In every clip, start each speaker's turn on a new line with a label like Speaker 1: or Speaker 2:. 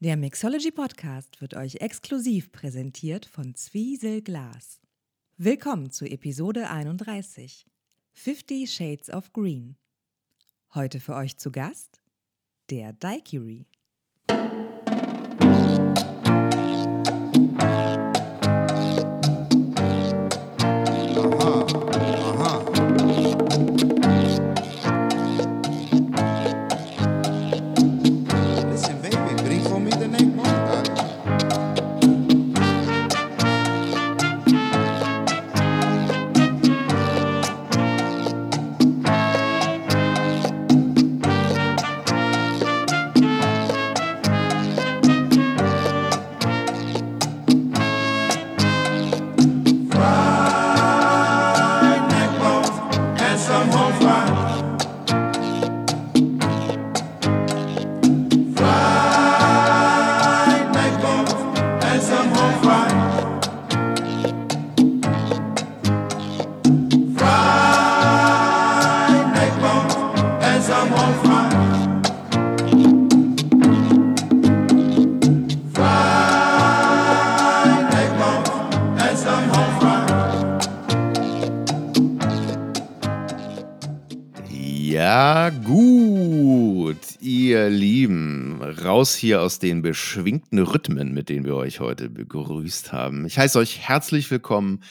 Speaker 1: Der Mixology Podcast wird euch exklusiv präsentiert von Zwiesel Glas. Willkommen zu Episode 31 50 Shades of Green. Heute für euch zu Gast der Daiquiri.
Speaker 2: Raus hier aus den beschwingten Rhythmen, mit denen wir euch heute begrüßt haben. Ich heiße euch herzlich willkommen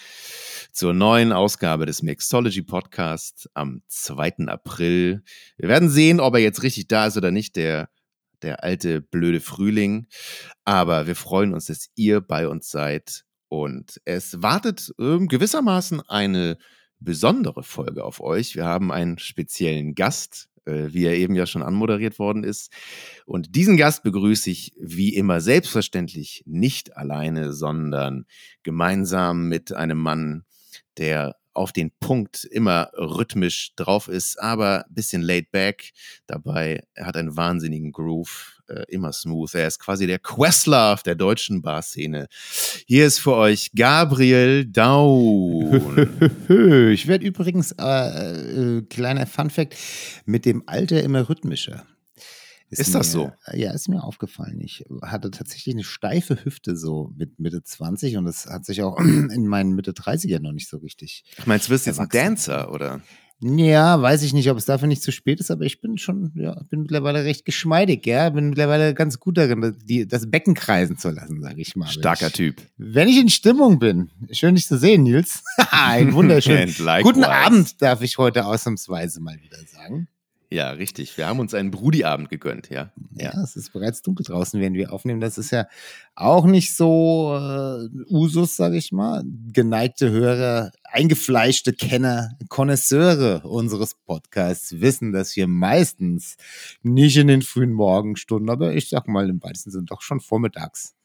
Speaker 2: zur neuen Ausgabe des Mixology Podcast am 2. April. Wir werden sehen, ob er jetzt richtig da ist oder nicht, der, der alte blöde Frühling. Aber wir freuen uns, dass ihr bei uns seid. Und es wartet ähm, gewissermaßen eine besondere Folge auf euch. Wir haben einen speziellen Gast, äh, wie er eben ja schon anmoderiert worden ist. Und diesen Gast begrüße ich wie immer selbstverständlich nicht alleine, sondern gemeinsam mit einem Mann, der auf den Punkt immer rhythmisch drauf ist, aber bisschen laid back dabei. Er hat einen wahnsinnigen Groove, äh, immer smooth. Er ist quasi der Questlove der deutschen Barszene. Hier ist für euch Gabriel Daun.
Speaker 3: Ich werde übrigens, äh, äh, kleiner Funfact, mit dem Alter immer rhythmischer.
Speaker 2: Ist das
Speaker 3: mir, Ja, ist mir aufgefallen. Ich hatte tatsächlich eine steife Hüfte so mit Mitte 20 und das hat sich auch in meinen Mitte 30ern noch nicht so richtig.
Speaker 2: Ich meine, du wirst jetzt ein. Dancer, oder?
Speaker 3: Ja, weiß ich nicht, ob es dafür nicht zu spät ist, aber ich bin schon, ja, bin mittlerweile recht geschmeidig, ja, bin mittlerweile ganz gut darin, die, das Becken kreisen zu lassen, sage ich mal. Wenn
Speaker 2: Starker
Speaker 3: ich,
Speaker 2: Typ.
Speaker 3: Wenn ich in Stimmung bin, schön dich zu sehen, Nils. Ein wunderschön. Guten Abend, darf ich heute ausnahmsweise mal wieder sagen.
Speaker 2: Ja, richtig. Wir haben uns einen Brudi-Abend gegönnt, ja.
Speaker 3: Ja, es ist bereits dunkel draußen, während wir aufnehmen. Das ist ja auch nicht so äh, Usus, sage ich mal. Geneigte Hörer, eingefleischte Kenner, Konnoisseure unseres Podcasts wissen, dass wir meistens nicht in den frühen Morgenstunden, aber ich sag mal im weitesten Sinne doch schon vormittags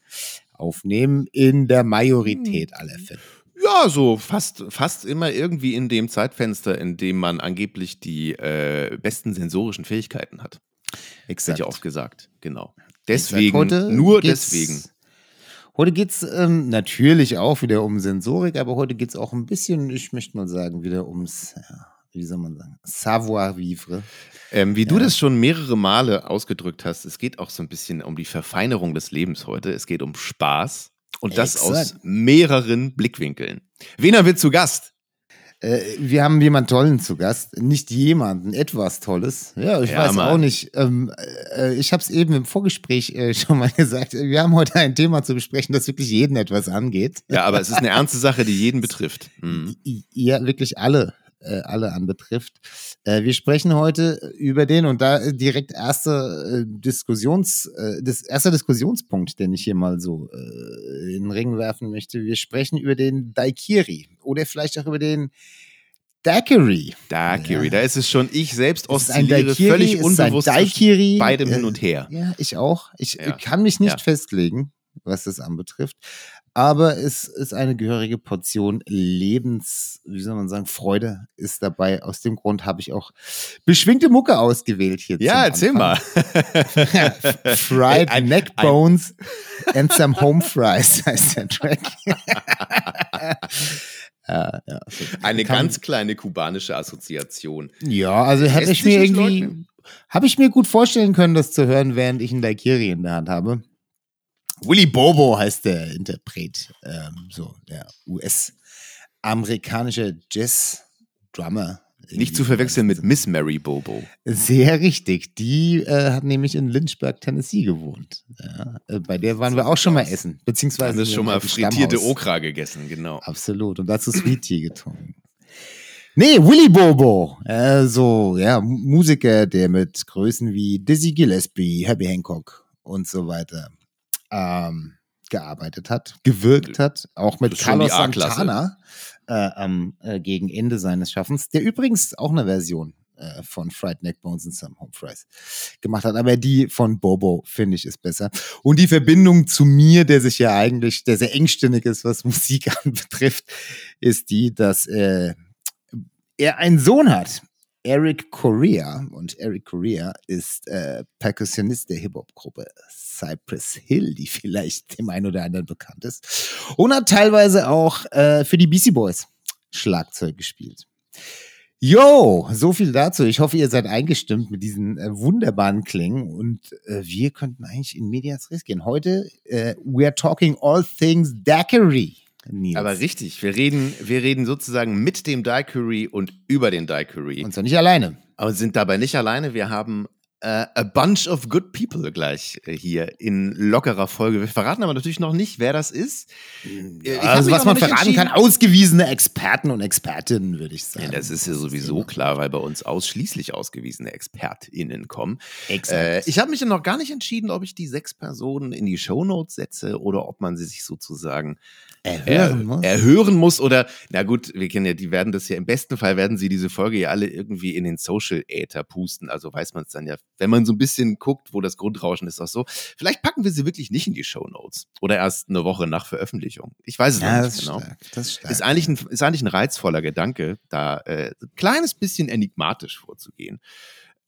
Speaker 3: aufnehmen, in der Majorität aller Fälle.
Speaker 2: Ja, so fast, fast immer irgendwie in dem Zeitfenster, in dem man angeblich die äh, besten sensorischen Fähigkeiten hat. Wird ja oft gesagt, genau. Deswegen,
Speaker 3: heute
Speaker 2: nur
Speaker 3: geht's-
Speaker 2: deswegen.
Speaker 3: Heute geht's ähm, natürlich auch wieder um Sensorik, aber heute geht's auch ein bisschen, ich möchte mal sagen, wieder ums, ja, wie soll man sagen, Savoir-vivre.
Speaker 2: Ähm, wie du
Speaker 3: Ja.
Speaker 2: das schon mehrere Male ausgedrückt hast, es geht auch so ein bisschen um die Verfeinerung des Lebens heute. Es geht um Spaß und das aus
Speaker 3: Exakt.
Speaker 2: mehreren Blickwinkeln. Wen haben wir zu Gast?
Speaker 3: Äh, wir haben jemanden Tollen zu Gast. Nicht jemanden, etwas Tolles. Ja, ich
Speaker 2: Ja,
Speaker 3: weiß
Speaker 2: Mann.
Speaker 3: auch nicht. Ähm, äh, ich habe es eben im Vorgespräch äh, schon mal gesagt. Wir haben heute ein Thema zu besprechen, das wirklich jeden etwas angeht.
Speaker 2: Ja, aber es ist eine ernste Sache, die jeden betrifft.
Speaker 3: I- Ja, wirklich alle, äh, alle anbetrifft. Äh, wir sprechen heute über den und da äh, direkt erste äh, Diskussions, äh, das erster Diskussionspunkt, den ich hier mal so äh, in den Ring werfen möchte. Wir sprechen über den Daikiri oder vielleicht auch über den Daiquiri.
Speaker 2: Daiquiri,
Speaker 3: Ja.
Speaker 2: da ist es schon, ich selbst oszilliere völlig unbewusst zwischen beidem
Speaker 3: äh,
Speaker 2: hin und her.
Speaker 3: Ja, ich auch. Ich
Speaker 2: Ja.
Speaker 3: kann mich nicht
Speaker 2: Ja.
Speaker 3: festlegen, was das anbetrifft. Aber es ist eine gehörige Portion Lebens, wie soll man sagen, Freude ist dabei. Aus dem Grund habe ich auch beschwingte Mucke ausgewählt hier.
Speaker 2: Ja, erzähl mal.
Speaker 3: Fried
Speaker 2: Ein-
Speaker 3: Neck
Speaker 2: ein-
Speaker 3: Bones and some Home Fries heißt der Track. Ja, so
Speaker 2: Eine
Speaker 3: kann-
Speaker 2: ganz kleine kubanische Assoziation.
Speaker 3: Ja, also hätte ich mir irgendwie, habe ich mir gut vorstellen können, das zu hören, während ich einen Daikiri in der Hand habe. Willy Bobo heißt der Interpret. Ähm, so, der US-amerikanische Jazz-Drummer.
Speaker 2: Nicht zu verwechseln mit Miss Mary Bobo.
Speaker 3: Sehr richtig. Die äh, hat nämlich in Lynchburg, Tennessee gewohnt. Ja, äh, bei der waren wir auch schon mal essen. Beziehungsweise.
Speaker 2: Haben wir schon mal frittierte
Speaker 3: Stammhaus.
Speaker 2: Okra gegessen, genau.
Speaker 3: Absolut. Und dazu Sweet Tea getrunken. Nee, Willy Bobo. Äh, so, ja, Musiker, der mit Größen wie Dizzy Gillespie, Herbie Hancock und so weiter ähm, gearbeitet hat, gewirkt hat. Auch mit Carlos. Santana äh, am äh, gegen Ende seines Schaffens, der übrigens auch eine Version äh, von Fried Neck Bones and Some Home Fries gemacht hat. Aber die von Bobo, finde ich, ist besser. Und die Verbindung zu mir, der sich ja eigentlich, der sehr engstirnig ist, was Musik anbetrifft, ist die, dass äh, er einen Sohn hat. Eric Correa. Und Eric Correa ist äh, Perkussionist der Hip-Hop-Gruppe Cypress Hill, die vielleicht dem einen oder anderen bekannt ist. Und hat teilweise auch äh, für die Beastie Boys Schlagzeug gespielt. Yo, so viel dazu. Ich hoffe, ihr seid eingestimmt mit diesen äh, wunderbaren Klängen und äh, wir könnten eigentlich in Medias Res gehen. Heute, äh, we are talking all things daiquiri. Nils.
Speaker 2: Aber richtig, wir reden, wir reden sozusagen mit dem Daiquiri und über den Daiquiri.
Speaker 3: Und zwar nicht alleine.
Speaker 2: Aber sind dabei nicht alleine. Wir haben äh, a bunch of good people gleich äh, hier in lockerer Folge. Wir verraten aber natürlich noch nicht, wer das ist. Äh, ich hab
Speaker 3: also was man verraten kann, ausgewiesene Experten und Expertinnen, würde ich sagen.
Speaker 2: Ja, das ist ja sowieso klar, weil bei uns ausschließlich ausgewiesene ExpertInnen kommen. Äh, ich habe mich ja noch gar nicht entschieden, ob ich die sechs Personen in die Shownotes setze oder ob man sie sich sozusagen
Speaker 3: Erhören
Speaker 2: er,
Speaker 3: muss.
Speaker 2: erhören muss oder, na gut, wir kennen ja, die werden das ja, im besten Fall werden sie diese Folge ja alle irgendwie in den Social Äther pusten, also weiß man es dann ja, wenn man so ein bisschen guckt, wo das Grundrauschen ist, auch so. Vielleicht packen wir sie wirklich nicht in die Shownotes oder erst eine Woche nach Veröffentlichung. Ich weiß es
Speaker 3: ja,
Speaker 2: noch
Speaker 3: das
Speaker 2: nicht
Speaker 3: ist
Speaker 2: genau.
Speaker 3: stark. Das ist stark.
Speaker 2: Ist eigentlich, ein, ist eigentlich ein reizvoller Gedanke, da äh, ein kleines bisschen enigmatisch vorzugehen.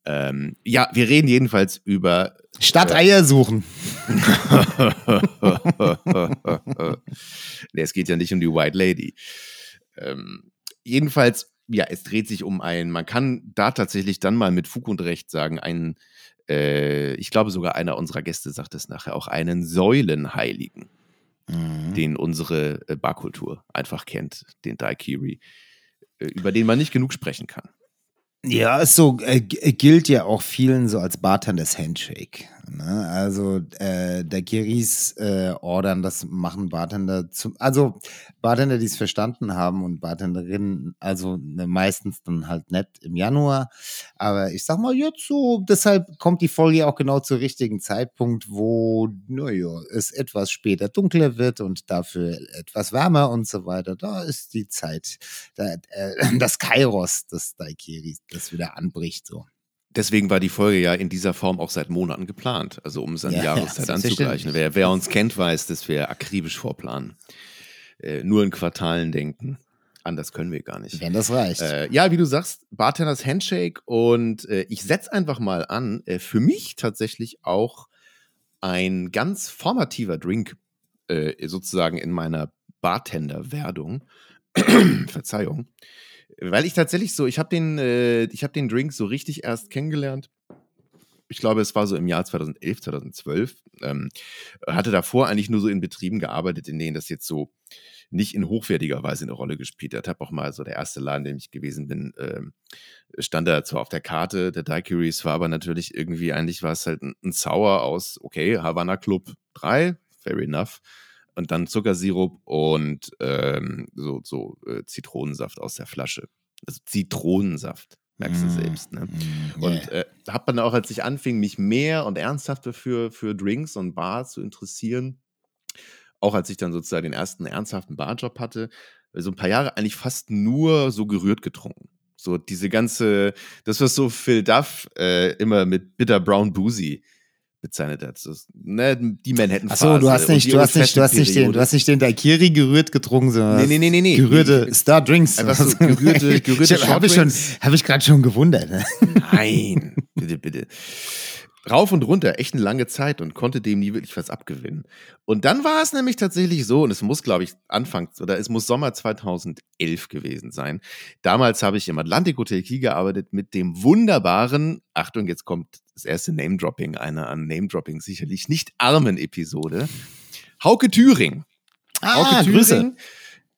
Speaker 2: Ähm, ja, wir reden jedenfalls über
Speaker 3: Statt Eier suchen.
Speaker 2: nee, es geht ja nicht um die White Lady. Ähm, jedenfalls, ja, es dreht sich um einen, man kann da tatsächlich dann mal mit Fug und Recht sagen, einen, äh, ich glaube sogar einer unserer Gäste sagt es nachher, auch einen Säulenheiligen,
Speaker 3: Mhm.
Speaker 2: den unsere äh, Barkultur einfach kennt, den Daikiri, äh, über den man nicht genug sprechen kann.
Speaker 3: Ja, ist so, äh, g- gilt ja auch vielen so als Bartenders Handshake. Ne? Also äh, der Kiris äh, ordern, das machen Bartender zum, also Bartender, die es verstanden haben und Bartenderinnen, also ne, meistens dann halt nett im Januar. Aber ich sag mal jetzt so, deshalb kommt die Folge auch genau zur richtigen Zeitpunkt, wo, naja, es etwas später dunkler wird und dafür etwas wärmer und so weiter. Da ist die Zeit, da, äh, das Kairos des Daikiris, das wieder anbricht so.
Speaker 2: Deswegen war die Folge ja in dieser Form auch seit Monaten geplant, also um es an die
Speaker 3: Ja,
Speaker 2: Jahreszeit
Speaker 3: ja,
Speaker 2: anzugleichen. Wer, wer uns kennt, weiß, dass wir akribisch vorplanen. Äh, nur in Quartalen denken. Anders können wir gar nicht.
Speaker 3: Wenn das reicht.
Speaker 2: Äh, ja, wie du sagst, Bartenders Handshake und äh, ich setze einfach mal an, äh, für mich tatsächlich auch ein ganz formativer Drink äh, sozusagen in meiner Bartender-Werdung. Verzeihung. Weil ich tatsächlich so, ich habe den, äh, habe den Drink so richtig erst kennengelernt. Ich glaube, es war so im Jahr 2011, 2012. Ähm, hatte davor eigentlich nur so in Betrieben gearbeitet, in denen das jetzt so nicht in hochwertiger Weise eine Rolle gespielt hat. Habe auch mal so der erste Laden, in dem ich gewesen bin, ähm, stand da zwar auf der Karte der Daiquiris, war aber natürlich irgendwie, eigentlich war es halt ein, ein Sour aus, okay, Havana Club 3, fair enough. Und dann Zuckersirup und ähm, so, so äh, Zitronensaft aus der Flasche. Also Zitronensaft, merkst du
Speaker 3: Mm,
Speaker 2: selbst, ne?
Speaker 3: mm,
Speaker 2: Und
Speaker 3: yeah.
Speaker 2: äh, habe dann auch, als ich anfing, mich mehr und ernsthafter für, für Drinks und Bars zu interessieren, auch als ich dann sozusagen den ersten ernsthaften Barjob hatte, so ein paar Jahre eigentlich fast nur so gerührt getrunken. So diese ganze, das was so Phil Duff äh, immer mit Bitter Brown Boozy bezeichnet hat. So, ne, die Manhattan
Speaker 3: Achso, du hast nicht, du hast nicht, du hast nicht den, du hast nicht den Daiquiri gerührt getrunken, sondern
Speaker 2: Nee, nee, nee, nee, nee.
Speaker 3: gerührte
Speaker 2: Ich-
Speaker 3: Star Drinks.
Speaker 2: Einfach so gerührte- gerührte
Speaker 3: habe ich schon, habe ich gerade schon gewundert. Ne?
Speaker 2: Nein, bitte, bitte. Rauf und runter, echt eine lange Zeit und konnte dem nie wirklich was abgewinnen. Und dann war es nämlich tatsächlich so, und es muss, glaube ich, Anfang, oder es muss Sommer 2011 gewesen sein. Damals habe ich im Atlantic Hotel Kiel gearbeitet mit dem wunderbaren, Achtung, jetzt kommt das erste Name-Dropping einer an Name-Dropping sicherlich nicht armen Episode. Hauke Thüring.
Speaker 3: Ah,
Speaker 2: Hauke
Speaker 3: Grüße.
Speaker 2: Thüring.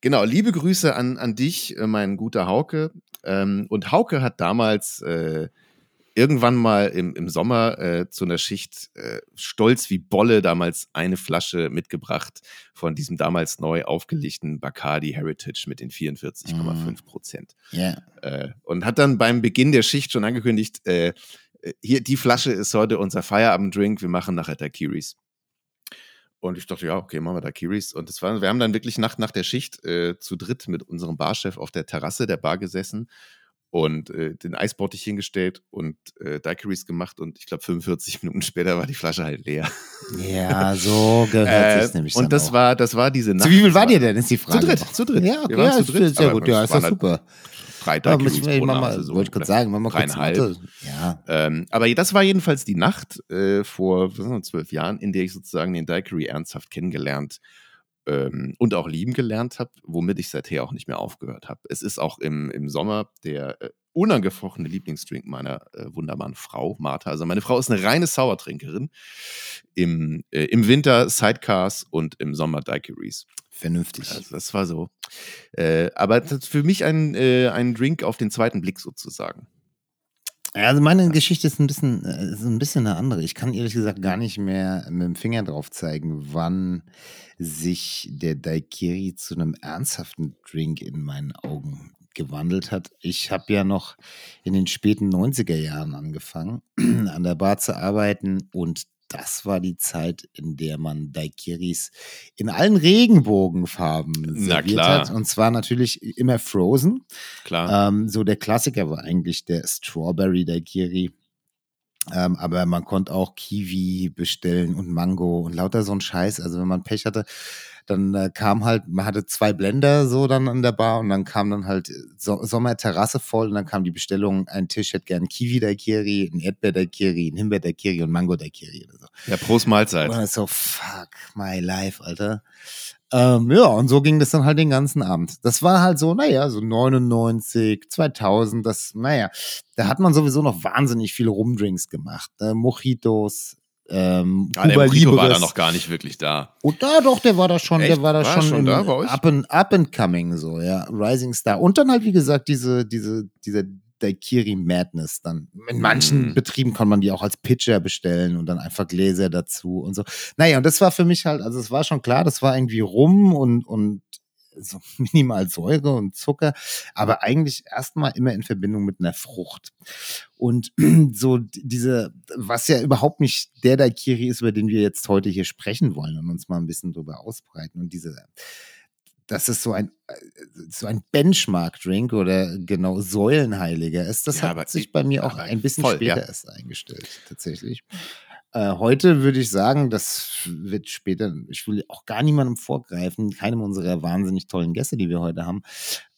Speaker 2: Genau, liebe Grüße an, an dich, äh, mein guter Hauke. Ähm, und Hauke hat damals äh, irgendwann mal im, im Sommer äh, zu einer Schicht äh, stolz wie Bolle damals eine Flasche mitgebracht von diesem damals neu aufgelegten Bacardi Heritage mit den 44,5 Prozent.
Speaker 3: Ja.
Speaker 2: Äh, und hat dann beim Beginn der Schicht schon angekündigt, äh, hier, die Flasche ist heute unser Feierabenddrink, wir machen nachher Daiquiris. Und ich dachte, ja, okay, machen wir Daiquiris. Und das war, wir haben dann wirklich Nacht nach der Schicht äh, zu dritt mit unserem Barchef auf der Terrasse der Bar gesessen und äh, den Eisbottich hingestellt und äh, Daiquiris gemacht. Und ich glaube, 45 Minuten später war die Flasche halt leer.
Speaker 3: Ja, so gehört
Speaker 2: Äh,
Speaker 3: sich's nämlich
Speaker 2: und das
Speaker 3: auch.
Speaker 2: war, das war diese Nacht.
Speaker 3: Zu wie viel
Speaker 2: das
Speaker 3: wart ihr denn, ist die
Speaker 2: Zu
Speaker 3: Frage.
Speaker 2: dritt,
Speaker 3: noch.
Speaker 2: zu dritt.
Speaker 3: Ja, okay, ja,
Speaker 2: zu dritt,
Speaker 3: ist sehr gut, ja,
Speaker 2: es
Speaker 3: ist doch
Speaker 2: halt
Speaker 3: super.
Speaker 2: Drei
Speaker 3: Ja,
Speaker 2: Daiquiris
Speaker 3: müssen wir
Speaker 2: pro
Speaker 3: mal, mal
Speaker 2: so
Speaker 3: wollte ich gerade sagen, machen wir kurz. Mathe. Ja.
Speaker 2: Ähm, aber das war jedenfalls die Nacht äh, vor zwölf Jahren, in der ich sozusagen den Daiquiri ernsthaft kennengelernt ähm, und auch lieben gelernt habe, womit ich seither auch nicht mehr aufgehört habe. Es ist auch im, im Sommer der äh, unangefochtene Lieblingsdrink meiner äh, wunderbaren Frau, Martha. Also meine Frau ist eine reine Sauertrinkerin. Im, äh, Im Winter Sidecars und im Sommer Daiquiris.
Speaker 3: Vernünftig.
Speaker 2: Also das war so. Äh, aber das ist für mich ein, äh, ein Drink auf den zweiten Blick sozusagen.
Speaker 3: Also meine Geschichte ist ein bisschen, äh, ist ein bisschen eine andere. Ich kann ehrlich gesagt gar nicht mehr mit dem Finger drauf zeigen, wann sich der Daiquiri zu einem ernsthaften Drink in meinen Augen gewandelt hat. Ich habe ja noch in den späten 90er Jahren angefangen, an der Bar zu arbeiten und das war die Zeit, in der man Daiquiris in allen Regenbogenfarben
Speaker 2: Na
Speaker 3: serviert
Speaker 2: klar.
Speaker 3: hat. Und zwar natürlich immer frozen.
Speaker 2: Klar.
Speaker 3: Ähm, so der Klassiker war eigentlich der Strawberry Daiquiri. Ähm, aber man konnte auch Kiwi bestellen und Mango und lauter so ein Scheiß. Also wenn man Pech hatte, dann äh, kam halt, man hatte zwei Blender so dann an der Bar und dann kam dann halt so Sommerterrasse voll und dann kam die Bestellung, ein Tisch hätte gern Kiwi Daiquiri, ein Erdbeer Daiquiri, ein Himbeer Daiquiri und Mango Daiquiri oder so.
Speaker 2: ja, Prost Mahlzeit.
Speaker 3: Und so, fuck my life, Alter. Ähm, ja, und so ging das dann halt den ganzen Abend. Das war halt so, naja, so 99, 2000, das, naja, da hat man sowieso noch wahnsinnig viele Rumdrinks gemacht. Äh, Mojitos, ähm,
Speaker 2: Ah, der Mojito war da noch gar nicht wirklich da.
Speaker 3: Und da doch, der war da schon,
Speaker 2: Echt?
Speaker 3: der war da
Speaker 2: War
Speaker 3: schon,
Speaker 2: schon da bei euch?
Speaker 3: up, and, up and coming, so, ja, Rising Star. Und dann halt, wie gesagt, diese, diese, dieser Daiquiri Madness dann. In manchen
Speaker 2: Mm.
Speaker 3: Betrieben kann man die auch als Pitcher bestellen und dann einfach Gläser dazu und so. Naja, und das war für mich halt, also es war schon klar, das war irgendwie rum und, und so minimal Säure und Zucker, aber eigentlich erstmal immer in Verbindung mit einer Frucht. Und so diese, was ja überhaupt nicht der Daiquiri ist, über den wir jetzt heute hier sprechen wollen und uns mal ein bisschen drüber ausbreiten. Und diese, das ist so ein, äh, so ein Benchmark-Drink oder genau Säulenheiliger ist. Das
Speaker 2: Ja,
Speaker 3: hat sich
Speaker 2: ich-
Speaker 3: bei mir auch ein bisschen
Speaker 2: voll,
Speaker 3: später
Speaker 2: ja.
Speaker 3: erst eingestellt, tatsächlich. Äh, heute würde ich sagen, das wird später, ich will auch gar niemandem vorgreifen, keinem unserer wahnsinnig tollen Gäste, die wir heute haben.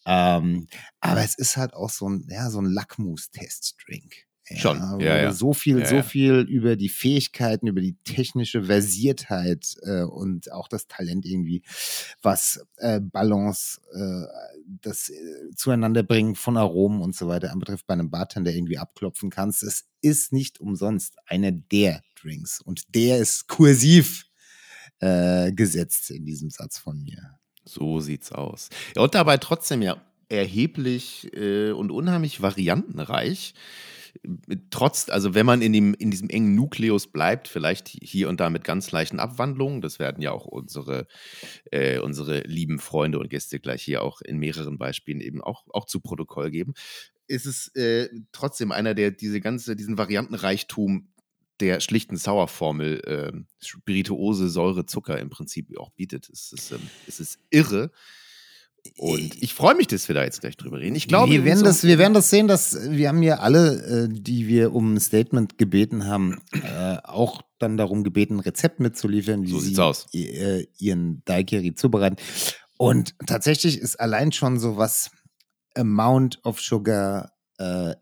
Speaker 3: Ähm, aber es ist halt auch so ein, ja, so ein Lackmus-Test-Drink.
Speaker 2: Schon, ja,
Speaker 3: du
Speaker 2: ja.
Speaker 3: So viel,
Speaker 2: Ja,
Speaker 3: so
Speaker 2: ja.
Speaker 3: viel über die Fähigkeiten, über die technische Versiertheit äh, und auch das Talent irgendwie, was äh, Balance, äh, das äh, Zueinanderbringen von Aromen und so weiter anbetrifft, bei einem Bartender irgendwie abklopfen kannst. Es ist nicht umsonst einer der Drinks und der ist kursiv äh, gesetzt in diesem Satz von mir.
Speaker 2: So sieht's aus. Ja, und dabei trotzdem ja erheblich äh, und unheimlich variantenreich. Trotz, also wenn man in, dem, in diesem engen Nukleus bleibt, vielleicht hier und da mit ganz leichten Abwandlungen, das werden ja auch unsere, äh, unsere lieben Freunde und Gäste gleich hier auch in mehreren Beispielen eben auch, auch zu Protokoll geben, ist es äh, trotzdem einer, der diese ganze, diesen Variantenreichtum der schlichten Sauerformel äh, Spirituose, Säure, Zucker im Prinzip auch bietet. Es ist, ähm, es ist irre. Und ich freue mich, dass wir da jetzt gleich drüber reden. Ich glaube,
Speaker 3: wir werden, das, wir werden das sehen, dass wir haben ja alle, äh, die wir um ein Statement gebeten haben, äh, auch dann darum gebeten, ein Rezept mitzuliefern, wie
Speaker 2: So
Speaker 3: sie
Speaker 2: aus.
Speaker 3: äh, ihren Daiquiri zubereiten. Und tatsächlich ist allein schon so was Amount of Sugar, äh,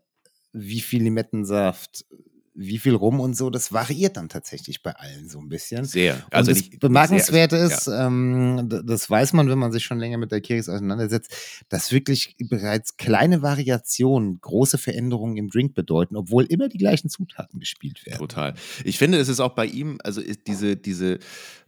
Speaker 3: wie viel Limettensaft, wie viel rum und so, das variiert dann tatsächlich bei allen so ein bisschen.
Speaker 2: Sehr.
Speaker 3: Also das
Speaker 2: nicht-
Speaker 3: Bemerkenswerte
Speaker 2: sehr-
Speaker 3: ist, ähm, d- das weiß man, wenn man sich schon länger mit Daiquiris auseinandersetzt, dass wirklich bereits kleine Variationen große Veränderungen im Drink bedeuten, obwohl immer die gleichen Zutaten gespielt werden.
Speaker 2: Total. Ich finde, es ist auch bei ihm, also ist diese, diese,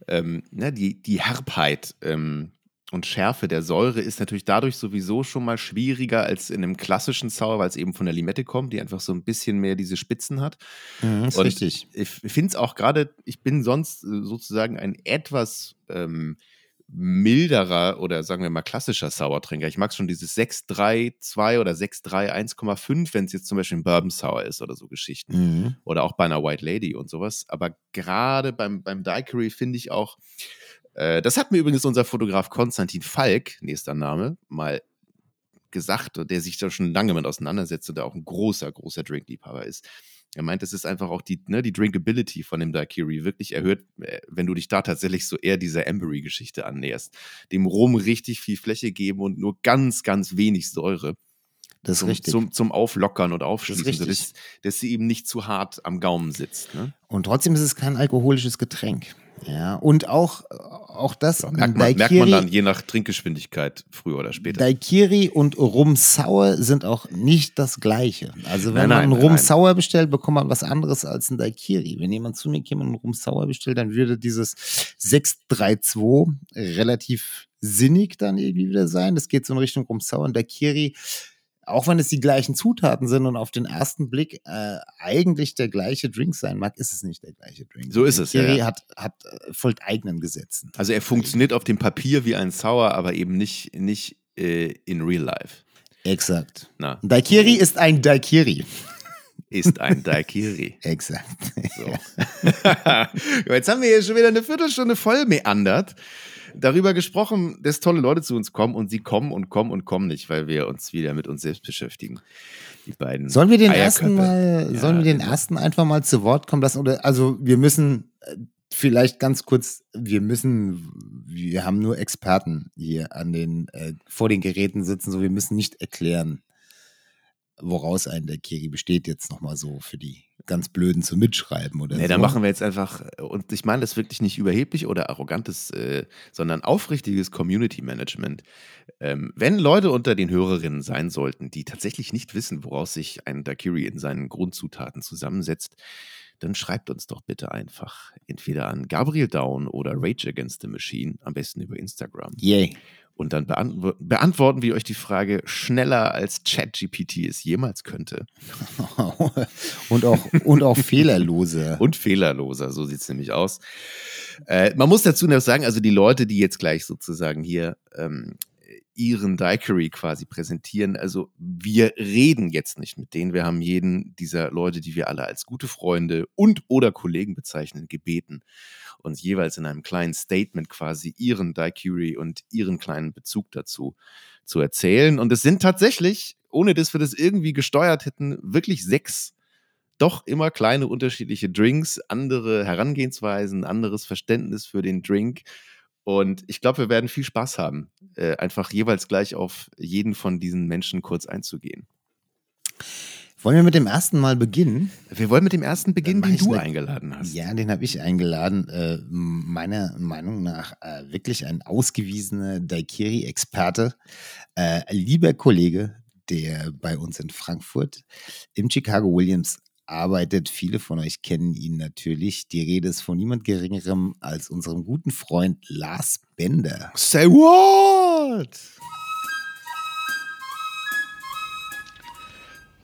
Speaker 2: ähm, ne, die, die Herbheit ähm, und Schärfe der Säure ist natürlich dadurch sowieso schon mal schwieriger als in einem klassischen Sour, weil es eben von der Limette kommt, die einfach so ein bisschen mehr diese Spitzen hat.
Speaker 3: Mhm, ist
Speaker 2: Und
Speaker 3: richtig.
Speaker 2: Ich finde es auch gerade, ich bin sonst äh, sozusagen ein etwas ähm, milderer oder sagen wir mal klassischer Sauertrinker. Ich mag schon dieses 6,3,2 oder 6,3, 1,5, wenn es jetzt zum Beispiel ein Bourbon Sour ist oder so Geschichten
Speaker 3: Mhm.
Speaker 2: oder auch bei einer White Lady und sowas. Aber gerade beim, beim Daiquiri finde ich auch, äh, das hat mir übrigens unser Fotograf Konstantin Falk, nächster Name, mal gesagt, der sich da schon lange mit auseinandersetzt und der auch ein großer, großer Drinkliebhaber ist. Er meint, es ist einfach auch die, ne, die Drinkability von dem Daiquiri wirklich erhöht, äh, wenn du dich da tatsächlich so eher dieser Ambery-Geschichte annäherst. Dem Rum richtig viel Fläche geben und nur ganz, ganz wenig Säure
Speaker 3: Das ist
Speaker 2: zum,
Speaker 3: richtig.
Speaker 2: zum, zum Auflockern und Aufschließen,
Speaker 3: Das richtig.
Speaker 2: dass sie eben nicht zu hart am Gaumen sitzt. Ne?
Speaker 3: Und trotzdem ist es kein alkoholisches Getränk. Ja, und auch, auch das,
Speaker 2: Ja, merkt, man, merkt man dann je nach Trinkgeschwindigkeit früher oder später.
Speaker 3: Daiquiri und Rum Sour sind auch nicht das gleiche. Also wenn
Speaker 2: Nein, nein,
Speaker 3: man einen Rum
Speaker 2: nein.
Speaker 3: Sour bestellt, bekommt man was anderes als ein Daiquiri. Wenn jemand zu mir käme und einen Rum Sour bestellt, dann würde dieses 632 relativ sinnig dann irgendwie wieder sein. Das geht so in Richtung Rum Sour und Daiquiri. Auch wenn es die gleichen Zutaten sind und auf den ersten Blick äh, eigentlich der gleiche Drink sein mag, ist es nicht der gleiche Drink.
Speaker 2: So ist es, ja,
Speaker 3: Daiquiri
Speaker 2: ja.
Speaker 3: hat, hat äh, folgt eigenen Gesetzen.
Speaker 2: Also er funktioniert auf dem Papier wie ein Sour, aber eben nicht, nicht äh, in real life.
Speaker 3: Exakt.
Speaker 2: Na,
Speaker 3: Ein Daiquiri ist ein Daiquiri.
Speaker 2: ist ein Daiquiri.
Speaker 3: Exakt.
Speaker 2: So. Jetzt haben wir hier schon wieder eine Viertelstunde voll meandert. Darüber gesprochen, dass tolle Leute zu uns kommen und sie kommen und kommen und kommen nicht, weil wir uns wieder mit uns selbst beschäftigen. Die beiden.
Speaker 3: Sollen wir den
Speaker 2: Eierköpfe.
Speaker 3: ersten mal,
Speaker 2: Ja,
Speaker 3: sollen wir den
Speaker 2: genau.
Speaker 3: ersten einfach mal zu Wort kommen lassen? Oder also wir müssen äh, vielleicht ganz kurz, wir müssen, wir haben nur Experten hier an den äh, vor den Geräten sitzen, so wir müssen nicht erklären, woraus ein der Kiri besteht jetzt nochmal so für die ganz Blöden zu mitschreiben oder
Speaker 2: Nee,
Speaker 3: so.
Speaker 2: da machen wir jetzt einfach, und ich meine das wirklich nicht überheblich oder arrogantes, äh, sondern aufrichtiges Community Management. Ähm, wenn Leute unter den Hörerinnen sein sollten, die tatsächlich nicht wissen, woraus sich ein Daiquiri in seinen Grundzutaten zusammensetzt, dann schreibt uns doch bitte einfach entweder an Gabriel Down oder Rage Against the Machine, am besten über Instagram.
Speaker 3: Yay.
Speaker 2: Und dann beantw beantworten wir euch die Frage schneller als ChatGPT es jemals könnte.
Speaker 3: und auch und auch fehlerlose.
Speaker 2: Und fehlerloser, so sieht es nämlich aus. Äh, man muss dazu noch sagen, also die Leute, die jetzt gleich sozusagen hier ähm, ihren Daiquiri quasi präsentieren, also wir reden jetzt nicht mit denen. Wir haben jeden dieser Leute, die wir alle als gute Freunde und oder Kollegen bezeichnen, gebeten, uns jeweils in einem kleinen Statement quasi ihren Daiquiri und ihren kleinen Bezug dazu zu erzählen. Und es sind tatsächlich, ohne dass wir das irgendwie gesteuert hätten, wirklich sechs doch immer kleine unterschiedliche Drinks, andere Herangehensweisen, anderes Verständnis für den Drink. Und ich glaube, wir werden viel Spaß haben, äh, einfach jeweils gleich auf jeden von diesen Menschen kurz einzugehen.
Speaker 3: Wollen wir mit dem ersten Mal beginnen?
Speaker 2: Wir wollen mit dem ersten beginnen, den du
Speaker 3: ne-
Speaker 2: eingeladen hast.
Speaker 3: Ja, den habe ich eingeladen. Äh, meiner Meinung nach äh, wirklich ein ausgewiesener Daiquiri-Experte. Äh, lieber Kollege, der bei uns in Frankfurt im Chicago Williams arbeitet. Viele von euch kennen ihn natürlich. Die Rede ist von niemand Geringerem als unserem guten Freund Lars Bender.
Speaker 2: Say what?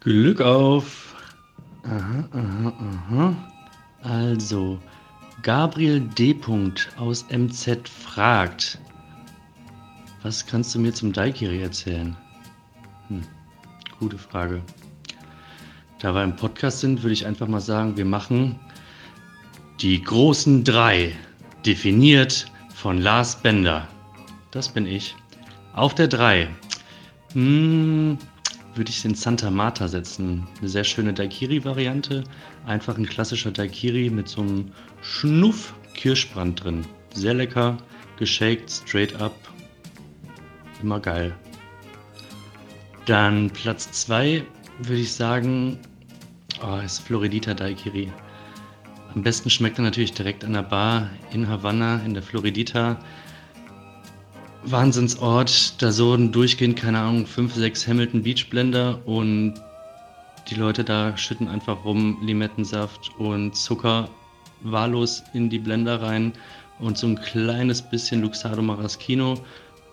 Speaker 4: Glück auf. Aha, aha, aha. Also, Gabriel D. aus MZ fragt, was kannst du mir zum Daikiri erzählen? Hm, gute Frage. Da wir im Podcast sind, würde ich einfach mal sagen, wir machen die großen drei, definiert von Lars Bender. Das bin ich. Auf der 3 hm, würde ich den Santa Marta setzen. Eine sehr schöne Daiquiri-Variante. Einfach ein klassischer Daiquiri mit so einem Schnuff Kirschbrand drin. Sehr lecker, geshaked, straight up. Immer geil. Dann Platz 2 würde ich sagen, Oh, ist Floridita Daiquiri. Am besten schmeckt er natürlich direkt an der Bar in Havanna, in der Floridita. Wahnsinnsort, da so durchgehend, keine Ahnung, 5, 6 Hamilton Beach Blender und die Leute da schütten einfach rum Limettensaft und Zucker wahllos in die Blender rein und so ein kleines bisschen Luxardo Maraschino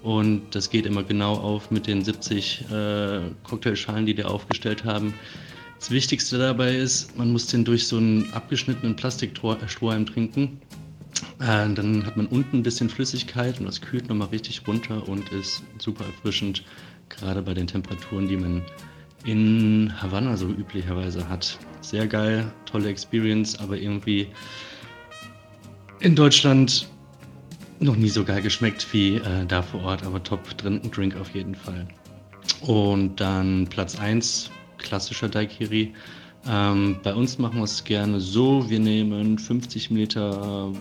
Speaker 4: und das geht immer genau auf mit den 70 äh, Cocktailschalen, die die aufgestellt haben. Das Wichtigste dabei ist, man muss den durch so einen abgeschnittenen Plastikstrohhalm trinken. Äh, dann hat man unten ein bisschen Flüssigkeit und das kühlt nochmal richtig runter und ist super erfrischend, gerade bei den Temperaturen, die man in Havanna so üblicherweise hat. Sehr geil, tolle Experience, aber irgendwie in Deutschland noch nie so geil geschmeckt wie äh, da vor Ort, aber top drin, Drink auf jeden Fall. Und dann Platz 1, klassischer Daiquiri. Ähm, bei uns machen wir es gerne so, wir nehmen 50 Ml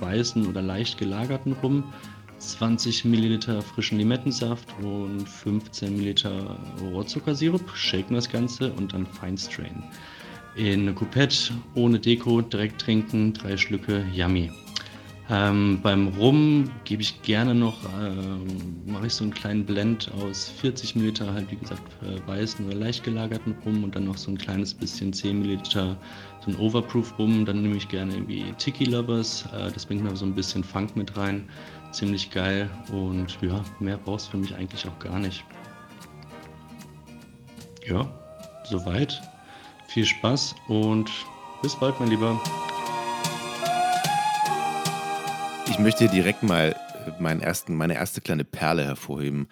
Speaker 4: weißen oder leicht gelagerten Rum, 20 Ml frischen Limettensaft und 15 Ml Rohrzuckersirup, shaken das Ganze und dann Fine Strain. In eine Coupette, ohne Deko, direkt trinken, drei Schlücke, yummy. Ähm, beim Rum gebe ich gerne noch, ähm, mache ich so einen kleinen Blend aus 40 Milliliter, halt wie gesagt, äh, weißen oder leicht gelagerten Rum und dann noch so ein kleines bisschen 10 Milliliter, so ein Overproof Rum. Dann nehme ich gerne irgendwie Tiki Lovers, äh, das bringt noch so ein bisschen Funk mit rein. Ziemlich geil und ja, mehr brauchst du für mich eigentlich auch gar nicht. Ja, soweit. Viel Spaß und bis bald, mein Lieber.
Speaker 2: Ich möchte direkt mal meinen ersten, meine erste kleine Perle hervorheben.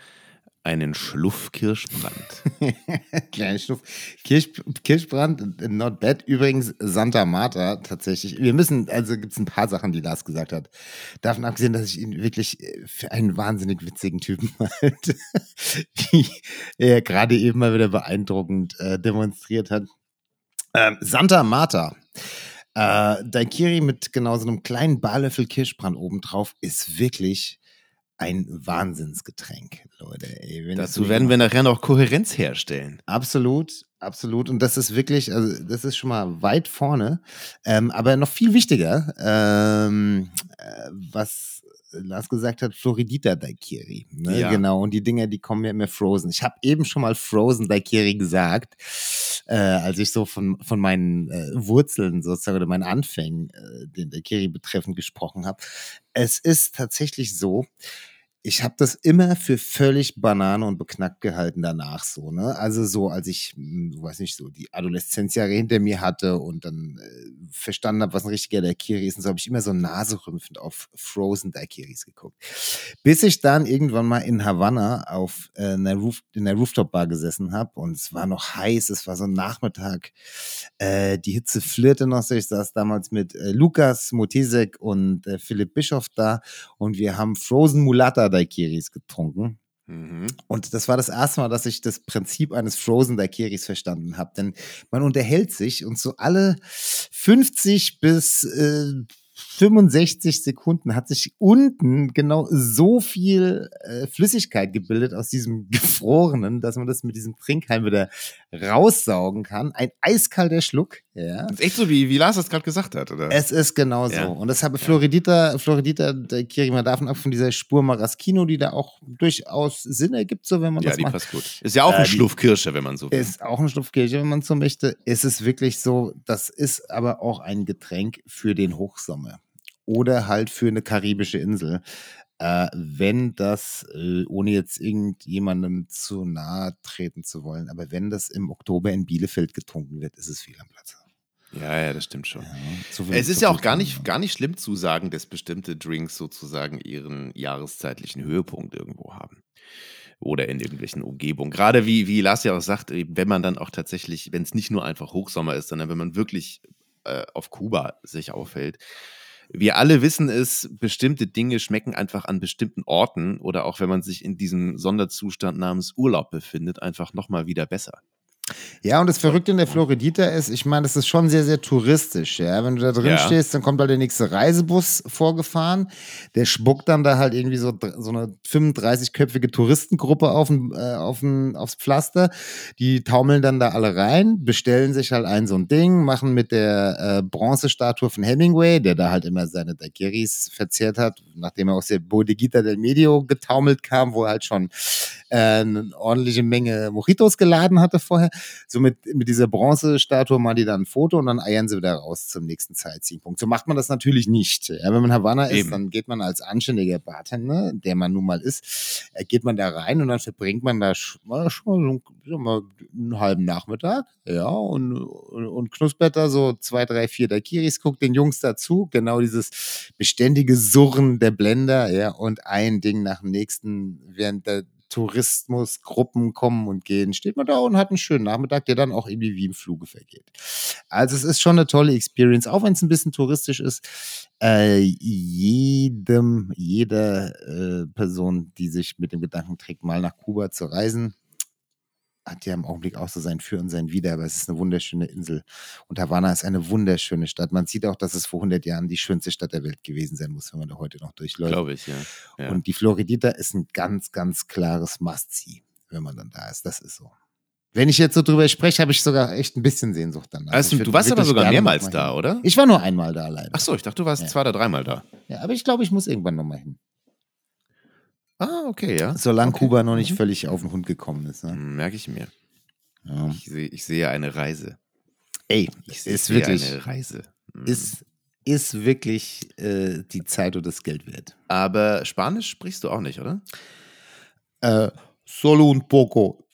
Speaker 2: Einen Schluff Kirschbrand.
Speaker 3: Kleinen Schluff. Kirsch, Kirschbrand, not bad. Übrigens Santa Marta tatsächlich. Wir müssen, also gibt es ein paar Sachen, die Lars gesagt hat. Davon abgesehen, dass ich ihn wirklich für einen wahnsinnig witzigen Typen halte. wie er gerade eben mal wieder beeindruckend äh, demonstriert hat. Ähm, Santa Marta. Äh, Daikiri mit genau so einem kleinen Barlöffel Kirschbrand obendrauf ist wirklich ein Wahnsinnsgetränk, Leute.
Speaker 2: Ey, Dazu werden wir nachher noch Kohärenz herstellen.
Speaker 3: Absolut, absolut. Und das ist wirklich, also das ist schon mal weit vorne. Ähm, aber noch viel wichtiger, ähm, äh, was Lars gesagt hat, Floridita Daikiri. Ne? Ja. Genau, und die Dinger, die kommen ja immer Frozen. Ich habe eben schon mal Frozen Daikiri gesagt, äh, als ich so von, von meinen äh, Wurzeln sozusagen oder meinen Anfängen, äh, den Daikiri betreffend gesprochen habe. Es ist tatsächlich so, ich habe das immer für völlig Banane und beknackt gehalten danach so, ne? Also so, als ich, hm, weiß nicht, so die Adoleszenzjahre hinter mir hatte und dann äh, verstanden habe, was ein richtiger Daikiri ist, und so habe ich immer so naserümpfend auf Frozen Daikiris geguckt. Bis ich dann irgendwann mal in Havanna auf äh, in der Rooftop-Bar gesessen habe und es war noch heiß, es war so ein Nachmittag, äh, die Hitze flirrte noch so, ich saß damals mit äh, Lukas Motesek und äh, Philipp Bischof da und wir haben Frozen Mulatta Daiquiris getrunken. Mhm. Und das war das erste Mal, dass ich das Prinzip eines Frozen Daiquiris verstanden habe. Denn man unterhält sich und so alle 50 bis äh, 65 Sekunden hat sich unten genau so viel äh, Flüssigkeit gebildet aus diesem Gefrorenen, dass man das mit diesem Trinkhalm wieder raussaugen kann. Ein eiskalter Schluck. Ja.
Speaker 2: Das ist echt so, wie, wie Lars das gerade gesagt hat, oder?
Speaker 3: Es ist genau so. Ja. Und das habe Floridita, Floridita, der Kirima davon ab von dieser Spur Maraschino, die da auch durchaus Sinn ergibt, so wenn man ja, das macht. Ja, die passt
Speaker 2: gut. Ist ja auch ein äh, Schluff Kirsche, wenn man so
Speaker 3: will. Ist auch ein Schluff Kirsche, wenn man so möchte. Ist es wirklich so, das ist aber auch ein Getränk für den Hochsommer oder halt für eine karibische Insel. Äh, wenn das, äh, ohne jetzt irgendjemandem zu nahe treten zu wollen, aber wenn das im Oktober in Bielefeld getrunken wird, ist es viel am Platz.
Speaker 2: Ja, ja, das stimmt schon. Ja, so es ist ja auch gar nicht, gar nicht schlimm zu sagen, dass bestimmte Drinks sozusagen ihren jahreszeitlichen Höhepunkt irgendwo haben. Oder in irgendwelchen Umgebungen. Gerade wie, wie Lars ja auch sagt, wenn man dann auch tatsächlich, wenn es nicht nur einfach Hochsommer ist, sondern wenn man wirklich äh, auf Kuba sich aufhält, wir alle wissen es, bestimmte Dinge schmecken einfach an bestimmten Orten oder auch wenn man sich in diesem Sonderzustand namens Urlaub befindet, einfach nochmal wieder besser.
Speaker 3: Ja, und das Verrückte in der Floridita ist, ich meine, das ist schon sehr, sehr touristisch. Ja, wenn du da drin
Speaker 2: Ja.
Speaker 3: stehst, dann kommt halt der nächste Reisebus vorgefahren. Der spuckt dann da halt irgendwie so, so eine 35-köpfige Touristengruppe auf, äh, auf aufs Pflaster. Die taumeln dann da alle rein, bestellen sich halt ein so ein Ding, machen mit der äh, Bronzestatue von Hemingway, der da halt immer seine Daiquiris verzehrt hat, nachdem er aus der Bodeguita del Medio getaumelt kam, wo er halt schon äh, eine ordentliche Menge Mojitos geladen hatte vorher. So mit, mit dieser Bronzestatue machen die dann ein Foto und dann eiern sie wieder raus zum nächsten Sightseeing-Punkt. So macht man das natürlich nicht. Ja, wenn man Havanna ist,
Speaker 2: Eben.
Speaker 3: dann geht man als anständiger Bartender, der man nun mal ist, äh, geht man da rein und dann verbringt man da sch- mal schon mal, mal einen halben Nachmittag, ja, und, und, und knuspert da so zwei, drei, vier Daiquiris, guckt den Jungs dazu, genau dieses beständige Surren der Blender, ja, und ein Ding nach dem nächsten, während der Tourismusgruppen kommen und gehen, steht man da und hat einen schönen Nachmittag, der dann auch irgendwie wie im Fluge vergeht. Also es ist schon eine tolle Experience, auch wenn es ein bisschen touristisch ist. Äh, jedem, jeder äh, Person, die sich mit dem Gedanken trägt, mal nach Kuba zu reisen, hat ja im Augenblick auch so sein Für und sein Wider, aber es ist eine wunderschöne Insel. Und Havanna ist eine wunderschöne Stadt. Man sieht auch, dass es vor 100 Jahren die schönste Stadt der Welt gewesen sein muss, wenn man da heute noch durchläuft.
Speaker 2: Glaube ich, ja. ja.
Speaker 3: Und die Floridita ist ein ganz, ganz klares Must-See, wenn man dann da ist. Das ist so. Wenn ich jetzt so drüber spreche, habe ich sogar echt ein bisschen Sehnsucht danach.
Speaker 2: also, du warst aber sogar mehrmals da, oder?
Speaker 3: Ich war nur einmal da alleine.
Speaker 2: Ach so, ich dachte, du warst
Speaker 3: Ja.
Speaker 2: zwei oder dreimal da.
Speaker 3: Ja, aber ich glaube, ich muss irgendwann nochmal hin.
Speaker 2: Ah, okay, ja.
Speaker 3: Solange
Speaker 2: okay.
Speaker 3: Kuba noch nicht
Speaker 2: Mhm.
Speaker 3: völlig auf den Hund gekommen ist. Ne?
Speaker 2: Hm, Merke ich mir.
Speaker 3: Ja.
Speaker 2: Ich sehe, ich sehe eine Reise.
Speaker 3: Ey,
Speaker 2: Ich
Speaker 3: ist
Speaker 2: sehe
Speaker 3: wirklich,
Speaker 2: eine Reise. Hm.
Speaker 3: ist, ist wirklich äh, die Zeit und das Geld wert.
Speaker 2: Aber Spanisch sprichst du auch nicht, oder?
Speaker 3: Äh, solo un poco.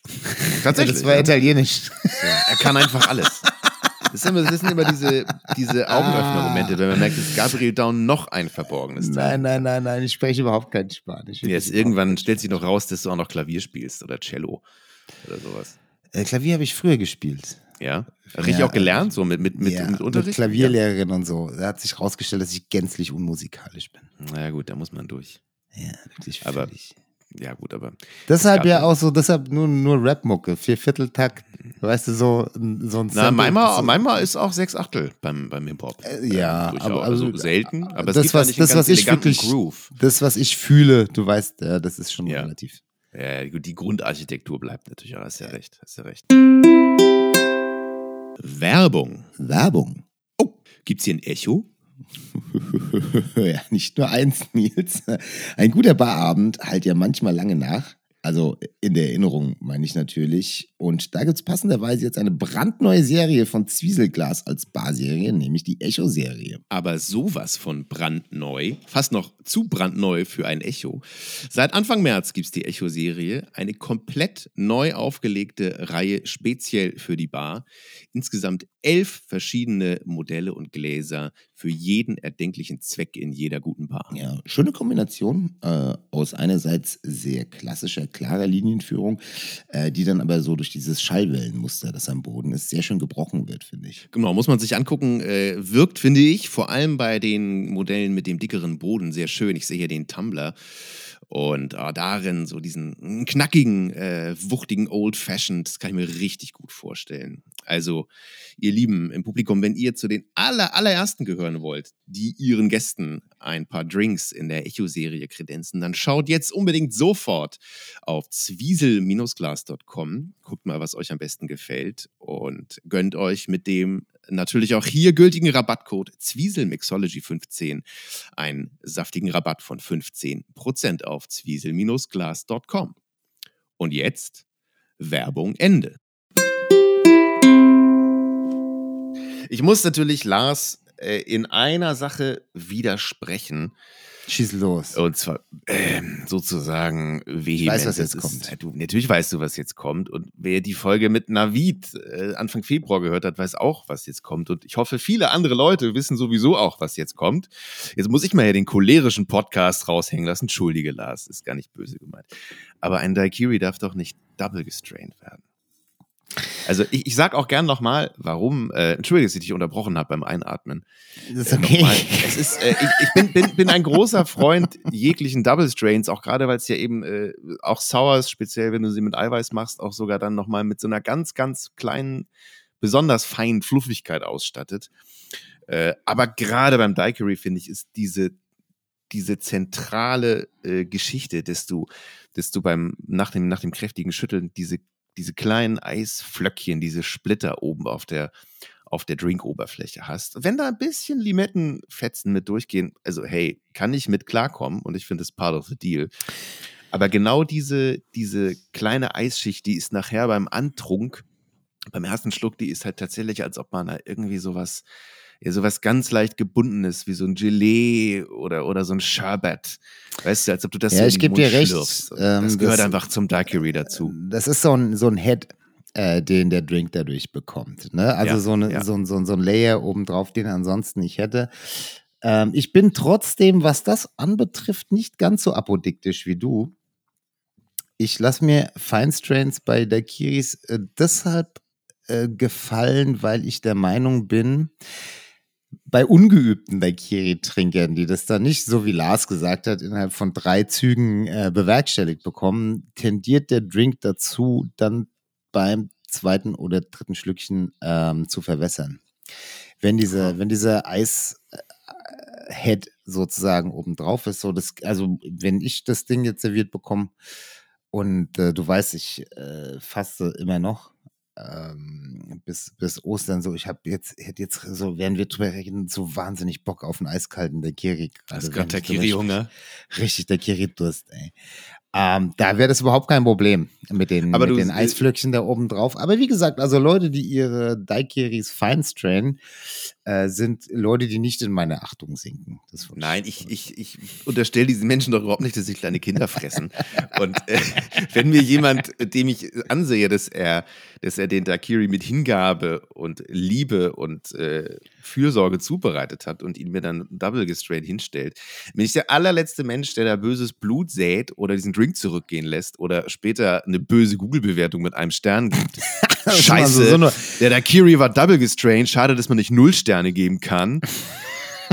Speaker 2: Tatsächlich.
Speaker 3: Das war
Speaker 2: ja?
Speaker 3: italienisch.
Speaker 2: Ja, er kann einfach alles. Das sind, immer, das sind immer diese, diese Augenöffner-Momente, wenn man merkt, dass Gabriel Down noch ein verborgenes
Speaker 3: Nein, nein, nein, nein, ich spreche überhaupt kein Spanisch.
Speaker 2: Jetzt irgendwann stellt sich noch raus, dass du auch noch Klavier spielst oder Cello oder sowas.
Speaker 3: Äh, Klavier habe ich früher gespielt.
Speaker 2: Ja? Richtig
Speaker 3: Ja,
Speaker 2: auch gelernt, so mit, mit, mit,
Speaker 3: ja,
Speaker 2: mit Unterricht?
Speaker 3: Klavierlehrerin und so. Da hat sich rausgestellt, dass ich gänzlich unmusikalisch bin.
Speaker 2: Ja. Na ja, gut, da muss man durch.
Speaker 3: Ja, wirklich
Speaker 2: Aber-
Speaker 3: völlig.
Speaker 2: Ja, gut, aber
Speaker 3: Deshalb ja auch so, deshalb nur, nur Rap-Mucke, Viervierteltakt, weißt du, so, ein- so ein
Speaker 2: Na, manchmal, manchmal ist auch sechs Achtel beim, beim Hip-Hop.
Speaker 3: Äh, ja,
Speaker 2: durchaus.
Speaker 3: aber-
Speaker 2: also
Speaker 3: also,
Speaker 2: selten, aber
Speaker 3: das, was- das, was ich wirklich-
Speaker 2: Groove.
Speaker 3: Das, was ich fühle, du weißt, ja, das ist schon
Speaker 2: Ja.
Speaker 3: relativ.
Speaker 2: Ja, gut, die Grundarchitektur bleibt natürlich, ja, hast ja recht, hast ja recht. Werbung.
Speaker 3: Werbung.
Speaker 2: Oh, gibt's hier ein Echo?
Speaker 3: ja, nicht nur eins, Nils. Ein guter Barabend halt ja manchmal lange nach. Also in der Erinnerung meine ich natürlich. Und da gibt es passenderweise jetzt eine brandneue Serie von Zwieselglas als Barserie, nämlich die Echo-Serie.
Speaker 2: aber sowas von brandneu, fast noch zu brandneu für ein Echo. Seit Anfang März gibt es die Echo-Serie, eine komplett neu aufgelegte Reihe speziell für die Bar. Insgesamt elf verschiedene Modelle und Gläser für jeden erdenklichen Zweck in jeder guten Bar.
Speaker 3: Ja, schöne Kombination äh, aus einerseits sehr klassischer, klarer Linienführung, äh, die dann aber so durch dieses Schallwellenmuster, das am Boden ist, sehr schön gebrochen wird, finde ich.
Speaker 2: Genau, muss man sich angucken. Äh, wirkt, finde ich, vor allem bei den Modellen mit dem dickeren Boden sehr schön. Ich sehe hier den Tumbler und ah, darin so diesen knackigen, äh, wuchtigen Old Fashioned, das kann ich mir richtig gut vorstellen. Also, ihr Lieben im Publikum, wenn ihr zu den aller, allerersten gehören wollt, die ihren Gästen ein paar Drinks in der Echo-Serie kredenzen, dann schaut jetzt unbedingt sofort auf zwiesel-glas.com. Guckt mal, was euch am besten gefällt und gönnt euch mit dem natürlich auch hier gültigen Rabattcode Zwieselmixology15 einen saftigen Rabatt von 15% auf zwiesel-glas.com. Und jetzt Werbung Ende. Ich muss natürlich Lars äh, in einer Sache widersprechen.
Speaker 3: Schieß los.
Speaker 2: Und zwar ähm, sozusagen vehement.
Speaker 3: weiß, was jetzt kommt.
Speaker 2: Ist, du, natürlich weißt du, was jetzt kommt. Und wer die Folge mit Navid äh, Anfang Februar gehört hat, weiß auch, was jetzt kommt. Und ich hoffe, viele andere Leute wissen sowieso auch, was jetzt kommt. Jetzt muss ich mal ja den cholerischen Podcast raushängen lassen. Entschuldige, Lars, ist gar nicht böse gemeint. Aber ein Daiquiri darf doch nicht double gestrained werden. Also ich, ich sag auch gern nochmal, warum, äh, entschuldige, dass ich dich unterbrochen habe beim Einatmen.
Speaker 3: Das ist
Speaker 2: Äh,
Speaker 3: okay.
Speaker 2: nochmal, es ist, äh, ich, ich bin, bin, bin ein großer Freund jeglichen Double Strains, auch gerade weil es ja eben äh, auch Sours, speziell wenn du sie mit Eiweiß machst, auch sogar dann nochmal mit so einer ganz, ganz kleinen, besonders feinen Fluffigkeit ausstattet. Äh, aber gerade beim Daiquiri, finde ich, ist diese, diese zentrale äh, Geschichte, dass du, dass du beim, nach dem, nach dem kräftigen Schütteln diese, diese kleinen Eisflöckchen, diese Splitter oben auf der, auf der Drinkoberfläche hast. Wenn da ein bisschen Limettenfetzen mit durchgehen, also hey, kann ich mit klarkommen und ich finde es part of the deal. Aber genau diese, diese kleine Eisschicht, die ist nachher beim Antrunk, beim ersten Schluck, die ist halt tatsächlich, als ob man da irgendwie sowas, ja, sowas ganz leicht gebundenes, wie so ein Gelee oder, oder so ein Sherbet. Weißt du, als ob du das
Speaker 3: Ja,
Speaker 2: so in
Speaker 3: ich
Speaker 2: den
Speaker 3: geb
Speaker 2: Mund
Speaker 3: dir recht, ähm,
Speaker 2: das gehört
Speaker 3: das-
Speaker 2: einfach zum Daiquiri dazu.
Speaker 3: Das ist so ein, so ein Head, äh, den der Drink dadurch bekommt. Ne? Also
Speaker 2: Ja,
Speaker 3: so, eine,
Speaker 2: ja.
Speaker 3: so, ein, so, so ein Layer obendrauf, den er ansonsten nicht hätte. Ähm, ich bin trotzdem, was das anbetrifft, nicht ganz so apodiktisch wie du. Ich lasse mir Fine Strains bei Daiquiris äh, deshalb äh, gefallen, weil ich der Meinung bin, bei ungeübten Daiquiri-Trinkern, die das dann nicht, so wie Lars gesagt hat, innerhalb von drei Zügen äh, bewerkstelligt bekommen, tendiert der Drink dazu, dann beim zweiten oder dritten Schlückchen ähm, zu verwässern. Wenn diese, wenn diese Eis äh, sozusagen oben drauf ist, so das, also wenn ich das Ding jetzt serviert bekomme und äh, du weißt, ich äh, faste immer noch, ähm, bis, bis Ostern so. Ich habe jetzt, hätte jetzt so, während wir drüber reden, so wahnsinnig Bock auf einen eiskalten Daiquiri.
Speaker 2: Das ist
Speaker 3: gerade spreche. Richtig Daiquiri-Durst, ey. Ähm, da wäre das überhaupt kein Problem mit den,
Speaker 2: Aber
Speaker 3: mit den Eisflöckchen da oben drauf. Aber wie gesagt, also Leute, die ihre Daiquiris fein strainen, äh, sind Leute, die nicht in meine Achtung sinken.
Speaker 2: Nein, ich, ich, ich unterstelle diesen Menschen doch überhaupt nicht, dass sie kleine Kinder fressen. Und äh, wenn mir jemand, dem ich ansehe, dass er, dass er den Daiquiri mit Hingabe und Liebe und äh, Fürsorge zubereitet hat und ihn mir dann double gestrained hinstellt, bin ich der allerletzte Mensch, der da böses Blut sät oder diesen Drink zurückgehen lässt oder später eine böse Google-Bewertung mit einem Stern gibt. Scheiße,
Speaker 3: immer so- eine-
Speaker 2: der Daiquiri war double gestrained, schade, dass man nicht null Sterne geben kann.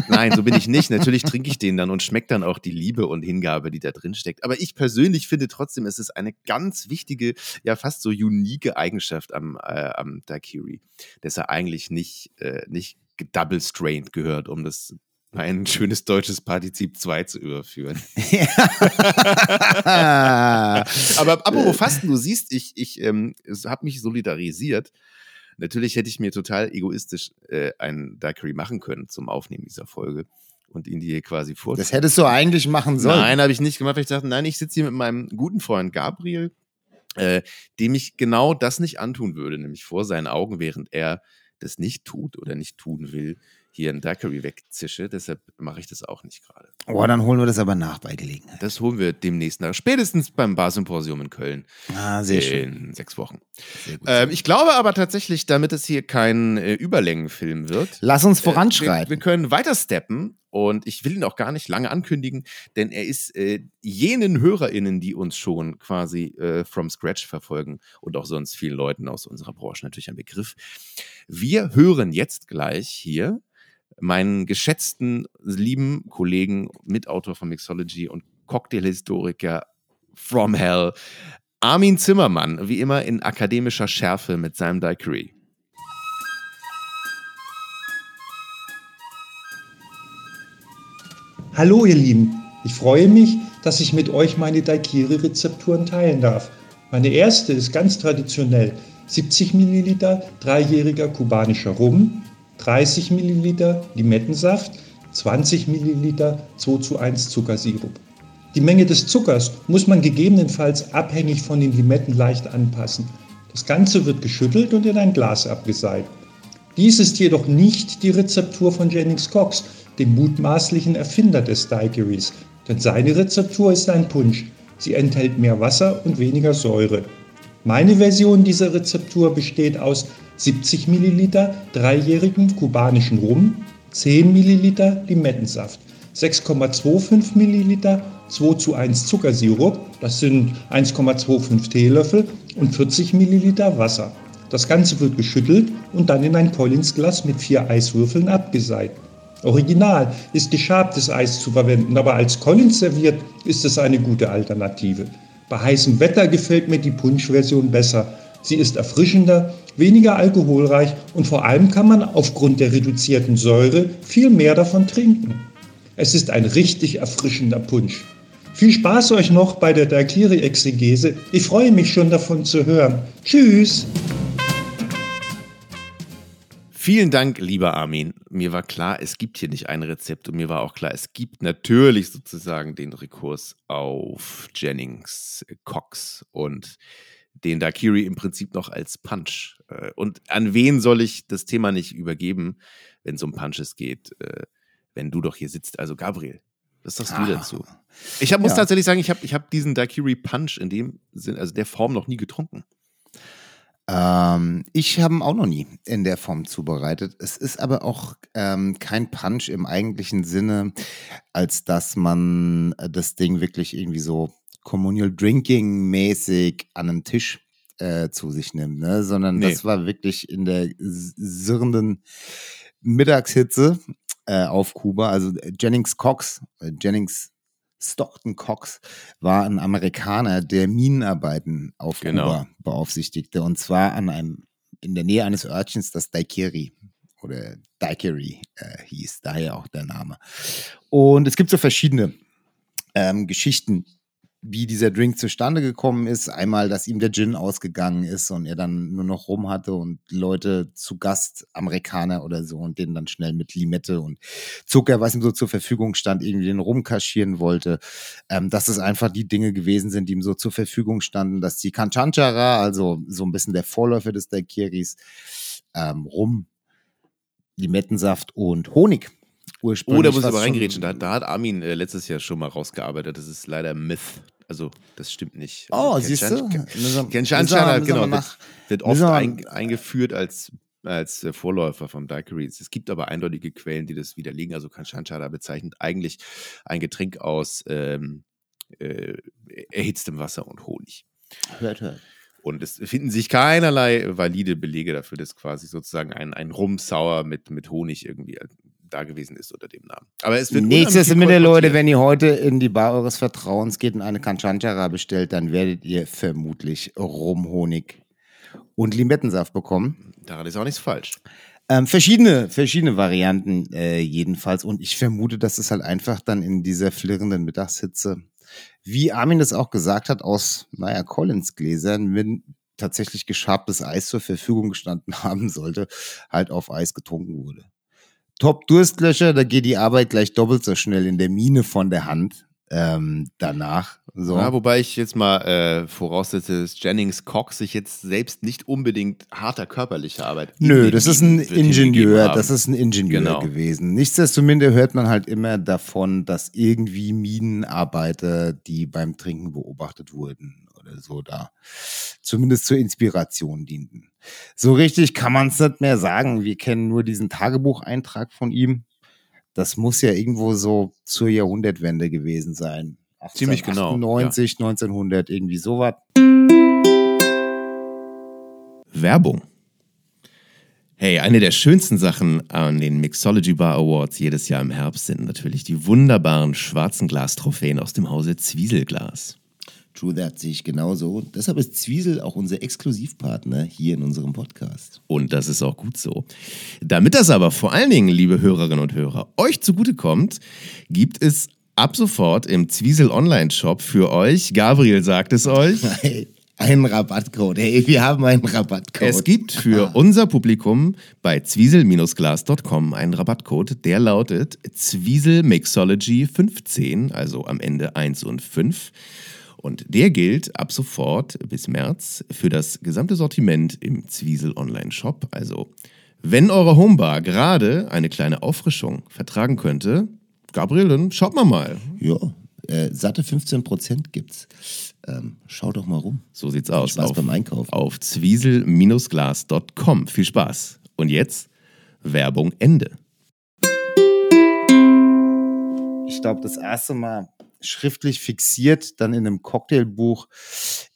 Speaker 2: Nein, so bin ich nicht. Natürlich trinke ich den dann und schmeckt dann auch die Liebe und Hingabe, die da drin steckt. Aber ich persönlich finde trotzdem, es ist eine ganz wichtige, ja fast so unique Eigenschaft am, äh, am Daiquiri, dass er eigentlich nicht, äh, nicht double strained gehört, um das ein schönes deutsches Partizip 2 zu überführen.
Speaker 3: Ja.
Speaker 2: Aber apropos Fasten, du siehst, ich, ich ähm, habe mich solidarisiert. Natürlich hätte ich mir total egoistisch äh, einen Daiquiri machen können zum Aufnehmen dieser Folge und ihn dir quasi vor.
Speaker 3: Das hättest du eigentlich machen sollen.
Speaker 2: Nein, habe ich nicht gemacht, weil ich dachte, nein, ich sitze hier mit meinem guten Freund Gabriel, äh, dem ich genau das nicht antun würde, nämlich vor seinen Augen, während er das nicht tut oder nicht tun will, hier einen Daiquiri wegzische. Deshalb mache ich das auch nicht gerade.
Speaker 3: Oh, dann holen wir das aber nach bei Gelegenheit.
Speaker 2: Das holen wir demnächst nach. Spätestens beim Barsymposium in Köln.
Speaker 3: Ah, sehr schön.
Speaker 2: In sechs Wochen. Ähm, ich glaube aber tatsächlich, damit es hier kein äh, Überlängenfilm wird.
Speaker 3: Lass uns
Speaker 2: äh, Wir,
Speaker 3: voranschreiten.
Speaker 2: wir können weiter steppen und ich will ihn auch gar nicht lange ankündigen, denn er ist äh, jenen HörerInnen, die uns schon quasi äh, from scratch verfolgen und auch sonst vielen Leuten aus unserer Branche natürlich ein Begriff. Wir hören jetzt gleich hier meinen geschätzten, lieben Kollegen, Mitautor von Mixology und Cocktailhistoriker from Hell, Armin Zimmermann, wie immer in akademischer Schärfe mit seinem Daiquiri.
Speaker 5: Hallo ihr Lieben, ich freue mich, dass ich mit euch meine Daiquiri-Rezepturen teilen darf. Meine erste ist ganz traditionell 70 Milliliter dreijähriger kubanischer Rum, 30 Milliliter Limettensaft, 20 Milliliter 2 zu 1 Zuckersirup. Die Menge des Zuckers muss man gegebenenfalls abhängig von den Limetten leicht anpassen. Das Ganze wird geschüttelt und in ein Glas abgeseilt. Dies ist jedoch nicht die Rezeptur von Jennings Cox, dem mutmaßlichen Erfinder des Daiquiris, denn seine Rezeptur ist ein Punsch. Sie enthält mehr Wasser und weniger Säure. Meine Version dieser Rezeptur besteht aus 70 Milliliter dreijährigem kubanischen Rum, 10 Milliliter Limettensaft, 6,25 Milliliter 2 zu 1 Zuckersirup, das sind 1,25 Teelöffel und 40 Milliliter Wasser. Das Ganze wird geschüttelt und dann in ein Collins-Glas mit vier Eiswürfeln abgeseit. Original ist geschabtes Eis zu verwenden, aber als Collins serviert ist es eine gute Alternative. Bei heißem Wetter gefällt mir die Punschversion besser. Sie ist erfrischender, weniger alkoholreich und vor allem kann man aufgrund der reduzierten Säure viel mehr davon trinken. Es ist ein richtig erfrischender Punsch. Viel Spaß euch noch bei der Daiquiri-Exegese. Ich freue mich schon davon zu hören. Tschüss!
Speaker 2: Vielen Dank, lieber Armin. Mir war klar, es gibt hier nicht ein Rezept und mir war auch klar, es gibt natürlich sozusagen den Rekurs auf Jennings Cox und den Daiquiri im Prinzip noch als Punch. Äh, und an wen soll ich das Thema nicht übergeben, wenn es um Punches geht, äh, wenn du doch hier sitzt? Also Gabriel, was sagst du dazu? Ich hab, muss
Speaker 3: Ja.
Speaker 2: tatsächlich sagen, ich habe ich hab diesen Daiquiri Punch in dem Sinn, also der Form noch nie getrunken.
Speaker 3: Ähm, ich habe ihn auch noch nie in der Form zubereitet. Es ist aber auch ähm, kein Punch im eigentlichen Sinne, als dass man äh, das Ding wirklich irgendwie so Communal Drinking mäßig an einem Tisch äh, zu sich nimmt, ne? sondern
Speaker 2: Nee.
Speaker 3: das war wirklich in der sirrenden Mittagshitze äh, auf Kuba. Also äh, Jennings Cox, äh, Jennings Stockton Cox war ein Amerikaner, der Minenarbeiten auf
Speaker 2: Genau.
Speaker 3: Kuba beaufsichtigte. Und zwar an einem, in der Nähe eines Örtchens, das Daiquiri oder Daiquiri äh, hieß, daher auch der Name. Und es gibt so verschiedene ähm, Geschichten, wie dieser Drink zustande gekommen ist. Einmal, dass ihm der Gin ausgegangen ist und er dann nur noch rum hatte und Leute zu Gast, Amerikaner oder so, und denen dann schnell mit Limette und Zucker, was ihm so zur Verfügung stand, irgendwie den Rum kaschieren wollte. Ähm, dass es einfach die Dinge gewesen sind, die ihm so zur Verfügung standen, dass die Kanchanchara, also so ein bisschen der Vorläufer des Daiquiris, ähm, Rum, Limettensaft und Honig ursprünglich.
Speaker 2: Oder muss ich aber reingerätschen, da, da hat Armin äh, letztes Jahr schon mal rausgearbeitet. Das ist leider Myth. Also, das stimmt nicht.
Speaker 3: Oh,
Speaker 2: Also,
Speaker 3: siehst du?
Speaker 2: Ken- Ken
Speaker 3: wir
Speaker 2: genau,
Speaker 3: nach-
Speaker 2: wird, wird oft ein, eingeführt als, als äh, Vorläufer vom Daiquiri. Es gibt aber eindeutige Quellen, die das widerlegen. Also Kanchanchara bezeichnet eigentlich ein Getränk aus ähm, äh, erhitztem Wasser und Honig.
Speaker 3: Hört, hört.
Speaker 2: Und es finden sich keinerlei valide Belege dafür, dass quasi sozusagen ein, ein Rum-Sauer mit, mit Honig irgendwie da gewesen ist unter dem Namen. Aber es wird
Speaker 3: Nächstes
Speaker 2: unheimlich
Speaker 3: mit der Leute, wenn ihr heute in die Bar eures Vertrauens geht und eine Kanchanchara bestellt, dann werdet ihr vermutlich Rum, Honig und Limettensaft bekommen.
Speaker 2: Daran ist auch nichts falsch.
Speaker 3: Ähm, verschiedene, verschiedene Varianten äh, jedenfalls. Und ich vermute, dass es halt einfach dann in dieser flirrenden Mittagshitze, wie Armin das auch gesagt hat, aus, naja, Collins-Gläsern, wenn tatsächlich geschabtes Eis zur Verfügung gestanden haben sollte, halt auf Eis getrunken wurde. Top-Durstlöscher, da geht die Arbeit gleich doppelt so schnell in der Mine von der Hand ähm, danach. So.
Speaker 2: Ja, wobei ich jetzt mal äh, voraussetze, dass Jennings Cox sich jetzt selbst nicht unbedingt harter körperlicher Arbeit.
Speaker 3: Nö, das ist ein Ingenieur, das ist ein Ingenieur
Speaker 2: Genau.
Speaker 3: gewesen. Nichtsdestominder hört man halt immer davon, dass irgendwie Minenarbeiter, die beim Trinken beobachtet wurden oder so, da zumindest zur Inspiration dienten. So richtig kann man es nicht mehr sagen. Wir kennen nur diesen Tagebucheintrag von ihm. Das muss ja irgendwo so zur Jahrhundertwende gewesen sein.
Speaker 2: Ziemlich genau,
Speaker 3: 98, 1900, irgendwie sowas.
Speaker 2: Werbung. Hey, eine der schönsten Sachen an den Mixology Bar Awards jedes Jahr im Herbst sind natürlich die wunderbaren schwarzen Glastrophäen aus dem Hause Zwieselglas.
Speaker 6: True That sehe ich genauso. Deshalb ist Zwiesel auch unser Exklusivpartner hier in unserem Podcast.
Speaker 2: Und das ist auch gut so. Damit das aber vor allen Dingen, liebe Hörerinnen und Hörer, euch zugutekommt, gibt es ab sofort im Zwiesel Online-Shop für euch, Gabriel sagt es euch,
Speaker 6: einen Rabattcode. Hey, wir haben einen Rabattcode.
Speaker 2: Es gibt für unser Publikum bei zwiesel-glas.com einen Rabattcode, der lautet Zwiesel Mixology 15, also am Ende 1 und 5. Und der gilt ab sofort bis März für das gesamte Sortiment im Zwiesel Online Shop. Also, wenn eure Homebar gerade eine kleine Auffrischung vertragen könnte, Gabriel, dann schaut mal mal.
Speaker 6: Ja, äh, satte 15% gibt's. Ähm, schau doch mal rum.
Speaker 2: So sieht's aus.
Speaker 6: Spaß
Speaker 2: auf,
Speaker 6: beim Einkaufen.
Speaker 2: Auf zwiesel-glas.com. Viel Spaß. Und jetzt Werbung Ende.
Speaker 3: ich glaube, das erste Mal schriftlich fixiert, dann in einem Cocktailbuch,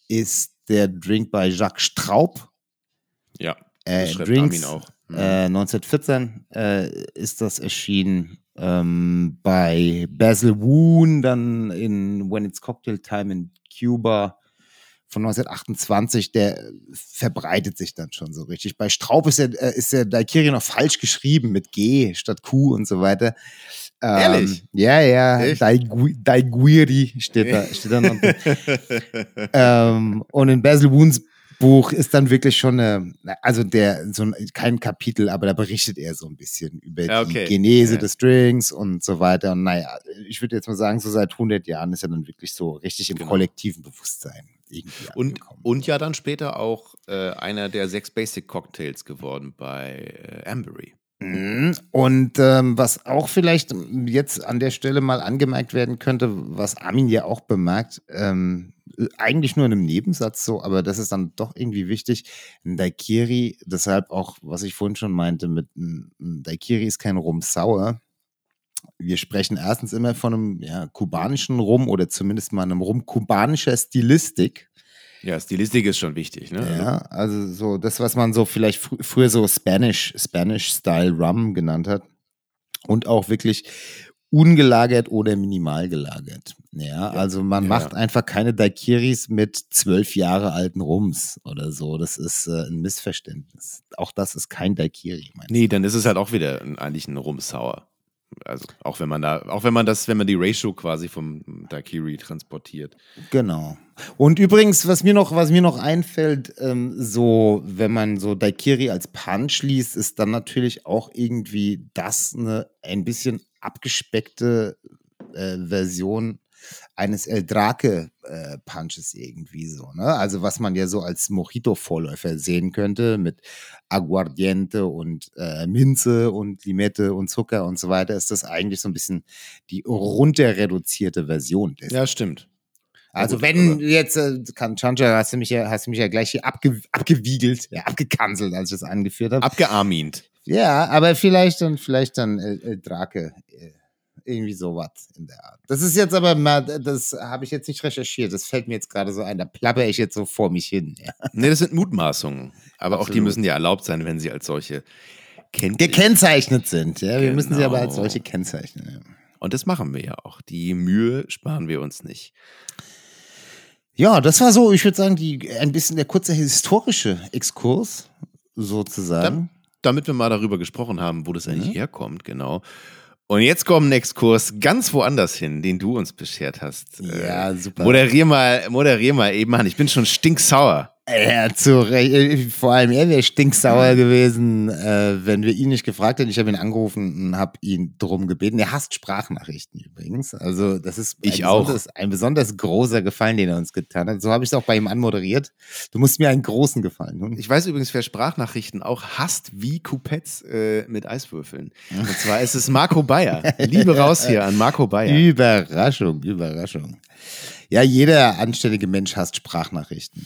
Speaker 3: ist der Drink bei Jacques Straub.
Speaker 2: Ja,
Speaker 3: äh, Drinks.
Speaker 2: Auch. Mhm.
Speaker 3: Äh, 1914 äh, ist das erschienen ähm, bei Basil Woon, dann in When It's Cocktail Time in Cuba von 1928, der verbreitet sich dann schon so richtig. Bei Straub ist der, äh, ist der Daikiri noch falsch geschrieben mit G statt Q und so weiter. Ähm,
Speaker 2: Ehrlich?
Speaker 3: Ja, ja, Daiguiri steht da, steht da noch. ähm, und in Basil Woons Buch ist dann wirklich schon eine, also der, so ein, kein Kapitel, aber da berichtet er so ein bisschen über
Speaker 2: Ja,
Speaker 3: die
Speaker 2: okay.
Speaker 3: Genese
Speaker 2: Ja.
Speaker 3: des Drinks und so weiter. Und naja, ich würde jetzt mal sagen, so seit 100 Jahren ist er dann wirklich so richtig im
Speaker 2: Genau.
Speaker 3: kollektiven Bewusstsein irgendwie
Speaker 2: Und,
Speaker 3: angekommen.
Speaker 2: und ja dann später auch äh, einer der sechs Basic Cocktails geworden bei äh, Ambery.
Speaker 3: Mhm. Und ähm, was auch vielleicht jetzt an der Stelle mal angemerkt werden könnte, was Armin ja auch bemerkt, ähm, eigentlich nur in einem Nebensatz so, aber das ist dann doch irgendwie wichtig. Ein Daikiri, deshalb auch, was ich vorhin schon meinte, mit ein Daikiri ist kein Rum sauer. Wir sprechen erstens immer von einem ja, kubanischen Rum oder zumindest mal einem Rum kubanischer Stilistik.
Speaker 2: Ja, Stilistik ist schon wichtig, ne?
Speaker 3: Ja, also so das, was man so vielleicht fr früher so Spanish, Spanish-Style Rum genannt hat. Und auch wirklich ungelagert oder minimal gelagert. Ja, also man
Speaker 2: Ja,
Speaker 3: macht
Speaker 2: ja.
Speaker 3: einfach keine Daiquiris mit zwölf Jahre alten Rums oder so. Das ist äh, ein Missverständnis. Auch das ist kein meinst
Speaker 2: Nee, dann ist es halt auch wieder ein, eigentlich ein Rumsauer. Also auch wenn man da, auch wenn man das, wenn man die Ratio quasi vom Daiquiri transportiert.
Speaker 3: Genau. Und übrigens, was mir noch, was mir noch einfällt, ähm, so, wenn man so Daikiri als Punch liest, ist dann natürlich auch irgendwie das eine ein bisschen abgespeckte äh, Version eines El Drake äh, Punches irgendwie so, ne? Also was man ja so als Mojito-Vorläufer sehen könnte mit Aguardiente und äh, Minze und Limette und Zucker und so weiter, ist das eigentlich so ein bisschen die runter reduzierte Version dessen.
Speaker 2: Ja, stimmt.
Speaker 3: Also wenn jetzt, äh, Kanchanja, hast du mich ja, hast du mich ja gleich hier abge, abgewiegelt, ja, abgekanzelt, als ich das angeführt habe.
Speaker 2: Abgearmint.
Speaker 3: Ja, aber vielleicht dann, vielleicht dann äh, äh, Drake, äh, irgendwie sowas in der Art. Das ist jetzt aber mal, das habe ich jetzt nicht recherchiert, das fällt mir jetzt gerade so ein, da plapper ich jetzt so vor mich hin. Ja.
Speaker 2: Nee, das sind Mutmaßungen. Aber auch die
Speaker 3: Absolut.
Speaker 2: müssen ja erlaubt sein, wenn sie als solche.
Speaker 3: Gekennzeichnet sind, ja, wir müssen sie aber als
Speaker 2: Genau.
Speaker 3: solche kennzeichnen. Ja.
Speaker 2: Und das machen wir ja auch. Die Mühe sparen wir uns nicht.
Speaker 3: Ja, das war so, ich würde sagen, die, ein bisschen der kurze historische Exkurs, sozusagen.
Speaker 2: Damit wir mal darüber gesprochen haben, wo das eigentlich
Speaker 3: Mhm.
Speaker 2: herkommt, genau. Und jetzt kommt ein Exkurs ganz woanders hin, den du uns beschert hast.
Speaker 3: Ja, super.
Speaker 2: Moderier mal, moderier mal eben an. Ich bin schon stinksauer.
Speaker 3: Ja, zu Recht. Äh, Vor allem er wäre stinksauer gewesen, äh, wenn wir ihn nicht gefragt hätten. Ich habe ihn angerufen und habe ihn drum gebeten. Er hasst Sprachnachrichten übrigens. Also das ist ein
Speaker 2: Ich auch.
Speaker 3: besonders, ein besonders großer Gefallen, den er uns getan hat. So habe ich es auch bei ihm anmoderiert. Du musst mir einen großen Gefallen tun.
Speaker 2: Ich weiß übrigens, wer Sprachnachrichten auch hasst wie Coupettes äh, mit Eiswürfeln. Und zwar ist es Marco Bayer. Liebe raus hier an Marco Bayer.
Speaker 3: Überraschung, Überraschung. Ja, jeder anständige Mensch hasst Sprachnachrichten.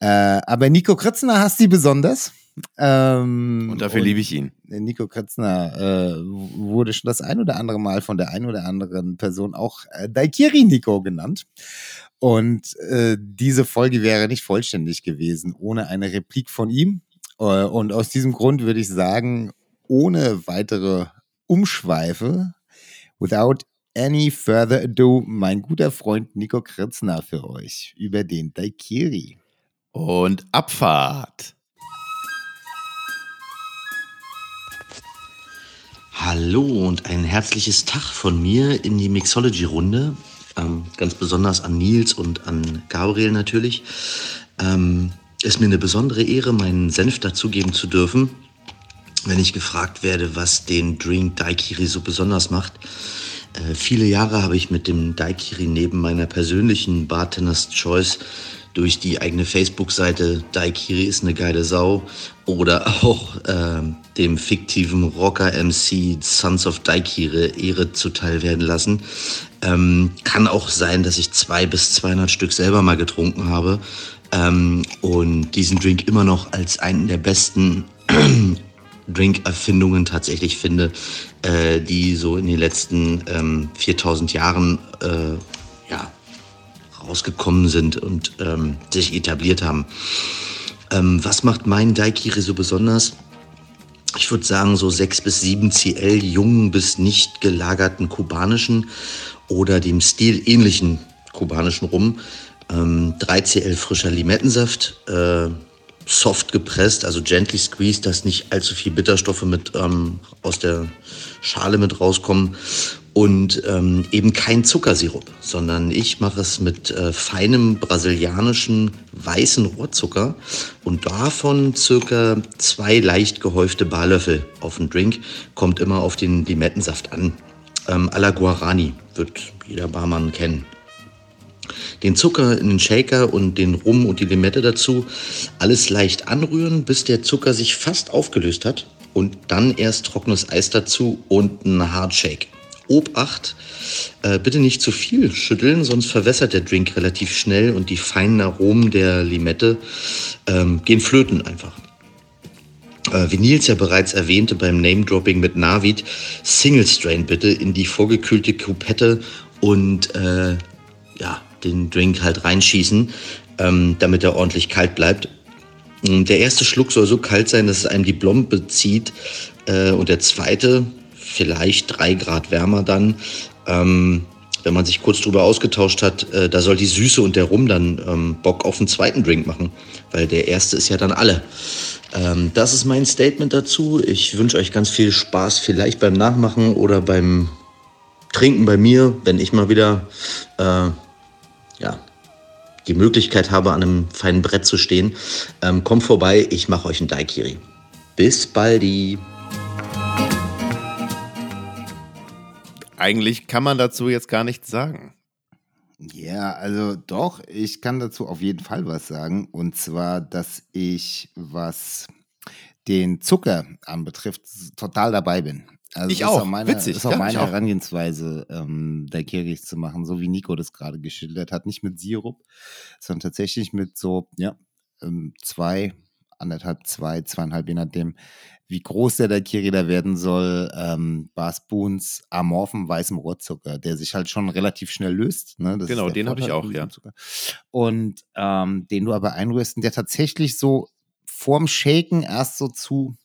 Speaker 3: Äh, aber Nico Kritzner hasst sie besonders. Ähm,
Speaker 2: Und dafür liebe ich ihn.
Speaker 3: Nico Kritzner äh, wurde schon das ein oder andere Mal von der ein oder anderen Person auch äh, Daikiri Nico genannt. Und äh, diese Folge wäre nicht vollständig gewesen ohne eine Replik von ihm. Äh, und aus diesem Grund würde ich sagen, ohne weitere Umschweife, without any further ado, mein guter Freund Nico Kritzner für euch über den Daikiri.
Speaker 2: Und Abfahrt.
Speaker 7: Hallo und ein herzliches Tag von mir in die Mixology-Runde. Ähm, ganz besonders an Nils und an Gabriel natürlich. Ähm, ist mir eine besondere Ehre, meinen Senf dazugeben zu dürfen, wenn ich gefragt werde, was den Drink Daikiri so besonders macht. Äh, viele Jahre habe ich mit dem Daikiri neben meiner persönlichen Bartenders Choice durch die eigene Facebook-Seite Daikiri ist eine geile Sau oder auch ähm, dem fiktiven Rocker-MC Sons of Daikiri Ehre zuteil werden lassen. Ähm, kann auch sein, dass ich zwei bis 200 Stück selber mal getrunken habe ähm, und diesen Drink immer noch als einen der besten Drink-Erfindungen tatsächlich finde, äh, die so in den letzten ähm, 4000 Jahren äh, rausgekommen sind und ähm, sich etabliert haben. Ähm, was macht meinen Daikiri so besonders? Ich würde sagen, so 6 bis 7 CL jungen bis nicht gelagerten kubanischen oder dem Stil ähnlichen kubanischen Rum. Ähm, 3 CL frischer Limettensaft, äh, soft gepresst, also gently squeezed, dass nicht allzu viel Bitterstoffe mit ähm, aus der Schale mit rauskommen. Und ähm, eben kein Zuckersirup, sondern ich mache es mit äh, feinem brasilianischen weißen Rohrzucker und davon circa zwei leicht gehäufte Barlöffel auf den Drink, kommt immer auf den Limettensaft an. Ähm, à la Guarani wird jeder Barmann kennen den Zucker in den Shaker und den Rum und die Limette dazu. Alles leicht anrühren, bis der Zucker sich fast aufgelöst hat. Und dann erst trockenes Eis dazu und ein Hardshake. Obacht, äh, bitte nicht zu viel schütteln, sonst verwässert der Drink relativ schnell und die feinen Aromen der Limette ähm, gehen flöten einfach. Äh, wie Nils ja bereits erwähnte beim Name-Dropping mit Navid, Single Strain bitte in die vorgekühlte Kupette und äh, ja, den Drink halt reinschießen, ähm, damit er ordentlich kalt bleibt. Der erste Schluck soll so kalt sein, dass es einem die Blombe zieht. Äh, und der zweite, vielleicht drei Grad wärmer dann. Ähm, wenn man sich kurz drüber ausgetauscht hat, äh, da soll die Süße und der Rum dann ähm, Bock auf einen zweiten Drink machen. Weil der erste ist ja dann alle. Ähm, das ist mein Statement dazu. Ich wünsche euch ganz viel Spaß, vielleicht beim Nachmachen oder beim Trinken bei mir, wenn ich mal wieder äh, ja, die Möglichkeit habe, an einem feinen Brett zu stehen. Ähm, kommt vorbei, ich mache euch einen Daikiri. Bis baldi.
Speaker 2: Eigentlich kann man dazu jetzt gar nichts sagen.
Speaker 3: Ja, also doch, ich kann dazu auf jeden Fall was sagen. Und zwar, dass ich, was den Zucker anbetrifft, total dabei bin. Also
Speaker 2: Ich
Speaker 3: das
Speaker 2: auch.
Speaker 3: Ist auch meine,
Speaker 2: Witzig,
Speaker 3: ist auch
Speaker 2: ja,
Speaker 3: meine. Herangehensweise, ähm, Daiquiris zu machen, so wie Nico das gerade geschildert hat. Nicht mit Sirup, sondern tatsächlich mit so, ja, ähm, zwei, anderthalb, zwei, zweieinhalb, je nachdem, wie groß der Daiquiri da werden soll, ähm, Bar Spoons amorphen weißem Rohrzucker, der sich halt schon relativ schnell löst. Ne? Das
Speaker 2: Genau, den hab ich auch, ja.
Speaker 3: Zucker. Und ähm, den du aber einrührst, der tatsächlich so vorm Shaken erst so zu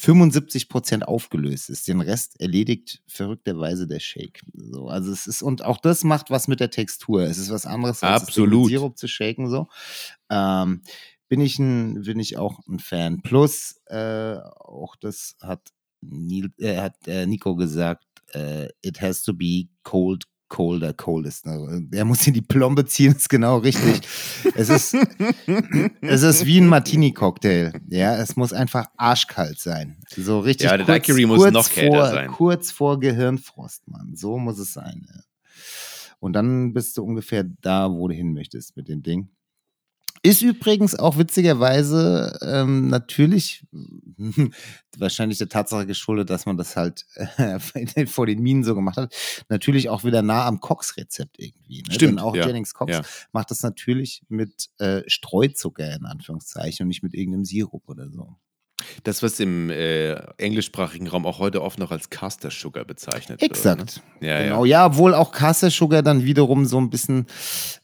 Speaker 3: 75 Prozent aufgelöst ist. Den Rest erledigt verrückterweise der Shake. So, also es ist, und auch das macht was mit der Textur. Es ist was anderes, als
Speaker 2: Absolut.
Speaker 3: mit Sirup zu shaken. So. Ähm, bin ich ein, bin ich auch ein Fan. Plus, äh, auch das hat, Neil, äh, hat äh, Nico gesagt, äh, it has to be cold, colder, coldest. Ne? Er muss in die Plombe ziehen, ist genau richtig. es ist, es ist wie ein Martini-Cocktail. Ja, es muss einfach arschkalt sein. So richtig
Speaker 2: Ja, der
Speaker 3: kurz,
Speaker 2: Daiquiri muss
Speaker 3: kurz
Speaker 2: noch kälter
Speaker 3: vor,
Speaker 2: sein.
Speaker 3: Kurz vor Gehirnfrost, Mann. So muss es sein. Ja. Und dann bist du ungefähr da, wo du hin möchtest mit dem Ding. Ist übrigens auch witzigerweise ähm, natürlich wahrscheinlich der Tatsache geschuldet, dass man das halt äh, vor den Minen so gemacht hat. Natürlich auch wieder nah am Cox-Rezept irgendwie. Ne?
Speaker 2: Stimmt,
Speaker 3: Denn auch
Speaker 2: ja,
Speaker 3: Jennings Cox
Speaker 2: ja.
Speaker 3: macht das natürlich mit äh, Streuzucker in Anführungszeichen und nicht mit irgendeinem Sirup oder so.
Speaker 2: Das, was im äh, englischsprachigen Raum auch heute oft noch als Caster Sugar bezeichnet wird.
Speaker 3: Exakt.
Speaker 2: Ne? Ja,
Speaker 3: genau,
Speaker 2: ja.
Speaker 3: ja, obwohl auch Caster Sugar dann wiederum so ein bisschen,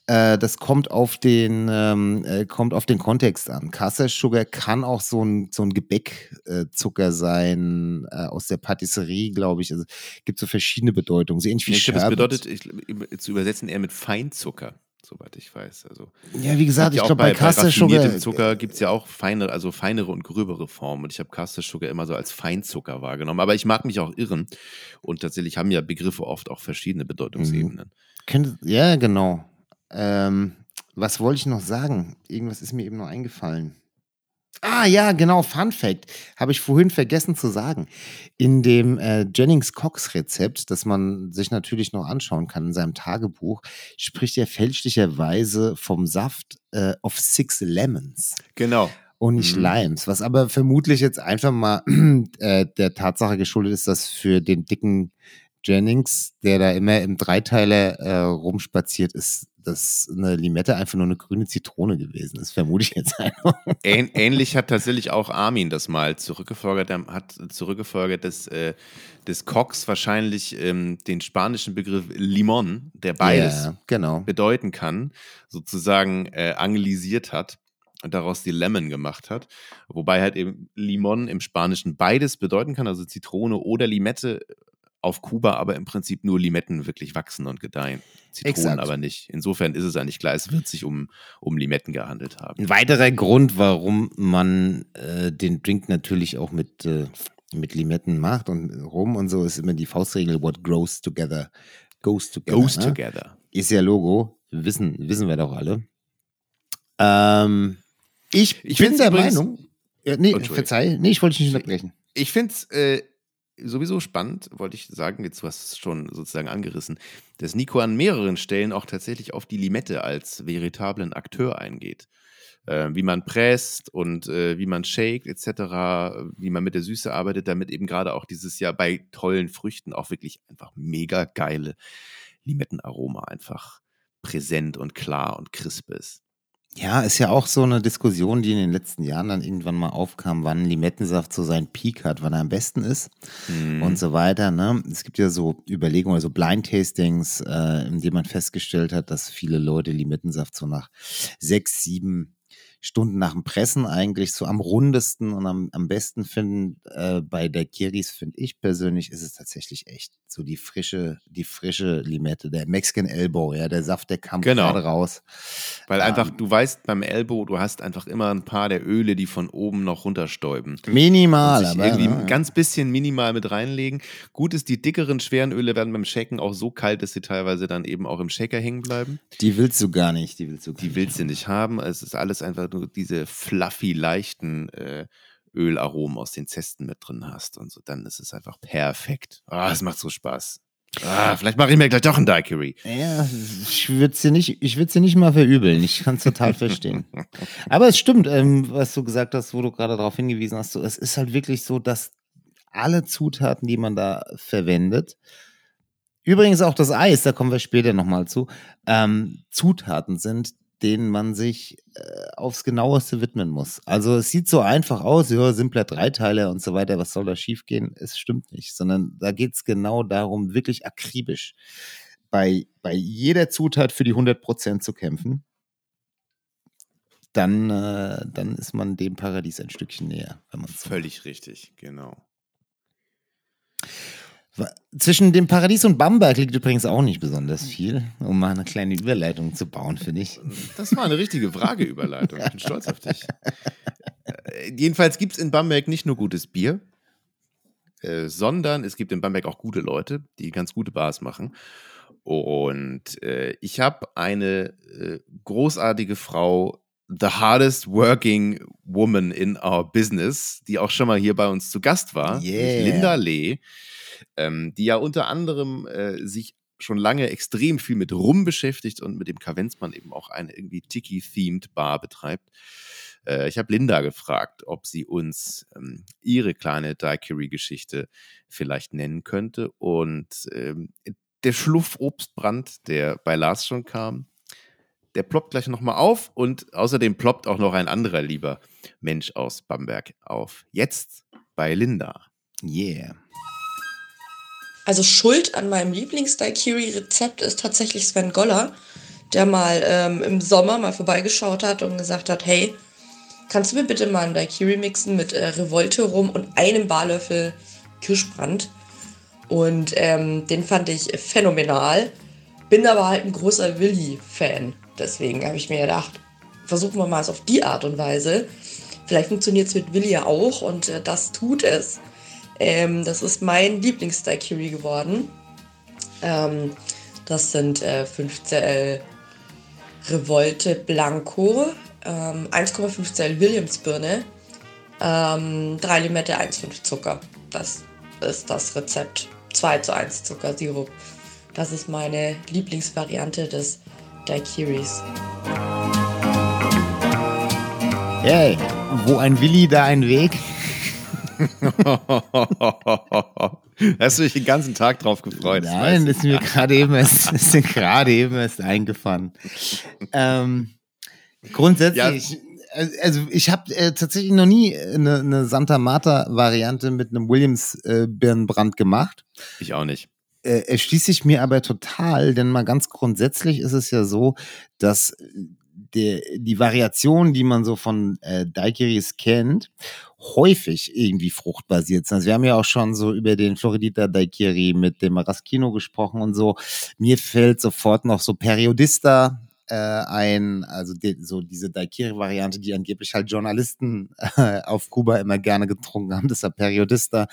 Speaker 3: äh, das kommt auf den, ähm, äh, kommt auf den Kontext an. Caster Sugar kann auch so ein, so ein Gebäckzucker sein, äh, aus der Patisserie, glaube ich. Also gibt so verschiedene Bedeutungen, so ähnlich wie
Speaker 2: Nee, ich glaube, das bedeutet, ich, zu übersetzen eher mit Feinzucker, soweit ich weiß. Also,
Speaker 3: ja, wie gesagt, ich glaube, bei,
Speaker 2: bei,
Speaker 3: Caster
Speaker 2: raffiniertem
Speaker 3: Sugar,
Speaker 2: Zucker gibt es ja auch feinere, also feinere und gröbere Formen. Und ich habe Caster Sugar immer so als Feinzucker wahrgenommen. Aber ich mag mich auch irren. Und tatsächlich haben ja Begriffe oft auch verschiedene Bedeutungsebenen.
Speaker 3: Könnte, ja, genau. Ähm, was wollte ich noch sagen? Irgendwas ist mir eben noch eingefallen. Ah ja, genau, Fun Fact. Habe ich vorhin vergessen zu sagen. In dem äh, Jennings Cox Rezept, das man sich natürlich noch anschauen kann in seinem Tagebuch, spricht er fälschlicherweise vom Saft äh, of Six Lemons
Speaker 2: Genau.
Speaker 3: und nicht
Speaker 2: Mhm.
Speaker 3: Limes, was aber vermutlich jetzt einfach mal äh, der Tatsache geschuldet ist, dass für den dicken Jennings, der da immer im Dreiteiler äh, rumspaziert ist, dass eine Limette einfach nur eine grüne Zitrone gewesen ist, vermute ich jetzt einfach.
Speaker 2: Ähn, ähnlich hat tatsächlich auch Armin das mal zurückgefolgert. Er hat zurückgefolgert, dass äh, des Cox wahrscheinlich ähm, den spanischen Begriff Limon, der beides
Speaker 3: Ja, genau.
Speaker 2: bedeuten kann, sozusagen äh, anglisiert hat. daraus die Lemon gemacht hat. Wobei halt eben Limon im Spanischen beides bedeuten kann, also Zitrone oder Limette auf Kuba, aber im Prinzip nur Limetten wirklich wachsen und gedeihen. Zitronen
Speaker 3: Exakt.
Speaker 2: aber nicht. Insofern ist es eigentlich klar, es wird sich um, um Limetten gehandelt haben.
Speaker 3: Ein weiterer Grund, warum man äh, den Drink natürlich auch mit, äh, mit Limetten macht und rum und so, ist immer die Faustregel, what grows together, goes together.
Speaker 2: Goes
Speaker 3: ne?
Speaker 2: together.
Speaker 3: Ist ja Logo, wissen, wissen wir doch alle. Ähm, ich,
Speaker 2: Ich
Speaker 3: bin der
Speaker 2: übrigens-
Speaker 3: Meinung, ja, nee,
Speaker 2: Entschuldigung.
Speaker 3: verzeih, nee, ich wollte dich nicht unterbrechen.
Speaker 2: Ich finde es äh, sowieso spannend, wollte ich sagen, jetzt du hast es schon sozusagen angerissen, dass Nico an mehreren Stellen auch tatsächlich auf die Limette als veritablen Akteur eingeht. Äh, wie man presst und äh, wie man shakt etc., wie man mit der Süße arbeitet, damit eben gerade auch dieses Jahr bei tollen Früchten auch wirklich einfach mega geile Limettenaroma einfach präsent und klar und crisp ist.
Speaker 3: Ja, ist ja auch so eine Diskussion, die in den letzten Jahren dann irgendwann mal aufkam, wann Limettensaft so seinen Peak hat, wann er am besten ist
Speaker 2: Mhm.
Speaker 3: und so weiter. Ne? Es gibt ja so Überlegungen, also Blind-Tastings, äh, in denen man festgestellt hat, dass viele Leute Limettensaft so nach sechs, sieben Stunden nach dem Pressen eigentlich so am rundesten und am, am besten finden. Äh, bei der Kiris finde ich persönlich ist es tatsächlich echt so die frische, die frische Limette, der Mexican Elbow, ja, der Saft, der kam
Speaker 2: Genau.
Speaker 3: gerade raus.
Speaker 2: Weil
Speaker 3: Ähm.
Speaker 2: einfach, du weißt beim Elbow, du hast einfach immer ein paar der Öle, die von oben noch runterstäuben.
Speaker 3: Minimal, aber
Speaker 2: irgendwie
Speaker 3: ne,
Speaker 2: ein ganz bisschen minimal mit reinlegen. Gut ist, die dickeren, schweren Öle werden beim Shaken auch so kalt, dass sie teilweise dann eben auch im Shaker hängen bleiben.
Speaker 3: die willst du gar nicht, die willst du gar
Speaker 2: Die willst du nicht haben. Es ist alles einfach diese fluffy, leichten äh, Ölaromen aus den Zesten mit drin hast und so. Dann ist es einfach perfekt. Ah, es macht so Spaß. Ah, vielleicht mache ich mir gleich doch ein Daiquiri.
Speaker 3: Ja, ich würde dir nicht, ich würde dir nicht mal verübeln. Ich kann es total verstehen. Aber es stimmt, ähm, was du gesagt hast, wo du gerade darauf hingewiesen hast. So, es ist halt wirklich so, dass alle Zutaten, die man da verwendet, übrigens auch das Eis, da kommen wir später nochmal zu, ähm, Zutaten sind, denen man sich äh, aufs genaueste widmen muss. Also es sieht so einfach aus, ja, simpler Dreiteiler und so weiter, was soll da schiefgehen? Es stimmt nicht, sondern da geht es genau darum, wirklich akribisch bei, bei jeder Zutat für die 100% zu kämpfen. Dann, äh, dann ist man dem Paradies ein Stückchen näher, wenn man so
Speaker 2: Völlig richtig, genau.
Speaker 3: Zwischen dem Paradies und Bamberg liegt übrigens auch nicht besonders viel, um mal eine kleine Überleitung zu bauen, finde ich.
Speaker 2: Das war eine richtige Frageüberleitung. Ich bin stolz auf dich. Äh, jedenfalls gibt es in Bamberg nicht nur gutes Bier, äh, sondern es gibt in Bamberg auch gute Leute, die ganz gute Bars machen. Und äh, ich habe eine großartige Frau, the hardest working woman in our business, die auch schon mal hier bei uns zu Gast war,
Speaker 3: Yeah.
Speaker 2: Linda Lee, ähm, die ja unter anderem äh, sich schon lange extrem viel mit Rum beschäftigt und mit dem Kavenzmann eben auch eine irgendwie Tiki-themed Bar betreibt. Äh, ich habe Linda gefragt, ob sie uns ähm, ihre kleine Daiquiri-Geschichte vielleicht nennen könnte. Und ähm, der Schluff Obstbrand, der bei Lars schon kam, der ploppt gleich nochmal auf und außerdem ploppt auch noch ein anderer lieber Mensch aus Bamberg auf. Jetzt bei Linda.
Speaker 3: Yeah.
Speaker 8: Also Schuld an meinem Lieblings-Daiquiri-Rezept ist tatsächlich Sven Goller, der mal ähm, im Sommer mal vorbeigeschaut hat und gesagt hat, hey, kannst du mir bitte mal einen Daiquiri mixen mit äh, Revolte rum und einem Barlöffel Kirschbrand? Und ähm, den fand ich phänomenal. Bin aber halt ein großer Willi-Fan. Deswegen habe ich mir gedacht, versuchen wir mal es auf die Art und Weise. Vielleicht funktioniert es mit Willi ja auch und äh, das tut es. Ähm, das ist mein Lieblings-Daiquiri geworden. Ähm, das sind äh, 5cl Revolte Blanco, ähm, 1,5cl Williamsbirne, ähm, 3 Limette, 1,5 Zucker. Das ist das Rezept. 2 zu 1 Zuckersirup. Das ist meine Lieblingsvariante des Daiquiris.
Speaker 3: Hey, wo ein Willi, da ein Weg.
Speaker 2: Hast du dich den ganzen Tag drauf gefreut?
Speaker 3: Nein, ist mir gerade eben erst, ist mir gerade eben erst eingefahren. Ähm, grundsätzlich, äh, also ich habe äh, tatsächlich noch nie eine, eine Santa Marta-Variante mit einem Williams-Birnenbrand gemacht.
Speaker 2: ich. auch nicht.
Speaker 3: Äh, erschließe ich mir aber total, denn mal ganz grundsätzlich ist es ja so, dass der, die Variationen, die man so von äh, Daiquiris kennt, häufig irgendwie fruchtbasiert sind. Also wir haben ja auch schon so über den Floridita Daiquiri mit dem Maraschino gesprochen und so. Mir fällt sofort noch so Periodista äh, ein, also die, so diese Daiquiri-Variante, die angeblich halt Journalisten äh, auf Kuba immer gerne getrunken haben. Das ist der Periodista,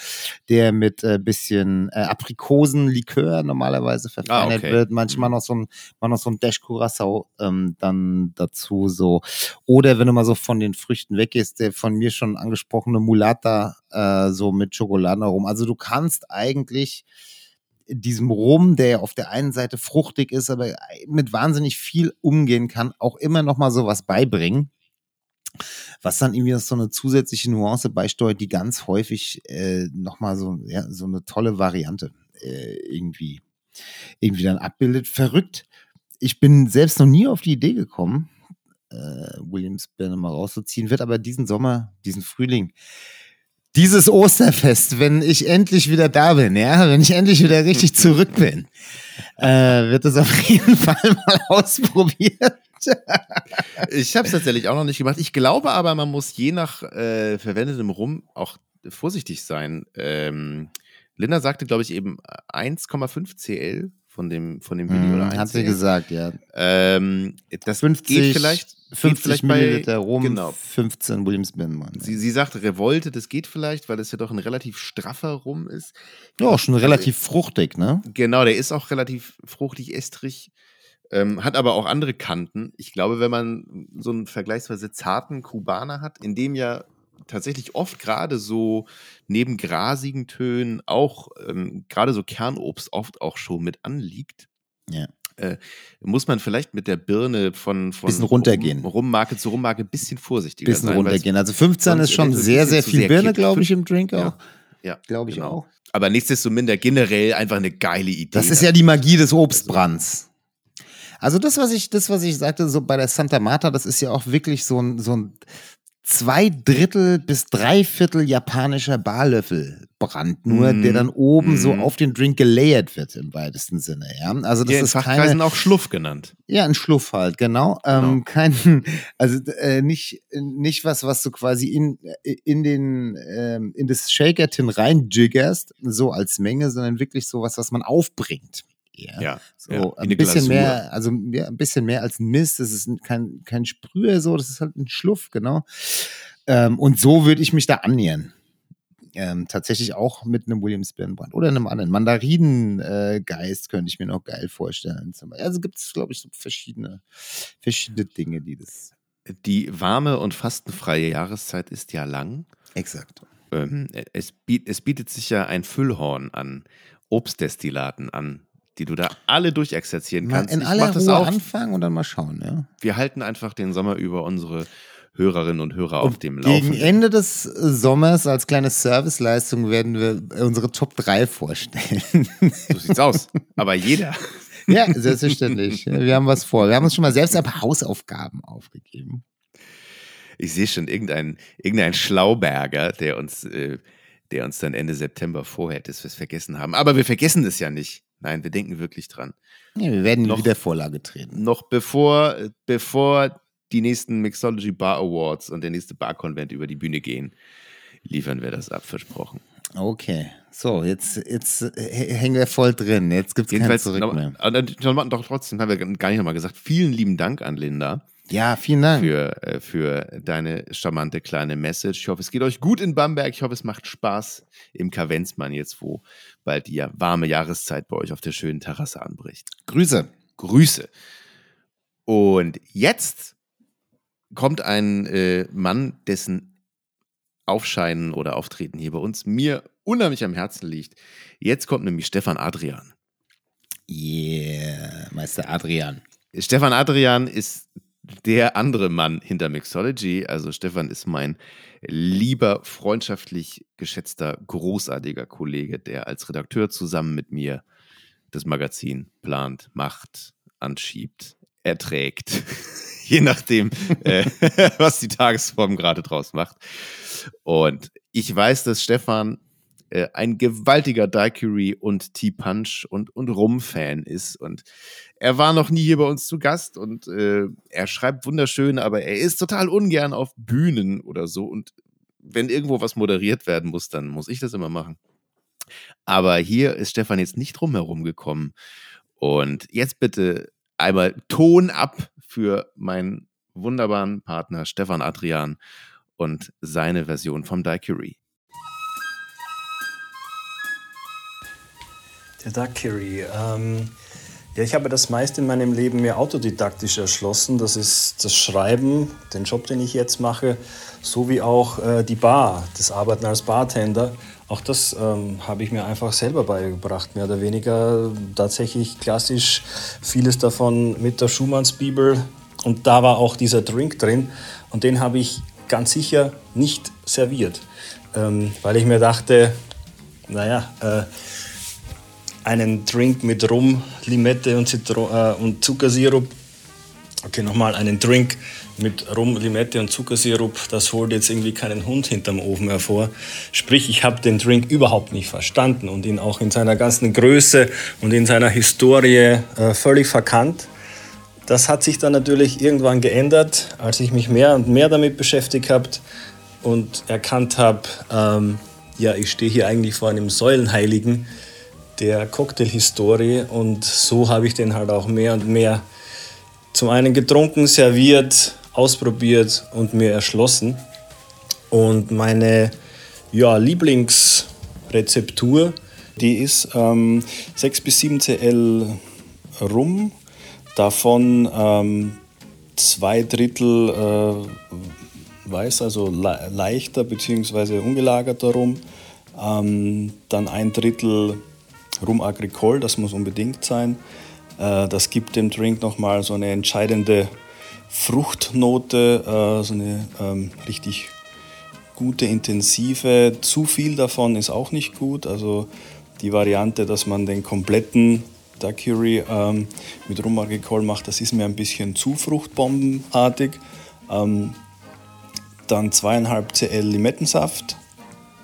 Speaker 3: der mit äh, bisschen äh, Aprikosenlikör normalerweise verfeinert
Speaker 2: Ah, okay.
Speaker 3: wird. Manchmal noch so ein, mal noch so ein Dash Curacao ähm, dann dazu so. Oder wenn du mal so von den Früchten weggehst, der von mir schon angesprochene Mulata äh, so mit Schokoladenaroma. Also du kannst eigentlich diesem Rum, der ja auf der einen Seite fruchtig ist, aber mit wahnsinnig viel umgehen kann, auch immer noch mal so was beibringen. Was dann irgendwie so eine zusätzliche Nuance beisteuert, die ganz häufig äh, noch mal so, ja, so eine tolle Variante äh, irgendwie, irgendwie dann abbildet. Verrückt. Ich bin selbst noch nie auf die Idee gekommen, äh, Williamsburg mal rauszuziehen, wird aber diesen Sommer, diesen Frühling, dieses Osterfest, wenn ich endlich wieder da bin, ja, wenn ich endlich wieder richtig zurück bin, äh, wird es auf jeden Fall mal ausprobiert.
Speaker 2: Ich habe es tatsächlich auch noch nicht gemacht. Ich glaube aber, man muss je nach äh, verwendetem Rum auch vorsichtig sein. Ähm, Linda sagte, glaube ich, eben 1,5 CL von dem, von dem Willi oder 1
Speaker 3: Hm, Hat sie gesagt, ja.
Speaker 2: Ähm, das
Speaker 3: 50,
Speaker 2: geht vielleicht, geht
Speaker 3: 50
Speaker 2: vielleicht bei,
Speaker 3: Milliliter Rum,
Speaker 2: Genau.
Speaker 3: 15 Williams Benman.
Speaker 2: Sie, sie sagt Revolte, das geht vielleicht, weil das ja doch ein relativ straffer Rum ist.
Speaker 3: Ja, schon relativ fruchtig, ne?
Speaker 2: Genau, der ist auch relativ fruchtig, estrig, ähm, hat aber auch andere Kanten. Ich glaube, wenn man so einen vergleichsweise zarten Kubaner hat, in dem ja tatsächlich oft gerade so neben grasigen Tönen auch ähm, gerade so Kernobst oft auch schon mit anliegt.
Speaker 3: Ja.
Speaker 2: Äh, muss man vielleicht mit der Birne von, von
Speaker 3: Bisschen runtergehen.
Speaker 2: Rum, Rummarke zu Rummarke ein bisschen vorsichtiger
Speaker 3: Bisschen
Speaker 2: sein. es
Speaker 3: runtergehen. Also 15
Speaker 2: sonst
Speaker 3: ist schon sehr, sehr
Speaker 2: bisschen
Speaker 3: viel
Speaker 2: sehr
Speaker 3: Birne, glaube ich, im Drink
Speaker 2: Ja.
Speaker 3: auch.
Speaker 2: Ja,
Speaker 3: Glaube ich
Speaker 2: genau.
Speaker 3: auch.
Speaker 2: Aber nichtsdestominder generell einfach eine geile Idee.
Speaker 3: Das ist ja die Magie des Obstbrands. Also das, was ich, das, was ich sagte, so bei der Santa Marta, das ist ja auch wirklich so ein, so ein zwei Drittel bis drei Viertel japanischer Barlöffelbrand, nur
Speaker 2: Mm,
Speaker 3: der dann oben so
Speaker 2: mm.
Speaker 3: auf den Drink gelayert wird im weitesten Sinne. Ja, also das
Speaker 2: ja, in
Speaker 3: ist
Speaker 2: Fachkreisen
Speaker 3: keine,
Speaker 2: auch Schluff genannt.
Speaker 3: ja, ein Schluff halt, genau. Ähm, kein, also äh, nicht, nicht was, was du quasi in, in den, ähm, in das Shaker-Tin reinjiggerst, so als Menge, sondern wirklich so was, was man aufbringt. Ja.
Speaker 2: Ja,
Speaker 3: So,
Speaker 2: ja,
Speaker 3: ein bisschen
Speaker 2: Glasur.
Speaker 3: mehr, also ja, ein bisschen mehr als ein Mist. Das ist kein, kein Sprüher so, das ist halt ein Schluff, genau. Ähm, und so würde ich mich da annähern. Ähm, tatsächlich auch mit einem Williams Brand oder einem anderen Mandarinengeist könnte ich mir noch geil vorstellen. Also gibt es, glaube ich, so verschiedene, verschiedene Dinge, die das.
Speaker 2: Die warme und fastenfreie Jahreszeit ist ja lang.
Speaker 3: Exakt.
Speaker 2: Ähm, es, biet, es bietet sich ja ein Füllhorn an Obstdestillaten an, die du da alle durchexerzieren
Speaker 3: Mal
Speaker 2: kannst.
Speaker 3: in
Speaker 2: Ich
Speaker 3: aller
Speaker 2: mach das
Speaker 3: Ruhe
Speaker 2: auch.
Speaker 3: anfangen und dann mal schauen, ja.
Speaker 2: Wir halten einfach den Sommer über unsere Hörerinnen und Hörer auf dem
Speaker 3: Gegen
Speaker 2: Laufenden.
Speaker 3: Ende des Sommers als kleine Serviceleistung werden wir unsere Top 3 vorstellen.
Speaker 2: So sieht's aus. Aber jeder.
Speaker 3: Ja, selbstverständlich. Wir haben was vor. Wir haben uns schon mal selbst paar Hausaufgaben aufgegeben.
Speaker 2: Ich sehe schon irgendeinen irgendein Schlauberger, der uns, äh, der uns dann Ende September vorhält, dass wir es vergessen haben. Aber wir vergessen es ja nicht. Nein, wir denken wirklich dran.
Speaker 3: Ja, wir werden
Speaker 2: Noch-
Speaker 3: wieder Vorlage treten.
Speaker 2: Noch bevor, bevor die nächsten Mixology Bar Awards und der nächste Bar-Konvent über die Bühne gehen, liefern wir das ab, versprochen.
Speaker 3: Okay. So, jetzt, jetzt äh, hängen wir voll drin. Jetzt gibt es kein Zurück
Speaker 2: noch,
Speaker 3: mehr.
Speaker 2: doch trotzdem haben wir gar nicht nochmal gesagt, vielen lieben Dank an Linda
Speaker 3: Ja, vielen Dank.
Speaker 2: für, äh, für deine charmante kleine Message. Ich hoffe, es geht euch gut in Bamberg. Ich hoffe, es macht Spaß im Kavenzmann jetzt, wo bald die warme Jahreszeit bei euch auf der schönen Terrasse anbricht.
Speaker 3: Grüße.
Speaker 2: Grüße. Und jetzt kommt ein äh, Mann, dessen Aufscheinen oder Auftreten hier bei uns mir unheimlich am Herzen liegt. Jetzt kommt nämlich Stefan Adrian.
Speaker 3: Yeah, Meister Adrian.
Speaker 2: Stefan Adrian ist der andere Mann hinter Mixology. Also Stefan ist mein lieber, freundschaftlich geschätzter, großartiger Kollege, der als Redakteur zusammen mit mir das Magazin plant, macht, anschiebt, erträgt. Je nachdem, äh, was die Tagesform gerade draus macht. Und ich weiß, dass Stefan äh, ein gewaltiger Daiquiri und Tea Punch und, und Rum-Fan ist. Und er war noch nie hier bei uns zu Gast und äh, er schreibt wunderschön, aber er ist total ungern auf Bühnen oder so. Und wenn irgendwo was moderiert werden muss, dann muss ich das immer machen. Aber hier ist Stefan jetzt nicht drumherum gekommen. Und jetzt bitte einmal Ton ab für meinen wunderbaren Partner Stefan Adrian und seine Version vom Daiquiri.
Speaker 9: Der Daiquiri. Ähm, ja, ich habe das meiste in meinem Leben mir autodidaktisch erschlossen. Das ist das Schreiben, den Job, den ich jetzt mache, sowie auch äh, die Bar, das Arbeiten als Bartender. Auch das ähm, habe ich mir einfach selber beigebracht, mehr oder weniger. Tatsächlich klassisch vieles davon mit der Schumannsbibel. Und da war auch dieser Drink drin. Und den habe ich ganz sicher nicht serviert, ähm, weil ich mir dachte, naja, äh, einen Drink mit Rum, Limette und, Zitro äh, und Zuckersirup. Okay, nochmal einen Drink mit Rum, Limette und Zuckersirup, das holt jetzt irgendwie keinen Hund hinterm Ofen hervor. Sprich, ich habe den Drink überhaupt nicht verstanden und ihn auch in seiner ganzen Größe und in seiner Historie äh, völlig verkannt. Das hat sich dann natürlich irgendwann geändert, als ich mich mehr und mehr damit beschäftigt habe und erkannt habe, ähm, ja, ich stehe hier eigentlich vor einem Säulenheiligen der Cocktailhistorie und so habe ich den halt auch mehr und mehr zum einen getrunken, serviert, ausprobiert und mir erschlossen. Und meine ja, Lieblingsrezeptur, die ist ähm, 6 bis 7 Cl Rum, davon ähm, zwei Drittel äh, weiß, also le leichter bzw. ungelagerter Rum, ähm, dann ein Drittel Rum Agricole, das muss unbedingt sein. Äh, das gibt dem Drink nochmal so eine entscheidende Fruchtnote, äh, so eine ähm, richtig gute, intensive. Zu viel davon ist auch nicht gut. Also die Variante, dass man den kompletten Daiquiri ähm, mit Rum Agricole macht, das ist mir ein bisschen zu fruchtbombenartig. Ähm, dann zweieinhalb Cl Limettensaft,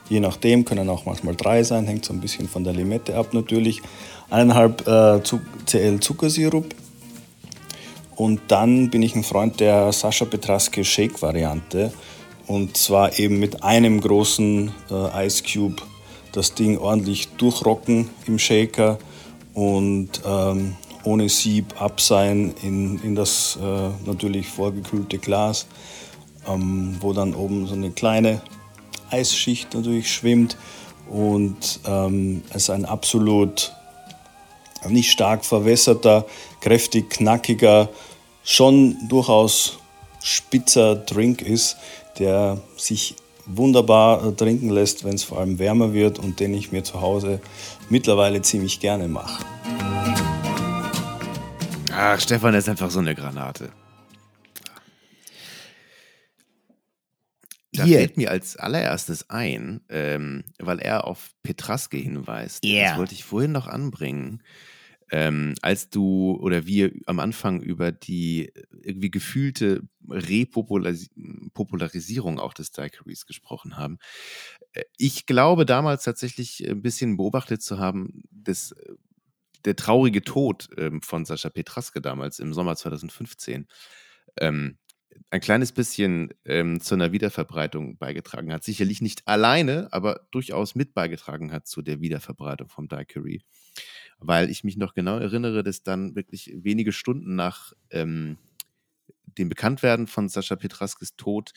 Speaker 9: Je nachdem können auch manchmal drei sein, hängt so ein bisschen von der Limette ab natürlich. Eineinhalb äh, Cl Zuckersirup. Und dann bin ich ein Freund der Sascha Petraske Shake Variante. Und zwar eben mit einem großen äh, Ice Cube das Ding ordentlich durchrocken im Shaker und ähm, ohne Sieb abseihen in, in das äh, natürlich vorgekühlte Glas, ähm, wo dann oben so eine kleine Eisschicht natürlich schwimmt und ähm, es ein absolut nicht stark verwässerter, kräftig knackiger, schon durchaus spitzer Drink ist, der sich wunderbar äh, trinken lässt, wenn es vor allem wärmer wird und den ich mir zu Hause mittlerweile ziemlich gerne mache.
Speaker 2: Ach, Stefan ist einfach so eine Granate. Da
Speaker 3: Hier.
Speaker 2: fällt mir als allererstes ein, ähm, weil er auf Petraske hinweist.
Speaker 3: Ja.
Speaker 2: Das wollte ich vorhin noch anbringen. Ähm, als du oder wir am Anfang über die irgendwie gefühlte Repopularisierung auch des Daiquiris gesprochen haben. Äh, Ich glaube damals tatsächlich ein bisschen beobachtet zu haben, dass äh, der traurige Tod ähm, von Sascha Petraske damals im Sommer 2015 ähm, ein kleines bisschen ähm, zu einer Wiederverbreitung beigetragen hat. Sicherlich nicht alleine, aber durchaus mit beigetragen hat zu der Wiederverbreitung vom Daiquiri. Weil ich mich noch genau erinnere, dass dann wirklich wenige Stunden nach ähm, dem Bekanntwerden von Sascha Petraskes Tod,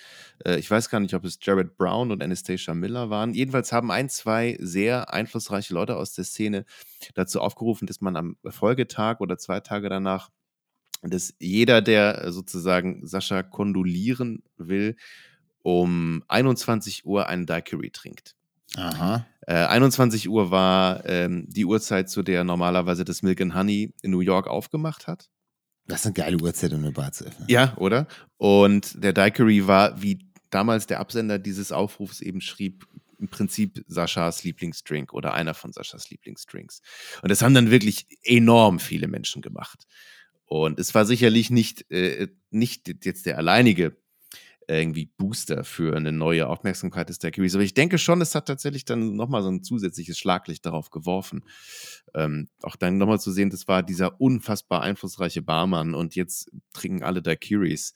Speaker 2: äh, ich weiß gar nicht, ob es Jared Brown und Anastasia Miller waren. Jedenfalls haben ein, zwei sehr einflussreiche Leute aus der Szene dazu aufgerufen, dass man am Folgetag oder zwei Tage danach dass jeder, der äh, sozusagen Sascha kondolieren will, um 21 Uhr einen Daiquiri trinkt.
Speaker 3: Aha.
Speaker 2: Äh, 21 Uhr war ähm, die Uhrzeit, zu der normalerweise das Milk and Honey in New York aufgemacht hat.
Speaker 3: Das ist eine geile Uhrzeit, um eine Bar zu öffnen.
Speaker 2: Ja, oder? Und der Daiquiri war, wie damals der Absender dieses Aufrufs eben schrieb, im Prinzip Saschas Lieblingsdrink oder einer von Saschas Lieblingsdrinks. Und das haben dann wirklich enorm viele Menschen gemacht. Und es war sicherlich nicht, äh, nicht jetzt der alleinige irgendwie Booster für eine neue Aufmerksamkeit des Daiquiris. Aber ich denke schon, es hat tatsächlich dann nochmal so ein zusätzliches Schlaglicht darauf geworfen. Ähm, auch dann nochmal zu sehen, das war dieser unfassbar einflussreiche Barmann und jetzt trinken alle Daiquiris,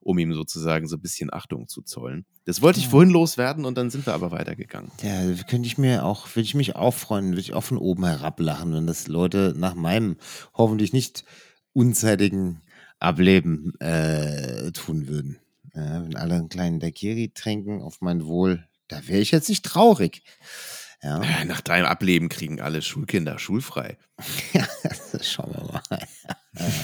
Speaker 2: um ihm sozusagen so ein bisschen Achtung zu zollen. Das wollte ich
Speaker 3: Ja.
Speaker 2: vorhin loswerden und dann sind wir aber weitergegangen.
Speaker 3: Ja, könnte ich mir auch, würde ich mich auch freuen, würde ich auch von oben herab lachen, wenn das Leute nach meinem hoffentlich nicht unzeitigen Ableben äh, tun würden. Ja, wenn alle einen kleinen Daiquiri trinken auf mein Wohl, da wäre ich jetzt nicht traurig. Ja,
Speaker 2: Äh, Nach deinem Ableben kriegen alle Schulkinder schulfrei.
Speaker 3: das schauen wir mal.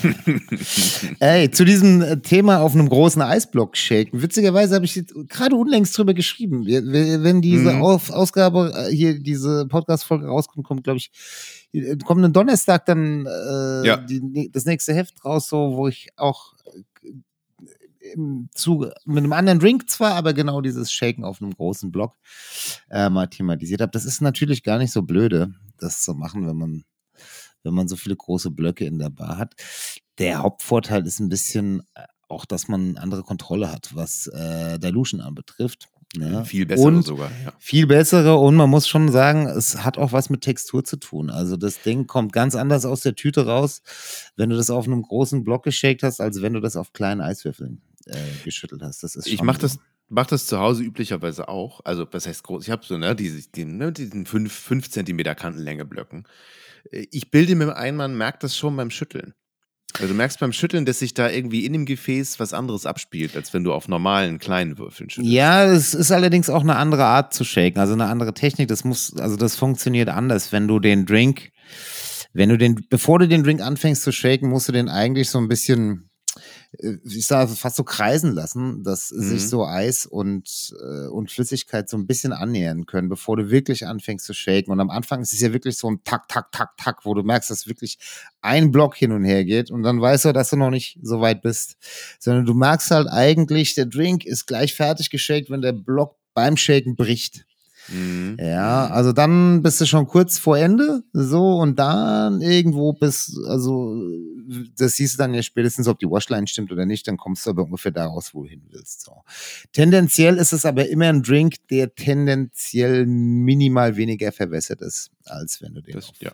Speaker 3: Ey, zu diesem äh, Thema auf einem großen Eisblock shaken. Witzigerweise habe ich gerade unlängst drüber geschrieben. Wenn diese
Speaker 2: Mhm.
Speaker 3: Ausgabe äh, hier, diese Podcast-Folge rauskommt, kommt, glaube ich, äh, kommenden Donnerstag dann äh,
Speaker 2: Ja.
Speaker 3: die, das nächste Heft raus, so, wo ich auch im Zuge mit einem anderen Drink zwar, aber genau dieses Shaken auf einem großen Block äh, mal thematisiert habe. Das ist natürlich gar nicht so blöde, das zu machen, wenn man wenn man so viele große Blöcke in der Bar hat. Der Hauptvorteil ist ein bisschen äh, auch, dass man andere Kontrolle hat, was äh, Dilution anbetrifft. Ne?
Speaker 2: Viel bessere
Speaker 3: Und
Speaker 2: sogar, ja.
Speaker 3: Viel bessere und man muss schon sagen, es hat auch was mit Textur zu tun. Also das Ding kommt ganz anders aus der Tüte raus, wenn du das auf einem großen Block geshakt hast, als wenn du das auf kleinen Eiswürfeln äh, geschüttelt hast. Das ist
Speaker 2: Ich
Speaker 3: schon
Speaker 2: mache
Speaker 3: so.
Speaker 2: das, mach das zu Hause üblicherweise auch. Also, was heißt groß? Ich habe so, ne, diese, die, ne, diesen 5 fünf Zentimeter Kantenlänge Blöcken. Äh, Ich bilde mir ein, man merkt das schon beim Schütteln. Also du merkst beim Schütteln, dass sich da irgendwie in dem Gefäß was anderes abspielt, als wenn du auf normalen kleinen Würfeln schüttelst.
Speaker 3: Ja, es ist allerdings auch eine andere Art zu shaken, also eine andere Technik. Das muss, also das funktioniert anders, wenn du den Drink, wenn du den, bevor du den Drink anfängst zu shaken, musst du den eigentlich so ein bisschen, ich sage fast so kreisen lassen, dass sich
Speaker 2: Mhm.
Speaker 3: so Eis und äh, und Flüssigkeit so ein bisschen annähern können, bevor du wirklich anfängst zu shaken. Und am Anfang ist es ja wirklich so ein Tak, Tak, Tak, Tak, wo du merkst, dass wirklich ein Block hin und her geht und dann weißt du, dass du noch nicht so weit bist, sondern du merkst halt eigentlich, der Drink ist gleich fertig geshakt, wenn der Block beim Shaken bricht.
Speaker 2: Mhm.
Speaker 3: Ja, also dann bist du schon kurz vor Ende, so, und dann irgendwo bis, also, das siehst du dann ja spätestens, ob die Washline stimmt oder nicht, dann kommst du aber ungefähr daraus, wo du hin willst, so. Tendenziell ist es aber immer ein Drink, der tendenziell minimal weniger verwässert ist, als wenn du den
Speaker 2: Das,
Speaker 3: auf,
Speaker 2: ja.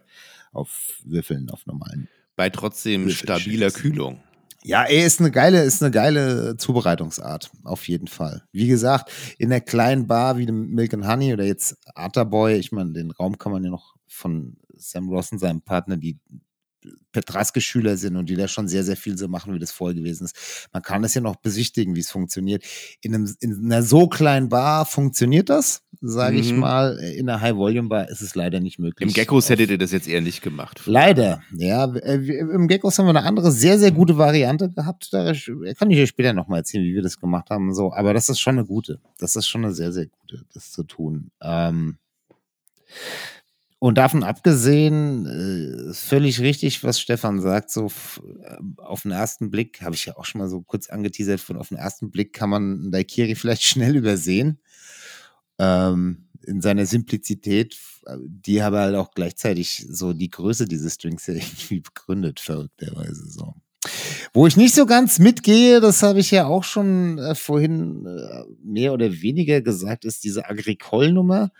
Speaker 3: auf Würfeln, auf normalen
Speaker 2: Bei trotzdem
Speaker 3: Würfel
Speaker 2: stabiler. Kühlung.
Speaker 3: Ja, ey, ist eine geile, ist eine geile Zubereitungsart, auf jeden Fall. Wie gesagt, in der kleinen Bar wie dem Milk and Honey oder jetzt Arterboy, ich meine, den Raum kann man ja noch von Sam Rossen, seinem Partner, die Petraske-Schüler sind und die da schon sehr, sehr viel so machen, wie das vorher gewesen ist. Man kann es ja noch besichtigen, wie es funktioniert. In, einem, in einer so kleinen Bar funktioniert das, sage ich
Speaker 2: Mhm.
Speaker 3: mal. In einer High-Volume-Bar ist es leider nicht möglich.
Speaker 2: Im Geckos hättet ihr das jetzt eher nicht gemacht.
Speaker 3: Leider, ja. äh, Im Geckos haben wir eine andere, sehr, sehr gute Variante gehabt. Da kann ich dir später nochmal erzählen, wie wir das gemacht haben. So, aber das ist schon eine gute. Das ist schon eine sehr, sehr gute, das zu tun. Ähm, und davon abgesehen, äh, ist völlig richtig, was Stefan sagt. So äh, auf den ersten Blick, habe ich ja auch schon mal so kurz angeteasert, von auf den ersten Blick kann man Daikiri vielleicht schnell übersehen. Ähm, in seiner Simplizität, die aber halt auch gleichzeitig so die Größe dieses Drinks ja irgendwie begründet, verrückterweise so. Wo ich nicht so ganz mitgehe, das habe ich ja auch schon äh, vorhin äh, mehr oder weniger gesagt, ist diese Agricole-Nummer.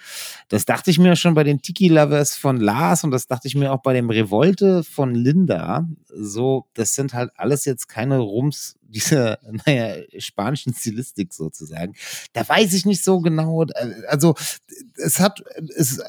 Speaker 3: Das dachte ich mir schon bei den Tiki-Lovers von Lars und das dachte ich mir auch bei dem Revolte von Linda. So, das sind halt alles jetzt keine Rums dieser, naja, spanischen Stilistik sozusagen. Da weiß ich nicht so genau. äh, Also, es hat, es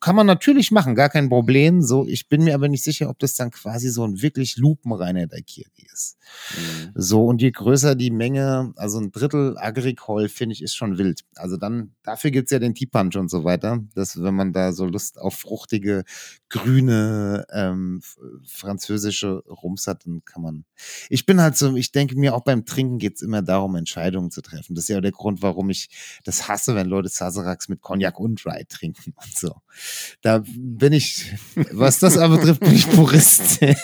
Speaker 3: kann man natürlich machen, gar kein Problem. So, ich bin mir aber nicht sicher, ob das dann quasi so ein wirklich lupenreiner Daikiri ist.
Speaker 2: Mhm.
Speaker 3: So, und je größer die Menge, also ein Drittel Agricole, finde ich, ist schon wild. Also dann, dafür gibt's ja den Tea Punch und so weiter, dass wenn man da so Lust auf fruchtige, grüne, ähm, französische Rums hat, dann kann man. Ich bin halt so, ich denke mir, auch beim Trinken geht's immer darum, Entscheidungen zu treffen. Das ist ja der Grund, warum ich das hasse, wenn Leute Sazeracs mit Cognac und Rye trinken und so. Da bin ich, was das aber betrifft, bin ich Purist. ich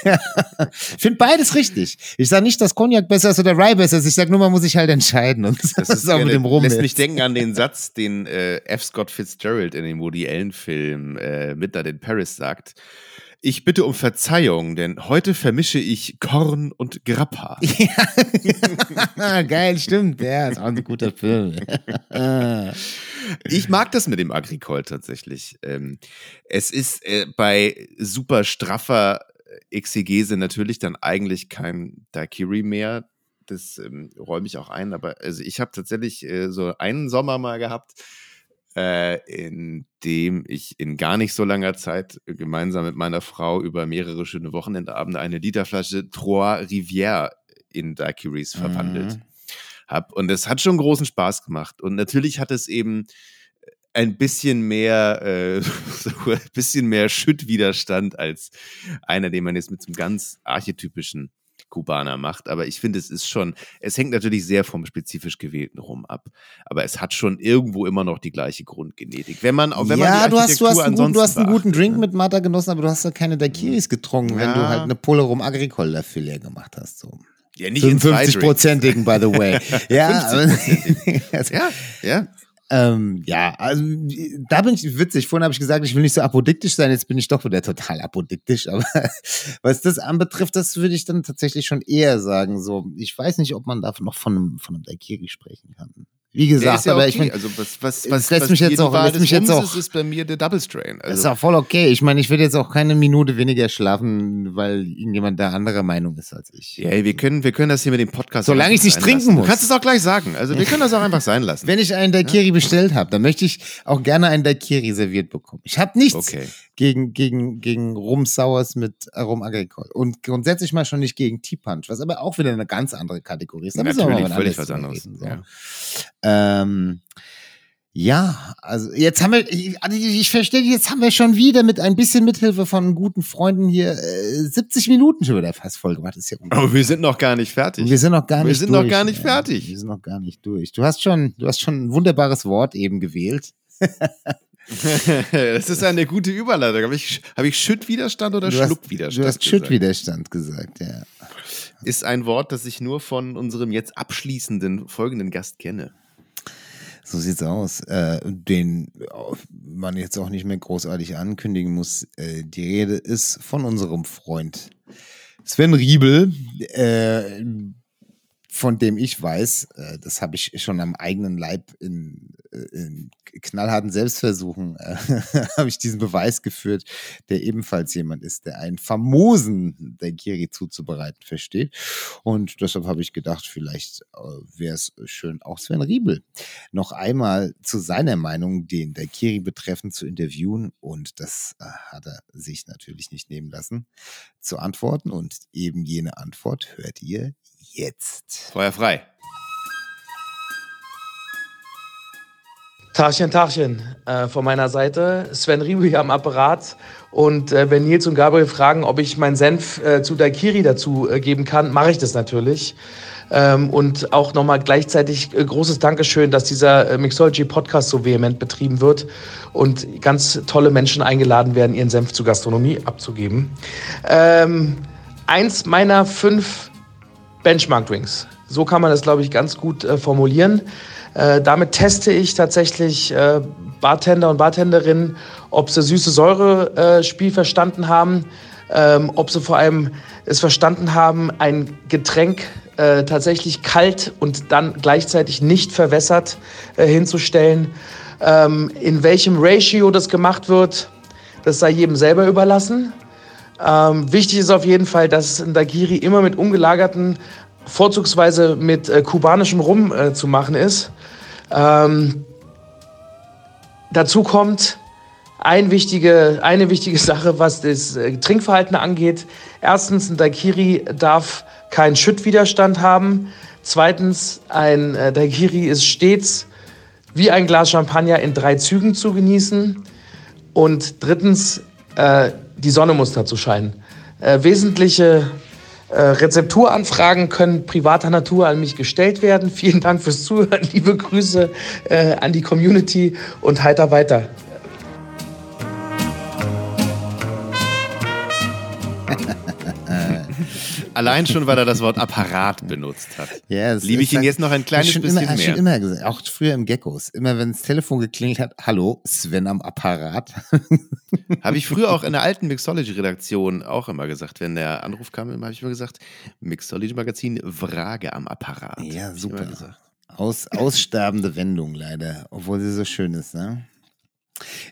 Speaker 3: finde beides richtig. Ich sage nicht, dass Cognac besser ist oder Rye besser ist. Ich sage nur, man muss sich halt entscheiden. Und das, ist auch mit dem Rum.
Speaker 2: lässt mich denken an den Satz, den äh, F. Scott Fitzgerald in dem Woody Allen-Film äh, Midnight in Paris sagt. Ich bitte um Verzeihung, denn heute vermische ich Korn und Grappa.
Speaker 3: Ja. Geil, stimmt. Ja, ist auch ein guter Film.
Speaker 2: Ich mag das mit dem Agricole tatsächlich. Ähm, es ist äh, bei super straffer Exegese natürlich dann eigentlich kein Daiquiri mehr. Das ähm, räume ich auch ein, aber also ich habe tatsächlich äh, so einen Sommer mal gehabt, äh, in dem ich in gar nicht so langer Zeit gemeinsam mit meiner Frau über mehrere schöne Wochenendabende eine Literflasche Trois Rivières in Daiquiris verwandelt
Speaker 3: Mhm.
Speaker 2: habe. Und es hat schon großen Spaß gemacht. Und natürlich hat es eben ein bisschen mehr, äh, so ein bisschen mehr Schüttwiderstand als einer, den man jetzt mit so einem ganz archetypischen Kubaner macht. Aber ich finde, es ist schon, es hängt natürlich sehr vom spezifisch gewählten Rum ab. Aber es hat schon irgendwo immer noch die gleiche Grundgenetik. Wenn man, auch wenn man
Speaker 3: ja,
Speaker 2: die
Speaker 3: du hast, du, hast einen, guten- du hast einen guten Drink
Speaker 2: beachtet,
Speaker 3: mit Mata genossen, aber du hast ja keine Daiquiris getrunken, wenn du
Speaker 2: Ja.
Speaker 3: halt eine Pulle rum Agricole dafür gemacht hast. So.
Speaker 2: ne? Ja, nicht in zwei
Speaker 3: 55-prozentigen, by the way. ja, aber-
Speaker 2: 50%. ja, ja.
Speaker 3: Ähm, ja, also da bin ich witzig. Vorhin habe ich gesagt, ich will nicht so apodiktisch sein, jetzt bin ich doch wieder total apodiktisch. Aber was das anbetrifft, das würde ich dann tatsächlich schon eher sagen. So, ich weiß nicht, ob man da noch von einem, von einem Daiquiri sprechen kann. Wie gesagt,
Speaker 2: ja
Speaker 3: aber
Speaker 2: okay.
Speaker 3: ich meine,
Speaker 2: also was, was,
Speaker 3: es
Speaker 2: was,
Speaker 3: lässt
Speaker 2: was
Speaker 3: mich jetzt auch- lässt mich jetzt auch-
Speaker 2: ist, ist bei mir der Double Strain.
Speaker 3: das ist
Speaker 2: Also,
Speaker 3: auch voll okay. Ich meine, ich werde jetzt auch keine Minute weniger schlafen, weil irgendjemand da anderer Meinung ist als ich.
Speaker 2: ja, wir können, wir können das hier mit dem Podcast.
Speaker 3: Solange ich nicht trinken
Speaker 2: lassen.
Speaker 3: muss.
Speaker 2: Du kannst es auch gleich sagen. Also wir können das auch einfach sein lassen.
Speaker 3: Wenn ich einen Daiquiri bestellt habe, dann möchte ich auch gerne einen Daiquiri serviert bekommen. Ich habe nichts
Speaker 2: Okay.
Speaker 3: gegen, gegen, gegen Rum Sours mit Rum Agricole. Und grundsätzlich mal schon nicht gegen Tea Punch, was aber auch wieder eine ganz andere Kategorie ist. Da müssen wir
Speaker 2: Natürlich,
Speaker 3: mal wann
Speaker 2: völlig was anderes.
Speaker 3: reden, so.
Speaker 2: Ja.
Speaker 3: Ähm, ja, also jetzt haben wir, ich, also ich verstehe, jetzt haben wir schon wieder mit ein bisschen Mithilfe von guten Freunden hier äh, 70 Minuten schon wieder fast voll gemacht. Ist ja
Speaker 2: Aber wir sind noch gar nicht fertig.
Speaker 3: wir sind noch gar
Speaker 2: Wir
Speaker 3: nicht
Speaker 2: sind
Speaker 3: durch.
Speaker 2: noch gar nicht
Speaker 3: Ja,
Speaker 2: fertig.
Speaker 3: Wir sind noch gar nicht durch. Du hast schon, du hast schon ein wunderbares Wort eben gewählt.
Speaker 2: das ist eine gute Überleitung. Habe ich, habe ich Schüttwiderstand oder
Speaker 3: Du hast,
Speaker 2: Schluckwiderstand?
Speaker 3: du hast
Speaker 2: gesagt?
Speaker 3: Schüttwiderstand gesagt, ja.
Speaker 2: Ist ein Wort, das ich nur von unserem jetzt abschließenden folgenden Gast kenne.
Speaker 3: So sieht's aus. Äh, den man jetzt auch nicht mehr großartig ankündigen muss. Äh, die Rede ist von unserem Freund Sven Riebel, äh, von dem ich weiß, äh, das habe ich schon am eigenen Leib in, äh, in knallharten Selbstversuchen, äh, habe ich diesen Beweis geführt, der ebenfalls jemand ist, der einen famosen Daiquiri zuzubereiten versteht. Und deshalb habe ich gedacht, vielleicht äh, wäre es schön, auch Sven Riebel noch einmal zu seiner Meinung, den Daiquiri betreffend, zu interviewen. Und das äh, hat er sich natürlich nicht nehmen lassen, zu antworten. Und eben jene Antwort hört ihr jetzt.
Speaker 2: Feuer frei.
Speaker 10: Tagchen, Tagchen äh, von meiner Seite. Sven Riebe hier am Apparat. Und äh, wenn Nils und Gabriel fragen, ob ich meinen Senf äh, zu Daikiri dazu äh, geben kann, mache ich das natürlich. Ähm, und auch nochmal gleichzeitig äh, großes Dankeschön, dass dieser äh, Mixology Podcast so vehement betrieben wird und ganz tolle Menschen eingeladen werden, ihren Senf zur Gastronomie abzugeben. Ähm, eins meiner fünf Benchmark-Drinks. So kann man das, glaube ich, ganz gut äh, formulieren. Äh, damit teste ich tatsächlich äh, Bartender und Bartenderinnen, ob sie süße Säure-Spiel verstanden haben, ähm, ob sie vor allem es verstanden haben, ein Getränk äh, tatsächlich kalt und dann gleichzeitig nicht verwässert äh, hinzustellen. Ähm, in welchem Ratio das gemacht wird, das sei jedem selber überlassen. Ähm, wichtig ist auf jeden Fall, dass ein Dagiri immer mit ungelagerten, vorzugsweise mit äh, kubanischem Rum äh, zu machen ist. Ähm, dazu kommt ein wichtige, eine wichtige Sache, was das äh, Trinkverhalten angeht. Erstens, ein Daiquiri darf keinen Schüttwiderstand haben. Zweitens, ein äh, Daiquiri ist stets wie ein Glas Champagner in drei Zügen zu genießen. Und drittens, äh, die Sonne muss dazu scheinen. Äh, wesentliche äh, Rezepturanfragen können privater Natur an mich gestellt werden. Vielen Dank fürs Zuhören. Liebe Grüße äh, an die Community und heiter weiter.
Speaker 2: Allein schon, weil er das Wort Apparat benutzt hat.
Speaker 3: Ja, das
Speaker 2: Liebe ich ihn jetzt noch ein kleines
Speaker 3: schon
Speaker 2: bisschen
Speaker 3: immer,
Speaker 2: mehr.
Speaker 3: Schon immer gesagt, auch früher im Geckos. Immer wenn das Telefon geklingelt hat, hallo, Sven am Apparat.
Speaker 2: Habe ich früher auch in der alten Mixology-Redaktion auch immer gesagt, wenn der Anruf kam, habe ich immer gesagt, Mixology-Magazin, Frage am Apparat.
Speaker 3: Ja, super. Aus, aussterbende Wendung leider, obwohl sie so schön ist, ne?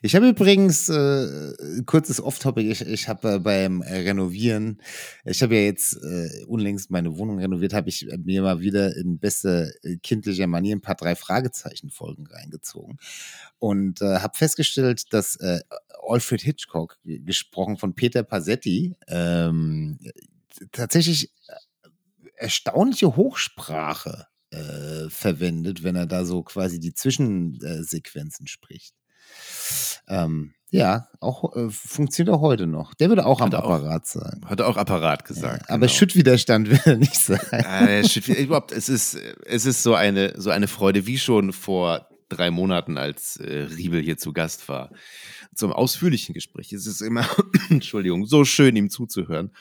Speaker 3: Ich habe übrigens äh, kurzes Off-Topic. Ich, ich habe äh, beim äh, Renovieren, ich habe ja jetzt äh, unlängst meine Wohnung renoviert, habe ich mir mal wieder in beste äh, kindlicher Manier ein paar drei Fragezeichen-Folgen reingezogen und äh, habe festgestellt, dass äh, Alfred Hitchcock, g- gesprochen von Peter Passetti, ähm, tatsächlich äh, erstaunliche Hochsprache äh, verwendet, wenn er da so quasi die Zwischensequenzen spricht. Ähm, ja, auch äh, funktioniert auch heute noch. Der würde auch am
Speaker 2: Hat auch-
Speaker 3: Apparat sagen.
Speaker 2: Hat er auch Apparat gesagt.
Speaker 3: Aber
Speaker 2: genau.
Speaker 3: Schüttwiderstand will er nicht sagen.
Speaker 2: Äh, überhaupt, es ist, es ist so eine, so eine Freude, wie schon vor drei Monaten, als äh, Riebel hier zu Gast war, zum ausführlichen Gespräch. Es ist immer, Entschuldigung, so schön, ihm zuzuhören.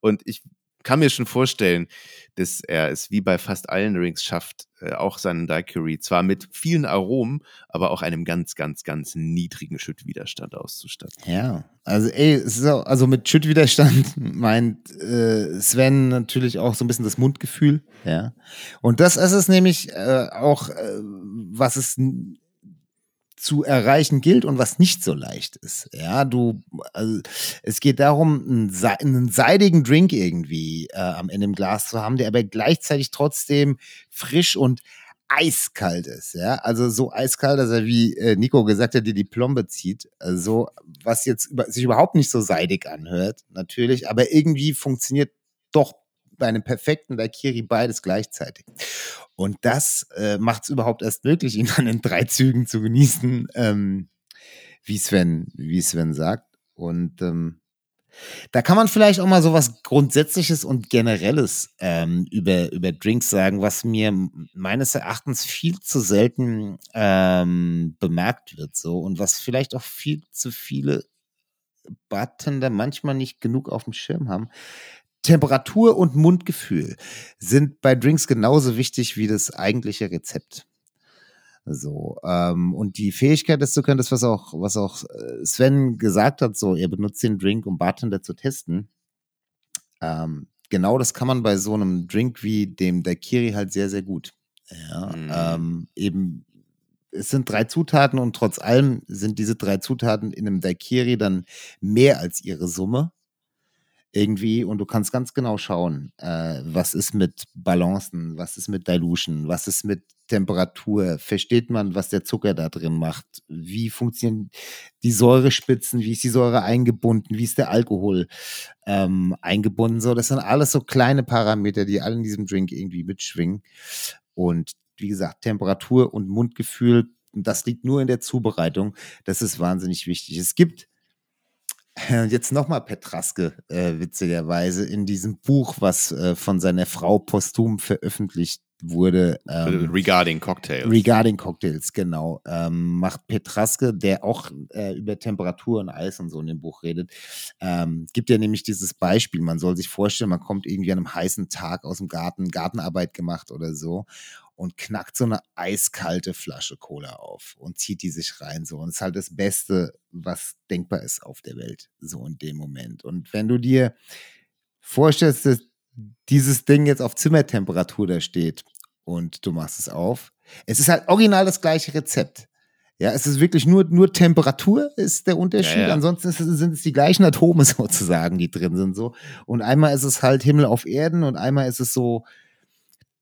Speaker 2: Und ich kann mir schon vorstellen, dass er es wie bei fast allen Drinks schafft, äh, auch seinen Daiquiri zwar mit vielen Aromen, aber auch einem ganz, ganz, ganz niedrigen Schüttwiderstand auszustatten.
Speaker 3: Ja, also ey, auch, also mit Schüttwiderstand meint äh, Sven natürlich auch so ein bisschen das Mundgefühl, ja. Und das ist es nämlich äh, auch, äh, was es zu erreichen gilt und was nicht so leicht ist. Ja, du, also es geht darum, einen, einen seidigen Drink irgendwie äh, am Ende im Glas zu haben, der aber gleichzeitig trotzdem frisch und eiskalt ist, ja, also so eiskalt, dass er, wie äh, Nico gesagt hat, dir die Plombe zieht, also was jetzt über, sich überhaupt nicht so seidig anhört, natürlich, aber irgendwie funktioniert doch bei einem perfekten Daiquiri beides gleichzeitig. Und das äh, macht es überhaupt erst möglich, ihn dann in drei Zügen zu genießen, ähm, wie Sven, wie Sven sagt. Und ähm, da kann man vielleicht auch mal so was Grundsätzliches und Generelles ähm, über, über Drinks sagen, was mir meines Erachtens viel zu selten ähm, bemerkt wird. So und was vielleicht auch viel zu viele Bartender manchmal nicht genug auf dem Schirm haben. Temperatur und Mundgefühl sind bei Drinks genauso wichtig wie das eigentliche Rezept. So, ähm, und die Fähigkeit, das zu können, das, was auch, was auch äh, Sven gesagt hat, so, er benutzt den Drink, um Bartender zu testen. Ähm, genau das kann man bei so einem Drink wie dem Daiquiri halt sehr, sehr gut. Ja,
Speaker 2: Mhm.
Speaker 3: ähm, eben, es sind drei Zutaten und trotz allem sind diese drei Zutaten in einem Daiquiri dann mehr als ihre Summe irgendwie und du kannst ganz genau schauen, äh, was ist mit Balancen, was ist mit Dilution, was ist mit Temperatur, versteht man, was der Zucker da drin macht, wie funktionieren die Säurespitzen, wie ist die Säure eingebunden, wie ist der Alkohol ähm, eingebunden, so, das sind alles so kleine Parameter, die alle in diesem Drink irgendwie mitschwingen. Und wie gesagt, Temperatur und Mundgefühl, das liegt nur in der Zubereitung, das ist wahnsinnig wichtig. Es gibt Jetzt nochmal Petraske, äh, witzigerweise, in diesem Buch, was äh, von seiner Frau posthum veröffentlicht wurde. Ähm,
Speaker 2: Regarding Cocktails.
Speaker 3: Regarding Cocktails, genau. Ähm, macht Petraske, der auch äh, über Temperatur und Eis und so in dem Buch redet, ähm, gibt ja nämlich dieses Beispiel. Man soll sich vorstellen, man kommt irgendwie an einem heißen Tag aus dem Garten, Gartenarbeit gemacht oder so und knackt so eine eiskalte Flasche Cola auf und zieht die sich rein so. Und es ist halt das Beste, was denkbar ist auf der Welt, so in dem Moment. Und wenn du dir vorstellst, dass dieses Ding jetzt auf Zimmertemperatur da steht und du machst es auf, es ist halt original das gleiche Rezept. Ja, es ist wirklich nur, nur Temperatur ist der Unterschied.
Speaker 2: Ja, ja.
Speaker 3: Ansonsten es, sind es die gleichen Atome sozusagen, die drin sind. So. Und einmal ist es halt Himmel auf Erden und einmal ist es so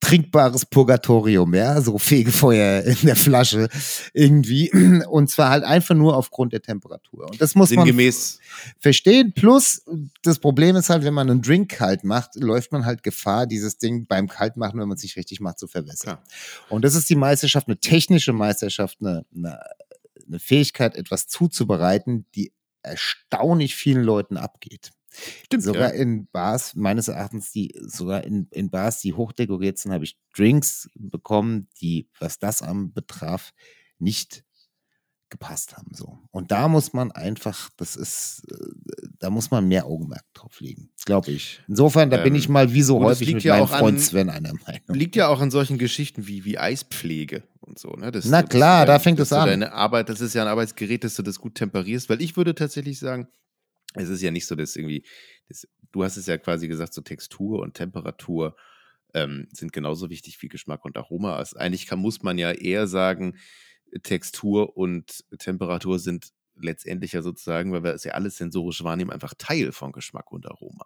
Speaker 3: trinkbares Purgatorium, ja, so Fegefeuer in der Flasche irgendwie. Und zwar halt einfach nur aufgrund der Temperatur. Und das muss man
Speaker 2: Sinngemäß,
Speaker 3: verstehen. Plus, das Problem ist halt, wenn man einen Drink kalt macht, läuft man halt Gefahr, dieses Ding beim Kaltmachen, wenn man es nicht richtig macht, zu verwässern.
Speaker 2: Klar.
Speaker 3: Und das ist die Meisterschaft, eine technische Meisterschaft, eine, eine, eine Fähigkeit, etwas zuzubereiten, die erstaunlich vielen Leuten abgeht.
Speaker 2: Stimmt,
Speaker 3: sogar
Speaker 2: ja.
Speaker 3: in Bars, meines Erachtens, die, sogar in, in Bars, die hochdekoriert sind, habe ich Drinks bekommen, die, was das anbetraf, nicht gepasst haben. So. Und da muss man einfach, das ist, äh, da muss man mehr Augenmerk drauf legen, glaube ich. Insofern, da bin ich mal wie so
Speaker 2: Ähm,
Speaker 3: häufig mit
Speaker 2: ja
Speaker 3: meinem
Speaker 2: auch
Speaker 3: Freund
Speaker 2: an-
Speaker 3: Sven einer Meinung.
Speaker 2: Liegt ja auch an solchen Geschichten wie, wie Eispflege und so. Ne? Dass
Speaker 3: Na klar, da fängt es an.
Speaker 2: Deine Arbeit, das ist ja ein Arbeitsgerät, dass du das gut temperierst, weil ich würde tatsächlich sagen, es ist ja nicht so, dass irgendwie, das, du hast es ja quasi gesagt, so Textur und Temperatur ähm, sind genauso wichtig wie Geschmack und Aroma. Also eigentlich kann, muss man ja eher sagen, Textur und Temperatur sind letztendlich ja sozusagen, weil wir es ja alles sensorisch wahrnehmen, einfach Teil von Geschmack und Aroma.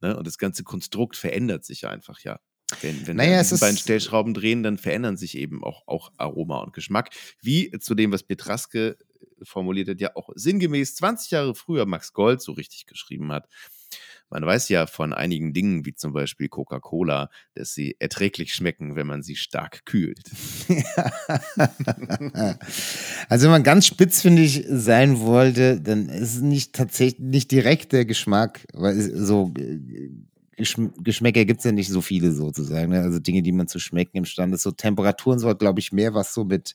Speaker 2: Ne? Und das ganze Konstrukt verändert sich einfach, ja. Wenn, wenn
Speaker 3: Naja,
Speaker 2: wir beiden
Speaker 3: ist-
Speaker 2: Stellschrauben drehen, dann verändern sich eben auch, auch Aroma und Geschmack. Wie zu dem, was Petraske formuliert hat, ja auch sinngemäß 20 Jahre früher Max Gold so richtig geschrieben hat. Man weiß ja von einigen Dingen, wie zum Beispiel Coca-Cola, dass sie erträglich schmecken, wenn man sie stark kühlt.
Speaker 3: Also wenn man ganz spitzfindig sein wollte, dann ist es nicht tatsächlich nicht direkt der Geschmack, weil so äh, Geschm Geschmäcker gibt es ja nicht so viele sozusagen. Ne? Also Dinge, die man zu schmecken imstande ist. So Temperaturen soll, glaube ich, mehr was so mit,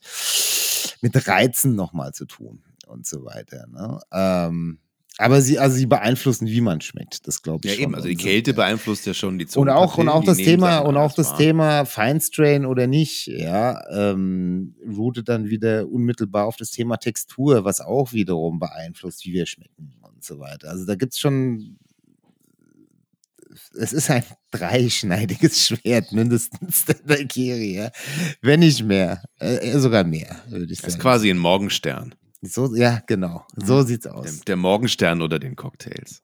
Speaker 3: mit Reizen nochmal zu tun und so weiter. Ne? Ähm, aber sie, also sie beeinflussen, wie man schmeckt. Das glaube ich
Speaker 2: Ja,
Speaker 3: schon.
Speaker 2: eben, also die
Speaker 3: Und so-
Speaker 2: Kälte beeinflusst ja schon die
Speaker 3: und auch und auch das Thema und auch das. Thema Feinstrain oder nicht, ja, ähm, routet dann wieder unmittelbar auf das Thema Textur, was auch wiederum beeinflusst, wie wir schmecken und so weiter. Also da gibt's schon es ist ein dreischneidiges Schwert, mindestens der Daiquiri, ja. Wenn nicht mehr. Äh, sogar mehr, würde ich
Speaker 2: Das ist
Speaker 3: sagen.
Speaker 2: quasi ein Morgenstern.
Speaker 3: So, ja, genau. So sieht's aus.
Speaker 2: Der, der Morgenstern oder den Cocktails.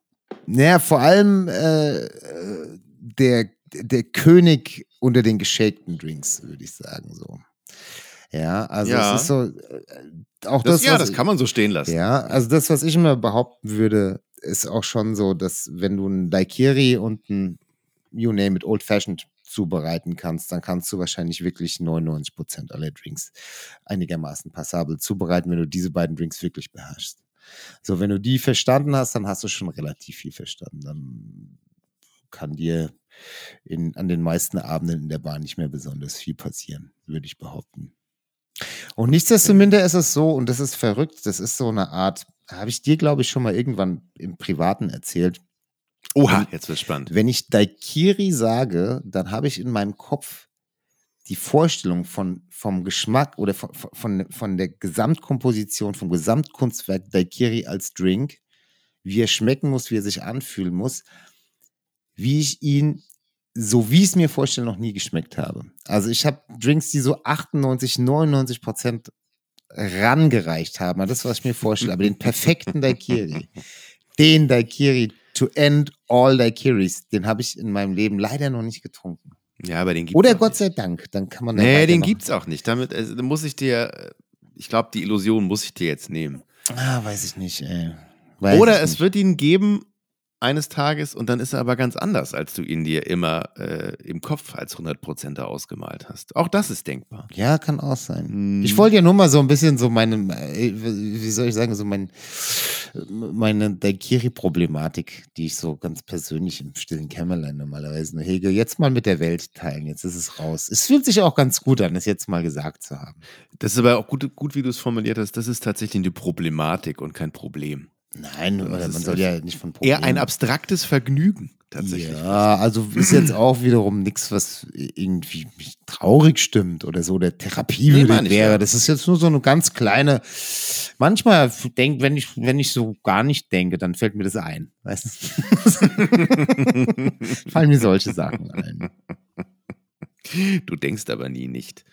Speaker 3: Naja, vor allem äh, äh, der, der König unter den geschakten Drinks, würde ich sagen, so. Ja, also
Speaker 2: Ja.
Speaker 3: es ist so, äh, auch
Speaker 2: Das,
Speaker 3: das,
Speaker 2: ja, das kann man so stehen lassen.
Speaker 3: Ja, also das, was ich immer behaupten würde, ist auch schon so, dass wenn du ein Daiquiri und ein You name it, Old Fashioned zubereiten kannst, dann kannst du wahrscheinlich wirklich 99% aller Drinks einigermaßen passabel zubereiten, wenn du diese beiden Drinks wirklich beherrschst. So, wenn du die verstanden hast, dann hast du schon relativ viel verstanden. Dann kann dir in, an den meisten Abenden in der Bahn nicht mehr besonders viel passieren, würde ich behaupten. Und nichtsdestominder ist es so, und das ist verrückt, das ist so eine Art, habe ich dir, glaube ich, schon mal irgendwann im Privaten erzählt.
Speaker 2: Oha, jetzt wird spannend.
Speaker 3: Wenn ich Daikiri sage, dann habe ich in meinem Kopf die Vorstellung von, vom Geschmack oder von, von, von der Gesamtkomposition, vom Gesamtkunstwerk Daikiri als Drink, wie er schmecken muss, wie er sich anfühlen muss, wie ich ihn, so wie ich es mir vorstelle, noch nie geschmeckt habe. Also ich habe Drinks, die so 98, 99 Prozent rangereicht haben, an das, was ich mir vorstelle, aber den perfekten Daiquiri, den Daiquiri to end all Daiquiris, den habe ich in meinem Leben leider noch nicht getrunken.
Speaker 2: Ja, aber den gibt's
Speaker 3: Oder Gott
Speaker 2: nicht.
Speaker 3: sei Dank, dann kann man
Speaker 2: Nee, den
Speaker 3: weitermachen.
Speaker 2: gibt's auch nicht. Damit also, muss ich dir, ich glaube, die Illusion muss ich dir jetzt nehmen.
Speaker 3: Ah, weiß ich nicht, ey. Weiß
Speaker 2: Oder es
Speaker 3: nicht.
Speaker 2: wird ihn geben eines Tages und dann ist er aber ganz anders, als du ihn dir immer äh, im Kopf als 100% ausgemalt hast. Auch das ist denkbar.
Speaker 3: Ja, kann auch sein.
Speaker 2: Hm.
Speaker 3: Ich wollte ja nur mal so ein bisschen so meine, äh, wie soll ich sagen, so mein, meine Daikiri-Problematik, die ich so ganz persönlich im stillen Kämmerlein normalerweise nur hege, jetzt mal mit der Welt teilen. Jetzt ist es raus. Es fühlt sich auch ganz gut an, es jetzt mal gesagt zu haben.
Speaker 2: Das ist aber auch gut, gut wie du es formuliert hast. Das ist tatsächlich eine Problematik und kein Problem.
Speaker 3: Nein, man soll ja nicht von
Speaker 2: Eher ein
Speaker 3: Problemen-
Speaker 2: abstraktes Vergnügen, tatsächlich.
Speaker 3: Ja, also ist jetzt auch wiederum nichts, was irgendwie mich traurig stimmt oder so, der Therapie
Speaker 2: Nee,
Speaker 3: wäre.
Speaker 2: ja.
Speaker 3: Das ist jetzt nur so eine ganz kleine. Manchmal denk, wenn ich, wenn ich so gar nicht denke, dann fällt mir das ein. Weißt du? Fallen mir solche Sachen ein.
Speaker 2: Du denkst aber nie nicht.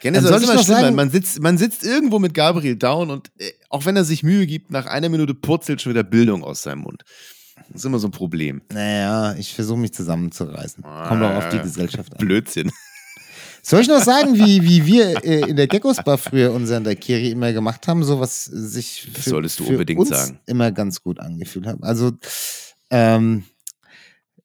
Speaker 2: Kennst du,
Speaker 3: soll
Speaker 2: das
Speaker 3: ich noch
Speaker 2: schlimm,
Speaker 3: sagen-
Speaker 2: man sitzt, man sitzt irgendwo mit Gabriel Down und äh, auch wenn er sich Mühe gibt, nach einer Minute purzelt schon wieder Bildung aus seinem Mund. Das ist immer so ein Problem.
Speaker 3: Naja, ich versuche mich zusammenzureißen. Kommt auch auf die Gesellschaft an.
Speaker 2: Blödsinn.
Speaker 3: Soll ich noch sagen, wie, wie wir äh, in der Geckos Bar früher unseren Daikiri immer gemacht haben, so was sich
Speaker 2: Das
Speaker 3: für,
Speaker 2: solltest du unbedingt
Speaker 3: uns
Speaker 2: sagen.
Speaker 3: immer ganz gut angefühlt hat. Also ähm,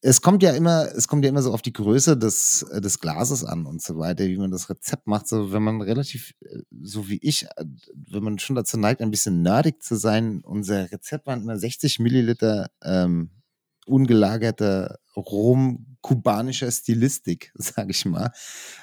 Speaker 3: es kommt ja immer, es kommt ja immer so auf die Größe des, äh, des Glases an und so weiter, wie man das Rezept macht. So, wenn man relativ, äh, so wie ich, äh, wenn man schon dazu neigt, ein bisschen nerdig zu sein, unser Rezept waren immer 60 Milliliter ähm, ungelagerter Rum kubanischer Stilistik, sage ich mal.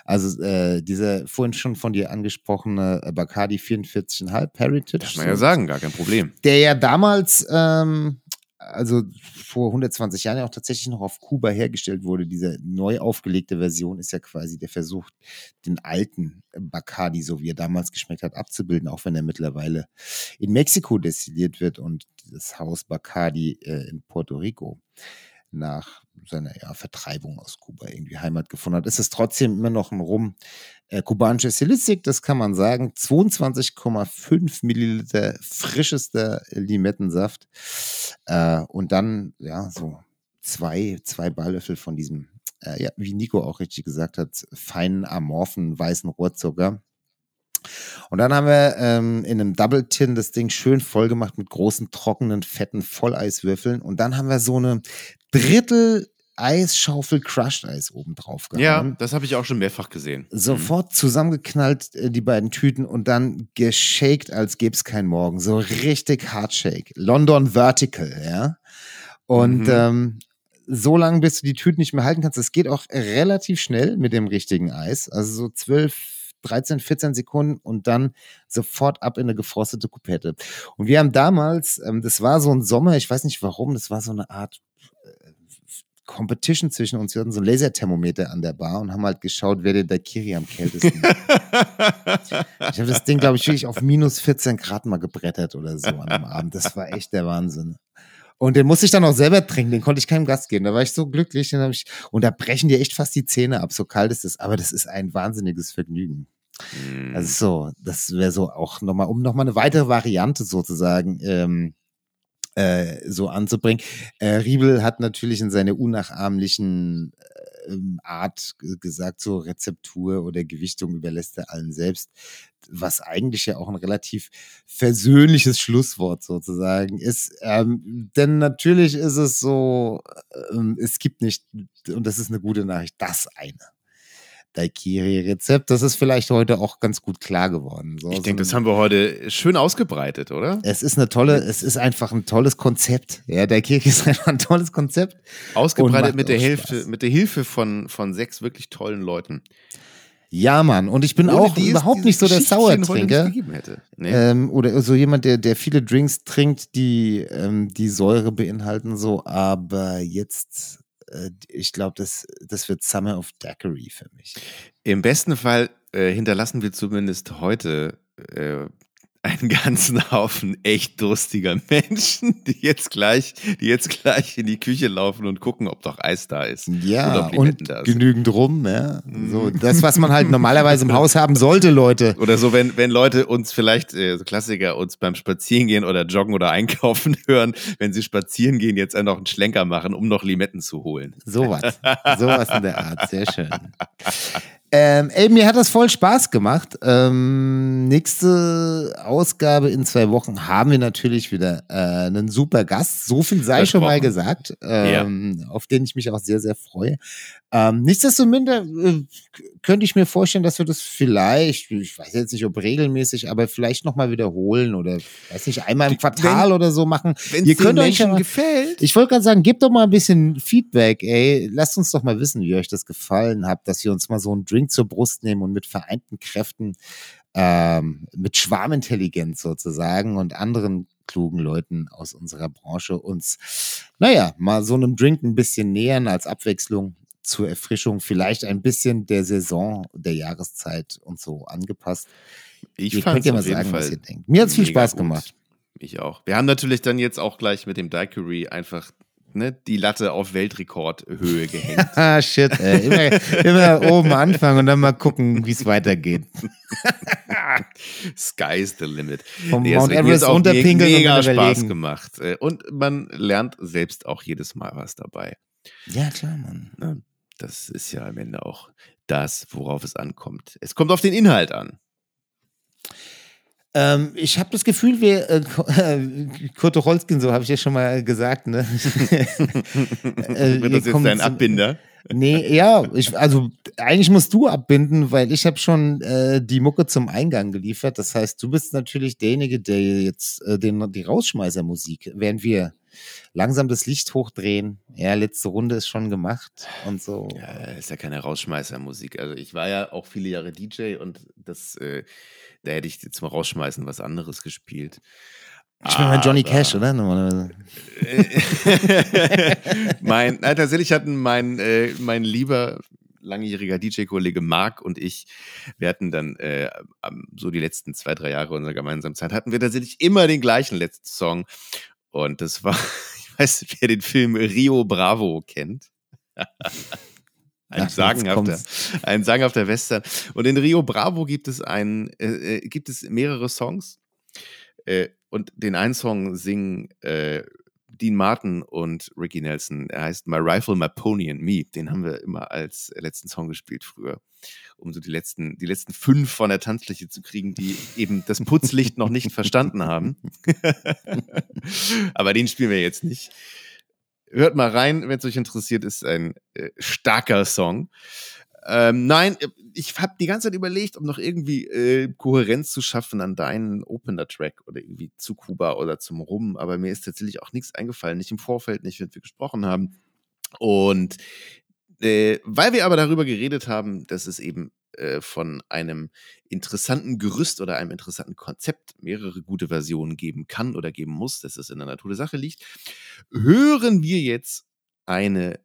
Speaker 3: Also äh, dieser vorhin schon von dir angesprochene Bacardi 44,5 Heritage.
Speaker 2: Kann man ja sagen, gar kein Problem.
Speaker 3: Der ja damals ähm, also vor 120 Jahren ja auch tatsächlich noch auf Kuba hergestellt wurde. Diese neu aufgelegte Version ist ja quasi der Versuch, den alten Bacardi, so wie er damals geschmeckt hat, abzubilden, auch wenn er mittlerweile in Mexiko destilliert wird und das Haus Bacardi äh, in Puerto Rico nach seiner ja, Vertreibung aus Kuba irgendwie Heimat gefunden hat, ist es trotzdem immer noch ein Rum. Äh, kubanische Silistik, das kann man sagen. 22,5 Milliliter frischester Limettensaft. Äh, und dann, ja, so zwei, zwei Balllöffel von diesem, äh, ja, wie Nico auch richtig gesagt hat, feinen, amorphen, weißen Rohrzucker. Und dann haben wir ähm, in einem Double Tin das Ding schön voll gemacht mit großen, trockenen, fetten Volleiswürfeln. Und dann haben wir so eine Drittel Eisschaufel Crushed Eis oben drauf gehauen.
Speaker 2: Ja, das habe ich auch schon mehrfach gesehen.
Speaker 3: Sofort zusammengeknallt, äh, die beiden Tüten und dann geshaked, als gäbe es keinen Morgen. So richtig Hard Shake. London Vertical, ja. Und
Speaker 2: Mhm.
Speaker 3: ähm, so lange, bis du die Tüten nicht mehr halten kannst. Es geht auch relativ schnell mit dem richtigen Eis. Also so 12, 13, 14 Sekunden und dann sofort ab in eine gefrostete Kupette. Und wir haben damals, ähm, das war so ein Sommer, ich weiß nicht warum, das war so eine Art Competition zwischen uns. Wir hatten so ein Laserthermometer an der Bar und haben halt geschaut, wer den Daiquiri am kältesten. ich habe das Ding, glaube ich, wirklich auf minus 14 Grad mal gebrettert oder so an einem Abend. Das war echt der Wahnsinn. Und den musste ich dann auch selber trinken, den konnte ich keinem Gast geben. Da war ich so glücklich. Den ich, und da brechen dir echt fast die Zähne ab, so kalt ist es. Aber das ist ein wahnsinniges Vergnügen.
Speaker 2: Mhm.
Speaker 3: Also so, das wäre so auch nochmal, um nochmal eine weitere Variante sozusagen ähm, äh, so anzubringen. Äh, Riebel hat natürlich in seiner unnachahmlichen äh, ähm, Art gesagt, so Rezeptur oder Gewichtung überlässt er allen selbst, was eigentlich ja auch ein relativ versöhnliches Schlusswort sozusagen ist. Ähm, denn natürlich ist es so, ähm, es gibt nicht, und das ist eine gute Nachricht, das eine. Daiquiri-Rezept. Das ist vielleicht heute auch ganz gut klar geworden. So,
Speaker 2: Ich
Speaker 3: so
Speaker 2: denke, das
Speaker 3: ein-
Speaker 2: haben wir heute schön ausgebreitet, oder?
Speaker 3: es ist eine tolle, es ist einfach ein tolles Konzept. Ja, der Kirche ist einfach ein tolles Konzept.
Speaker 2: Ausgebreitet mit der Hilfe, mit der Hilfe von, von sechs wirklich tollen Leuten.
Speaker 3: Ja, Mann. Und ich bin
Speaker 2: Ohne
Speaker 3: auch
Speaker 2: die es
Speaker 3: überhaupt nicht so der Sauertrinker.
Speaker 2: Nee.
Speaker 3: Ähm, oder so jemand, der, der viele Drinks trinkt, die ähm, die Säure beinhalten, so. Aber jetzt, ich glaube, das, das wird Summer of Daiquiri für mich.
Speaker 2: Im besten Fall äh, hinterlassen wir zumindest heute äh, einen ganzen Haufen echt durstiger Menschen, die jetzt gleich, die jetzt gleich in die Küche laufen und gucken, ob doch Eis da ist.
Speaker 3: Ja, und genügend rum, ja.
Speaker 2: Mhm.
Speaker 3: So, das, was man halt normalerweise im Haus haben sollte, Leute.
Speaker 2: Oder so, wenn, wenn Leute uns vielleicht, äh, so Klassiker, uns beim Spazierengehen oder Joggen oder Einkaufen hören, wenn sie spazieren gehen, jetzt noch einen Schlenker machen, um noch Limetten zu holen.
Speaker 3: Sowas. Sowas in der Art. Sehr schön. Ähm, ey, mir hat das voll Spaß gemacht. Ähm, nächste Ausgabe in zwei Wochen haben wir natürlich wieder äh, einen super Gast. So viel sei schon mal gesagt, ähm, auf den ich mich auch sehr, sehr freue. Ähm, nichtsdestominder äh, könnte ich mir vorstellen, dass wir das vielleicht, ich weiß jetzt nicht, ob regelmäßig, aber vielleicht nochmal wiederholen oder weiß nicht, einmal im Quartal oder so machen.
Speaker 2: Wenn
Speaker 3: Ihr
Speaker 2: es den Menschen
Speaker 3: mal-
Speaker 2: gefällt.
Speaker 3: ich wollte gerade sagen, gebt doch mal ein bisschen Feedback, ey. Lasst uns doch mal wissen, wie euch das gefallen hat, dass wir uns mal so einen Drink zur Brust nehmen und mit vereinten Kräften, ähm, mit Schwarmintelligenz sozusagen und anderen klugen Leuten aus unserer Branche uns, naja, mal so einem Drink ein bisschen nähern als Abwechslung zur Erfrischung, vielleicht ein bisschen der Saison, der Jahreszeit und so angepasst.
Speaker 2: Ich
Speaker 3: Ihr könnt ja mal sagen, was
Speaker 2: Fall
Speaker 3: ihr denkt. Mir hat's viel
Speaker 2: mega
Speaker 3: Spaß
Speaker 2: gut.
Speaker 3: gemacht.
Speaker 2: Ich auch. Wir haben natürlich dann jetzt auch gleich mit dem Daiquiri einfach ne, die Latte auf Weltrekordhöhe gehängt.
Speaker 3: Ah, shit, ey. Immer, immer oben anfangen und dann mal gucken, wie es weitergeht.
Speaker 2: Sky's the limit.
Speaker 3: Vom
Speaker 2: Nee, es
Speaker 3: Mount
Speaker 2: hat
Speaker 3: Everest runterpinkeln
Speaker 2: mega Spaß gemacht. Äh, Und man lernt selbst auch jedes Mal was dabei.
Speaker 3: Ja, klar, Mann.
Speaker 2: Das ist ja am Ende auch das, worauf es ankommt. Es kommt auf den Inhalt an.
Speaker 3: Ähm, ich habe das Gefühl, wir, äh, äh, Kurt Tucholsky, so habe ich ja schon mal gesagt, ne? Äh,
Speaker 2: Wird
Speaker 3: wir
Speaker 2: das jetzt dein Abbinder?
Speaker 3: Nee, ja, ich, also eigentlich musst du abbinden, weil ich habe schon äh, die Mucke zum Eingang geliefert. Das heißt, du bist natürlich derjenige, der jetzt äh, den, die Rausschmeißermusik, während wir langsam das Licht hochdrehen. Ja, letzte Runde ist schon gemacht und so.
Speaker 2: Ja, ist ja keine Rausschmeißermusik. Also ich war ja auch viele Jahre DJ und das, äh, da hätte ich jetzt mal rausschmeißen was anderes gespielt.
Speaker 3: Ich bin mal Johnny Cash, oder? Normalerweise.
Speaker 2: mein, nein, tatsächlich hatten mein, äh, mein lieber langjähriger DJ-Kollege Marc und ich, wir hatten dann äh, so die letzten zwei, drei Jahre unserer gemeinsamen Zeit, hatten wir tatsächlich immer den gleichen letzten Song. Und das war, ich weiß nicht, wer den Film Rio Bravo kennt. Ein Ach, sagenhafter, ein sagenhafter Western. Und in Rio Bravo gibt es ein, äh, äh, gibt es mehrere Songs. Äh, und den einen Song singen äh, Dean Martin und Ricky Nelson. Er heißt My Rifle, My Pony and Me. Den haben wir immer als letzten Song gespielt früher, um so die letzten, die letzten fünf von der Tanzfläche zu kriegen, die eben das Putzlicht noch nicht verstanden haben. Aber den spielen wir jetzt nicht. Hört mal rein, wenn es euch interessiert, ist ein äh, starker Song. Ähm, nein, ich habe die ganze Zeit überlegt, um noch irgendwie äh, Kohärenz zu schaffen an deinen Opener-Track oder irgendwie zu Kuba oder zum Rum, aber mir ist tatsächlich auch nichts eingefallen, nicht im Vorfeld, nicht, wenn wir gesprochen haben. Und äh, weil wir aber darüber geredet haben, dass es eben äh, von einem interessanten Gerüst oder einem interessanten Konzept mehrere gute Versionen geben kann oder geben muss, dass es in der Natur der Sache liegt, hören wir jetzt eine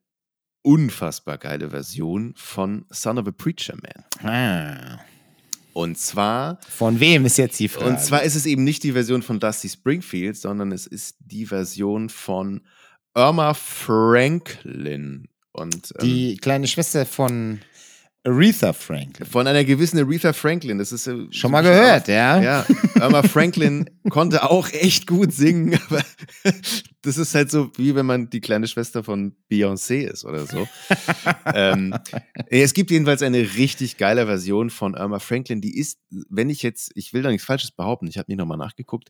Speaker 2: unfassbar geile Version von Son of a Preacher Man.
Speaker 3: Ah.
Speaker 2: Und zwar.
Speaker 3: Von wem ist jetzt die Frage?
Speaker 2: Und zwar ist es eben nicht die Version von Dusty Springfield, sondern es ist die Version von Irma Franklin. Und,
Speaker 3: ähm, die kleine Schwester von Aretha Franklin.
Speaker 2: Von einer gewissen Aretha Franklin. Das ist äh,
Speaker 3: schon mal gehört, ja.
Speaker 2: Ja, Irma Franklin konnte auch echt gut singen, aber das ist halt so, wie wenn man die kleine Schwester von Beyoncé ist oder so. ähm, es gibt jedenfalls eine richtig geile Version von Irma Franklin. Die ist, wenn ich jetzt, ich will da nichts Falsches behaupten, ich habe nicht nochmal nachgeguckt,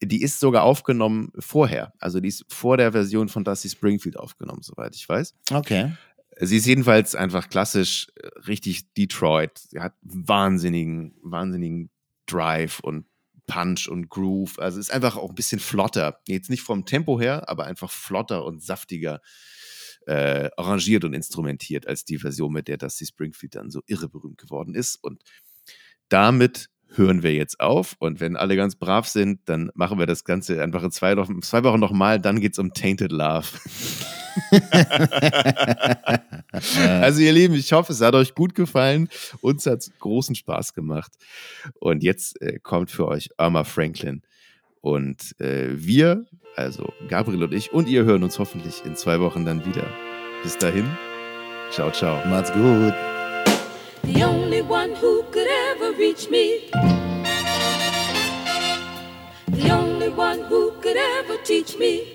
Speaker 2: die ist sogar aufgenommen vorher. Also die ist vor der Version von Dusty Springfield aufgenommen, soweit ich weiß.
Speaker 3: Okay.
Speaker 2: Sie ist jedenfalls einfach klassisch äh, richtig Detroit. Sie hat wahnsinnigen, wahnsinnigen Drive und Punch und Groove. Also ist einfach auch ein bisschen flotter. Jetzt nicht vom Tempo her, aber einfach flotter und saftiger äh, arrangiert und instrumentiert als die Version, mit der die Springfield dann so irre berühmt geworden ist. Und damit hören wir jetzt auf. Und wenn alle ganz brav sind, dann machen wir das Ganze einfach in zwei, zwei Wochen nochmal. Dann geht es um Tainted Love. also ihr Lieben, ich hoffe, es hat euch gut gefallen. Uns hat es großen Spaß gemacht. Und jetzt äh, kommt für euch Irma Franklin. Und äh, wir, also Gabriel und ich, und ihr hören uns hoffentlich in zwei Wochen dann wieder. Bis dahin, ciao, ciao.
Speaker 3: Macht's gut.
Speaker 11: The only one who could ever reach me. The only one who could ever teach me.